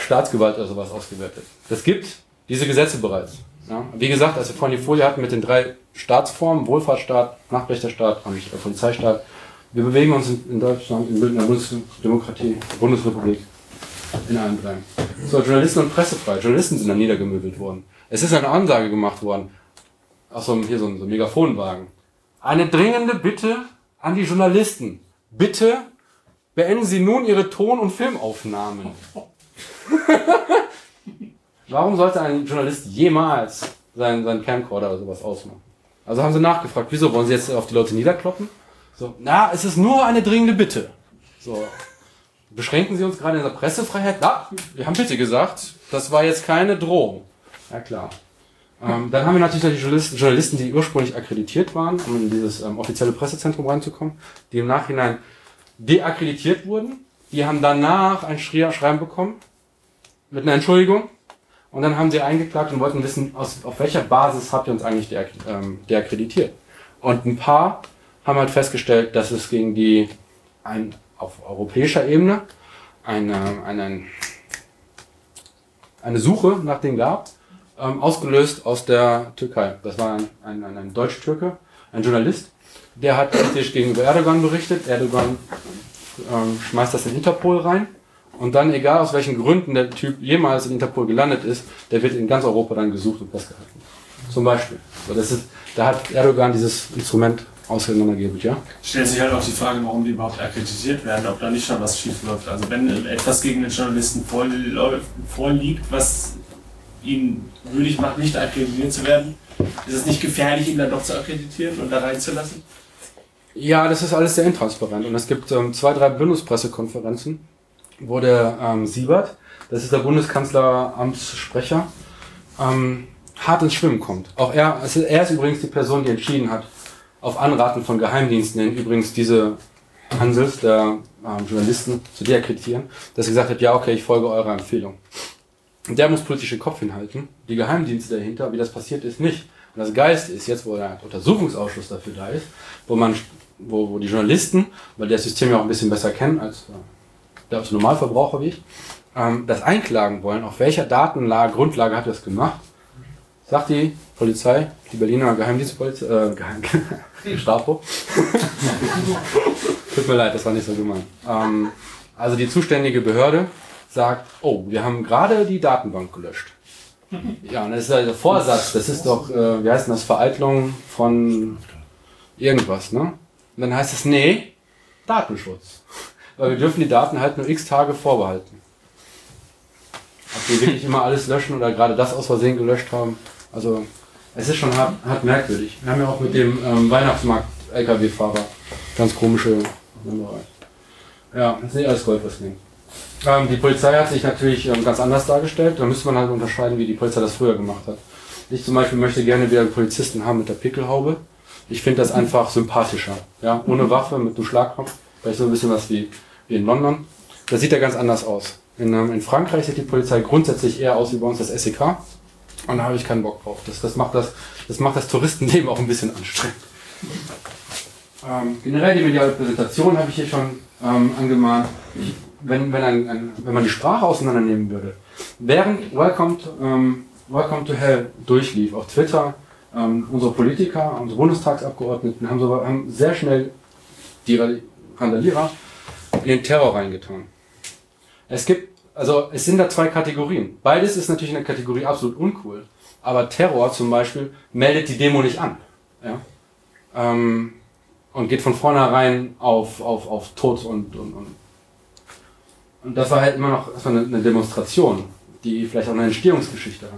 Staatsgewalt oder sowas ausgewertet. Das gibt diese Gesetze bereits. Ja? Wie gesagt, als wir vorhin die Folie hatten mit den drei Staatsformen, Wohlfahrtsstaat, Nachrichterstaat und äh, Polizeistaat, wir bewegen uns in, in Deutschland, in der Bundesdemokratie, Bundesrepublik in allen drei. So, Journalisten und Pressefrei. Journalisten sind dann niedergemöbelt worden. Es ist eine Ansage gemacht worden. Ach so, hier so ein, so ein Megafonwagen. Eine dringende Bitte an die Journalisten. Bitte beenden Sie nun Ihre Ton- und Filmaufnahmen. (laughs) Warum sollte ein Journalist jemals seinen, seinen Camcorder oder sowas ausmachen? Also haben sie nachgefragt, wieso wollen sie jetzt auf die Leute niederkloppen? So, na, es ist nur eine dringende Bitte. So, beschränken Sie uns gerade in der Pressefreiheit? Ja, wir haben bitte gesagt, das war jetzt keine Drohung. Ja klar. Ähm, dann haben wir natürlich die Journalisten, Journalisten, die ursprünglich akkreditiert waren, um in dieses ähm, offizielle Pressezentrum reinzukommen, die im Nachhinein deakkreditiert wurden. Die haben danach ein Schreiben bekommen mit einer Entschuldigung. Und dann haben sie eingeklagt und wollten wissen, aus, auf welcher Basis habt ihr uns eigentlich deak ähm, deakkreditiert. Und ein paar haben halt festgestellt, dass es gegen die ein auf europäischer Ebene eine, eine, eine Suche nach dem gab, ähm, ausgelöst aus der Türkei. Das war ein, ein, ein, ein Deutsch-Türke, ein Journalist, der hat kritisch gegenüber Erdogan berichtet. Erdogan ähm, schmeißt das in Interpol rein. Und dann, egal aus welchen Gründen der Typ jemals in Interpol gelandet ist, der wird in ganz Europa dann gesucht und festgehalten. Zum Beispiel. So, das ist, da hat Erdogan dieses Instrument auseinandergegeben, ja? Stellt sich halt auch die Frage, warum die überhaupt akkreditiert werden, ob da nicht schon was schief läuft. Also wenn etwas gegen den Journalisten vorliegt, was ihn würdig macht, nicht akkreditiert zu werden, ist es nicht gefährlich, ihn dann doch zu akkreditieren und da reinzulassen? Ja, das ist alles sehr intransparent. Und es gibt ähm, zwei, drei Bundespressekonferenzen, wo der ähm, Siebert, das ist der Bundeskanzleramtssprecher, ähm, hart ins Schwimmen kommt. Auch er, ist, er ist übrigens die Person, die entschieden hat, auf Anraten von Geheimdiensten hin übrigens diese Hansels, der ähm, Journalisten, zu deakkreditieren, dass er gesagt hat, ja, okay, ich folge eurer Empfehlung. Der muss politisch den Kopf hinhalten. Die Geheimdienste dahinter, wie das passiert ist, nicht. Und das Geist ist jetzt, wo der Untersuchungsausschuss dafür da ist, wo man, wo, wo die Journalisten, weil die das System ja auch ein bisschen besser kennen als äh, der als Normalverbraucher wie ich, ähm, das einklagen wollen. Auf welcher Datenlage, Grundlage hat das gemacht? Sagt die Polizei, die Berliner Geheimdienstpolizei, äh, Geheim (laughs) Gestapo. (laughs) Tut mir leid, das war nicht so gemeint. Ähm, also die zuständige Behörde sagt, oh, wir haben gerade die Datenbank gelöscht. Ja, und das ist ja der Vorsatz, das ist doch, äh, wie heißt denn das, Vereitlung von irgendwas, ne? Und dann heißt es, nee, Datenschutz. Weil wir dürfen die Daten halt nur x Tage vorbehalten. Ob wir wirklich immer alles löschen oder gerade das aus Versehen gelöscht haben. Also, es ist schon hart, hart merkwürdig. Wir haben ja auch mit dem ähm, Weihnachtsmarkt-LKW-Fahrer ganz komische. Ja, das ist nicht alles Goldwrestling. Ähm, die Polizei hat sich natürlich ähm, ganz anders dargestellt. Da müsste man halt unterscheiden, wie die Polizei das früher gemacht hat. Ich zum Beispiel möchte gerne wieder einen Polizisten haben mit der Pickelhaube. Ich finde das einfach sympathischer. Ja, ohne Waffe, mit einem Schlagkopf. Vielleicht so ein bisschen was wie, wie in London. Da sieht er ganz anders aus. In, ähm, in Frankreich sieht die Polizei grundsätzlich eher aus wie bei uns das SEK. Und da habe ich keinen Bock drauf. Das, das, macht das, das macht das Touristenleben auch ein bisschen anstrengend. Ähm, generell die mediale Präsentation habe ich hier schon ähm, angemahnt. Ich, wenn, wenn, ein, ein, wenn man die Sprache auseinandernehmen würde, während Welcome to, ähm, Welcome to Hell durchlief auf Twitter, ähm, unsere Politiker, unsere Bundestagsabgeordneten haben, so, haben sehr schnell die Ra- Randalierer in den Terror reingetan. Es gibt, also es sind da zwei Kategorien. Beides ist natürlich eine Kategorie absolut uncool. Aber Terror zum Beispiel meldet die Demo nicht an. Ja? Ähm, und geht von vornherein auf, auf, auf Tod und, und, und. Und das war halt immer noch das war eine, Demonstration, die vielleicht auch eine Entstehungsgeschichte hat.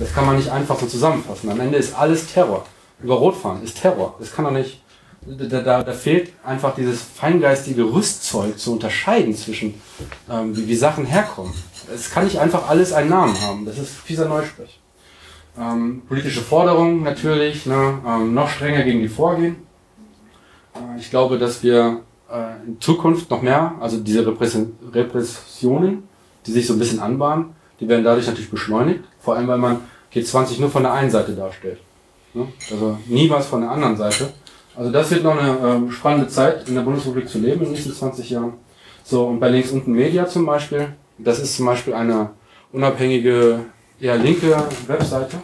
Das kann man nicht einfach so zusammenfassen. Am Ende ist alles Terror. Über Rotfahren ist Terror. Das kann doch nicht. Da, da, da fehlt einfach dieses feingeistige Rüstzeug zu unterscheiden zwischen, ähm, wie, wie Sachen herkommen. Es kann nicht einfach alles einen Namen haben. Das ist fieser Neusprech. Ähm, politische Forderungen natürlich, ne, ähm, noch strenger gegen die vorgehen. Äh, ich glaube, dass wir äh, in Zukunft noch mehr, also diese Repress- Repressionen, die sich so ein bisschen anbahnen, die werden dadurch natürlich beschleunigt. Vor allem, weil man G20 nur von der einen Seite darstellt. Ne? Also nie was von der anderen Seite. Also das wird noch eine ähm, spannende Zeit in der Bundesrepublik zu leben in den nächsten 20 Jahren. So, und bei links unten Media zum Beispiel, das ist zum Beispiel eine unabhängige, eher linke Webseite.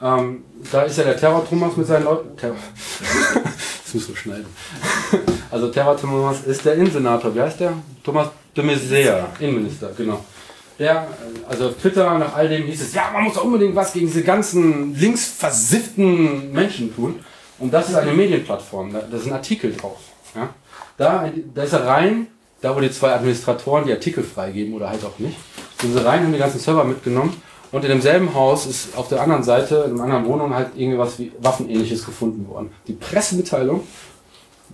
Ähm, da ist ja der Terror Thomas mit seinen Leuten. Terror. (laughs) das müssen wir schneiden. Also Terror Thomas ist der Innensenator. Wie heißt der? Thomas de Maizière, Innenminister, genau. Der, also auf Twitter nach all dem hieß es, ja, man muss doch unbedingt was gegen diese ganzen linksversifften Menschen tun. Und das ist eine Medienplattform, da, da sind Artikel drauf. Ja? Da, da ist er rein, da wo die zwei Administratoren die Artikel freigeben oder halt auch nicht. Sind sie rein, haben die ganzen Server mitgenommen und in demselben Haus ist auf der anderen Seite, in einer anderen Wohnung halt irgendwas wie Waffenähnliches gefunden worden. Die Pressemitteilung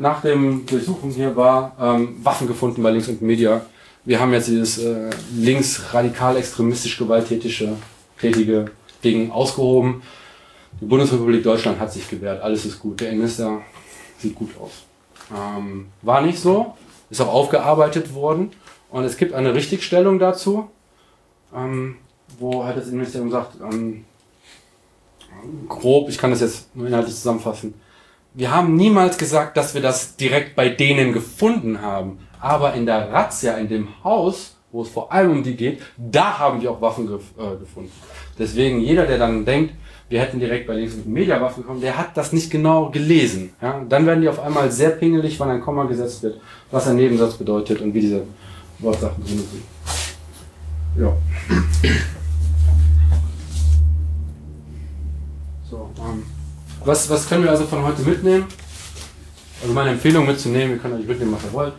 nach dem Durchsuchen hier war ähm, Waffen gefunden bei Links und Media. Wir haben jetzt dieses äh, links radikal extremistisch gewalttätige tätige Ding ausgehoben. Die Bundesrepublik Deutschland hat sich gewehrt, alles ist gut. Der Innenminister sieht gut aus. Ähm, war nicht so, ist auch aufgearbeitet worden und es gibt eine Richtigstellung dazu, ähm, wo halt das Innenministerium sagt, ähm, grob, ich kann das jetzt nur inhaltlich zusammenfassen, wir haben niemals gesagt, dass wir das direkt bei denen gefunden haben, aber in der Razzia, in dem Haus, wo es vor allem um die geht, da haben wir auch Waffen gef äh, gefunden. Deswegen jeder, der dann denkt, wir hätten direkt bei Links Media Waffen bekommen, der hat das nicht genau gelesen. Ja? Dann werden die auf einmal sehr pingelig, wann ein Komma gesetzt wird, was ein Nebensatz bedeutet und wie diese Wortsachen drin sind. Ja. (clears throat) was, was können wir also von heute mitnehmen? Also meine Empfehlung mitzunehmen, ihr könnt euch mitnehmen, was ihr wollt.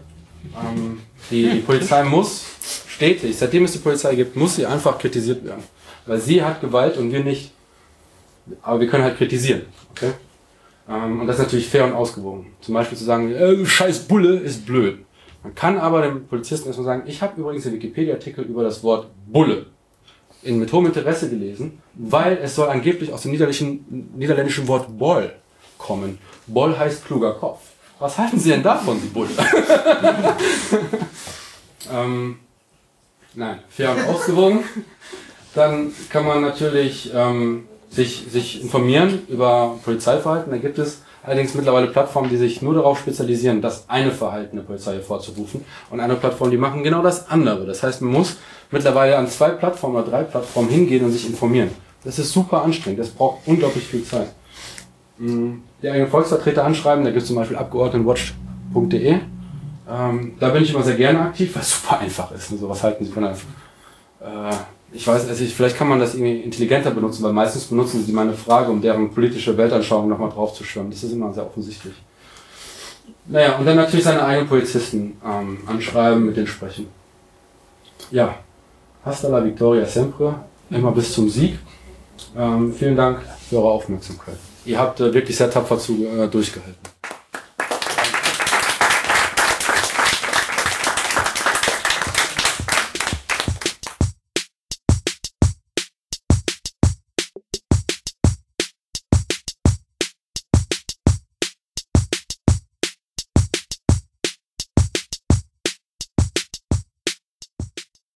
Ähm, die, die Polizei muss stetig, seitdem es die Polizei gibt, muss sie einfach kritisiert werden. Weil sie hat Gewalt und wir nicht. Aber wir können halt kritisieren. Okay? Ähm, und das ist natürlich fair und ausgewogen. Zum Beispiel zu sagen, äh, scheiß Bulle ist blöd. Man kann aber dem Polizisten erstmal sagen, ich habe übrigens den Wikipedia-Artikel über das Wort Bulle in, mit hohem Interesse gelesen, weil es soll angeblich aus dem niederländischen, niederländischen Wort Boll kommen. Boll heißt kluger Kopf. Was halten Sie denn davon, Sie Bulle? (laughs) ähm, nein, fair und ausgewogen. Dann kann man natürlich ähm, sich, sich informieren über Polizeiverhalten. Da gibt es allerdings mittlerweile Plattformen, die sich nur darauf spezialisieren, das eine Verhalten der Polizei hervorzurufen und eine Plattform, die machen genau das andere. Das heißt, man muss mittlerweile an zwei Plattformen oder drei Plattformen hingehen und sich informieren. Das ist super anstrengend, das braucht unglaublich viel Zeit. Mm, Die eigenen Volksvertreter anschreiben, da gibt es zum Beispiel abgeordnetenwatch.de. Ähm, da bin ich immer sehr gerne aktiv, weil es (laughs) super einfach ist. So, was halten Sie von einer äh, ich weiß, also ich, vielleicht kann man das irgendwie intelligenter benutzen, weil meistens benutzen sie meine Frage, um deren politische Weltanschauung nochmal draufzuschwimmen. Das ist immer sehr offensichtlich. Naja, und dann natürlich seine eigenen Polizisten ähm, anschreiben, mit denen sprechen. Ja, hasta la victoria sempre, immer bis zum Sieg. Ähm, vielen Dank für eure Aufmerksamkeit. Ihr habt äh, wirklich sehr tapfer zu, äh, durchgehalten.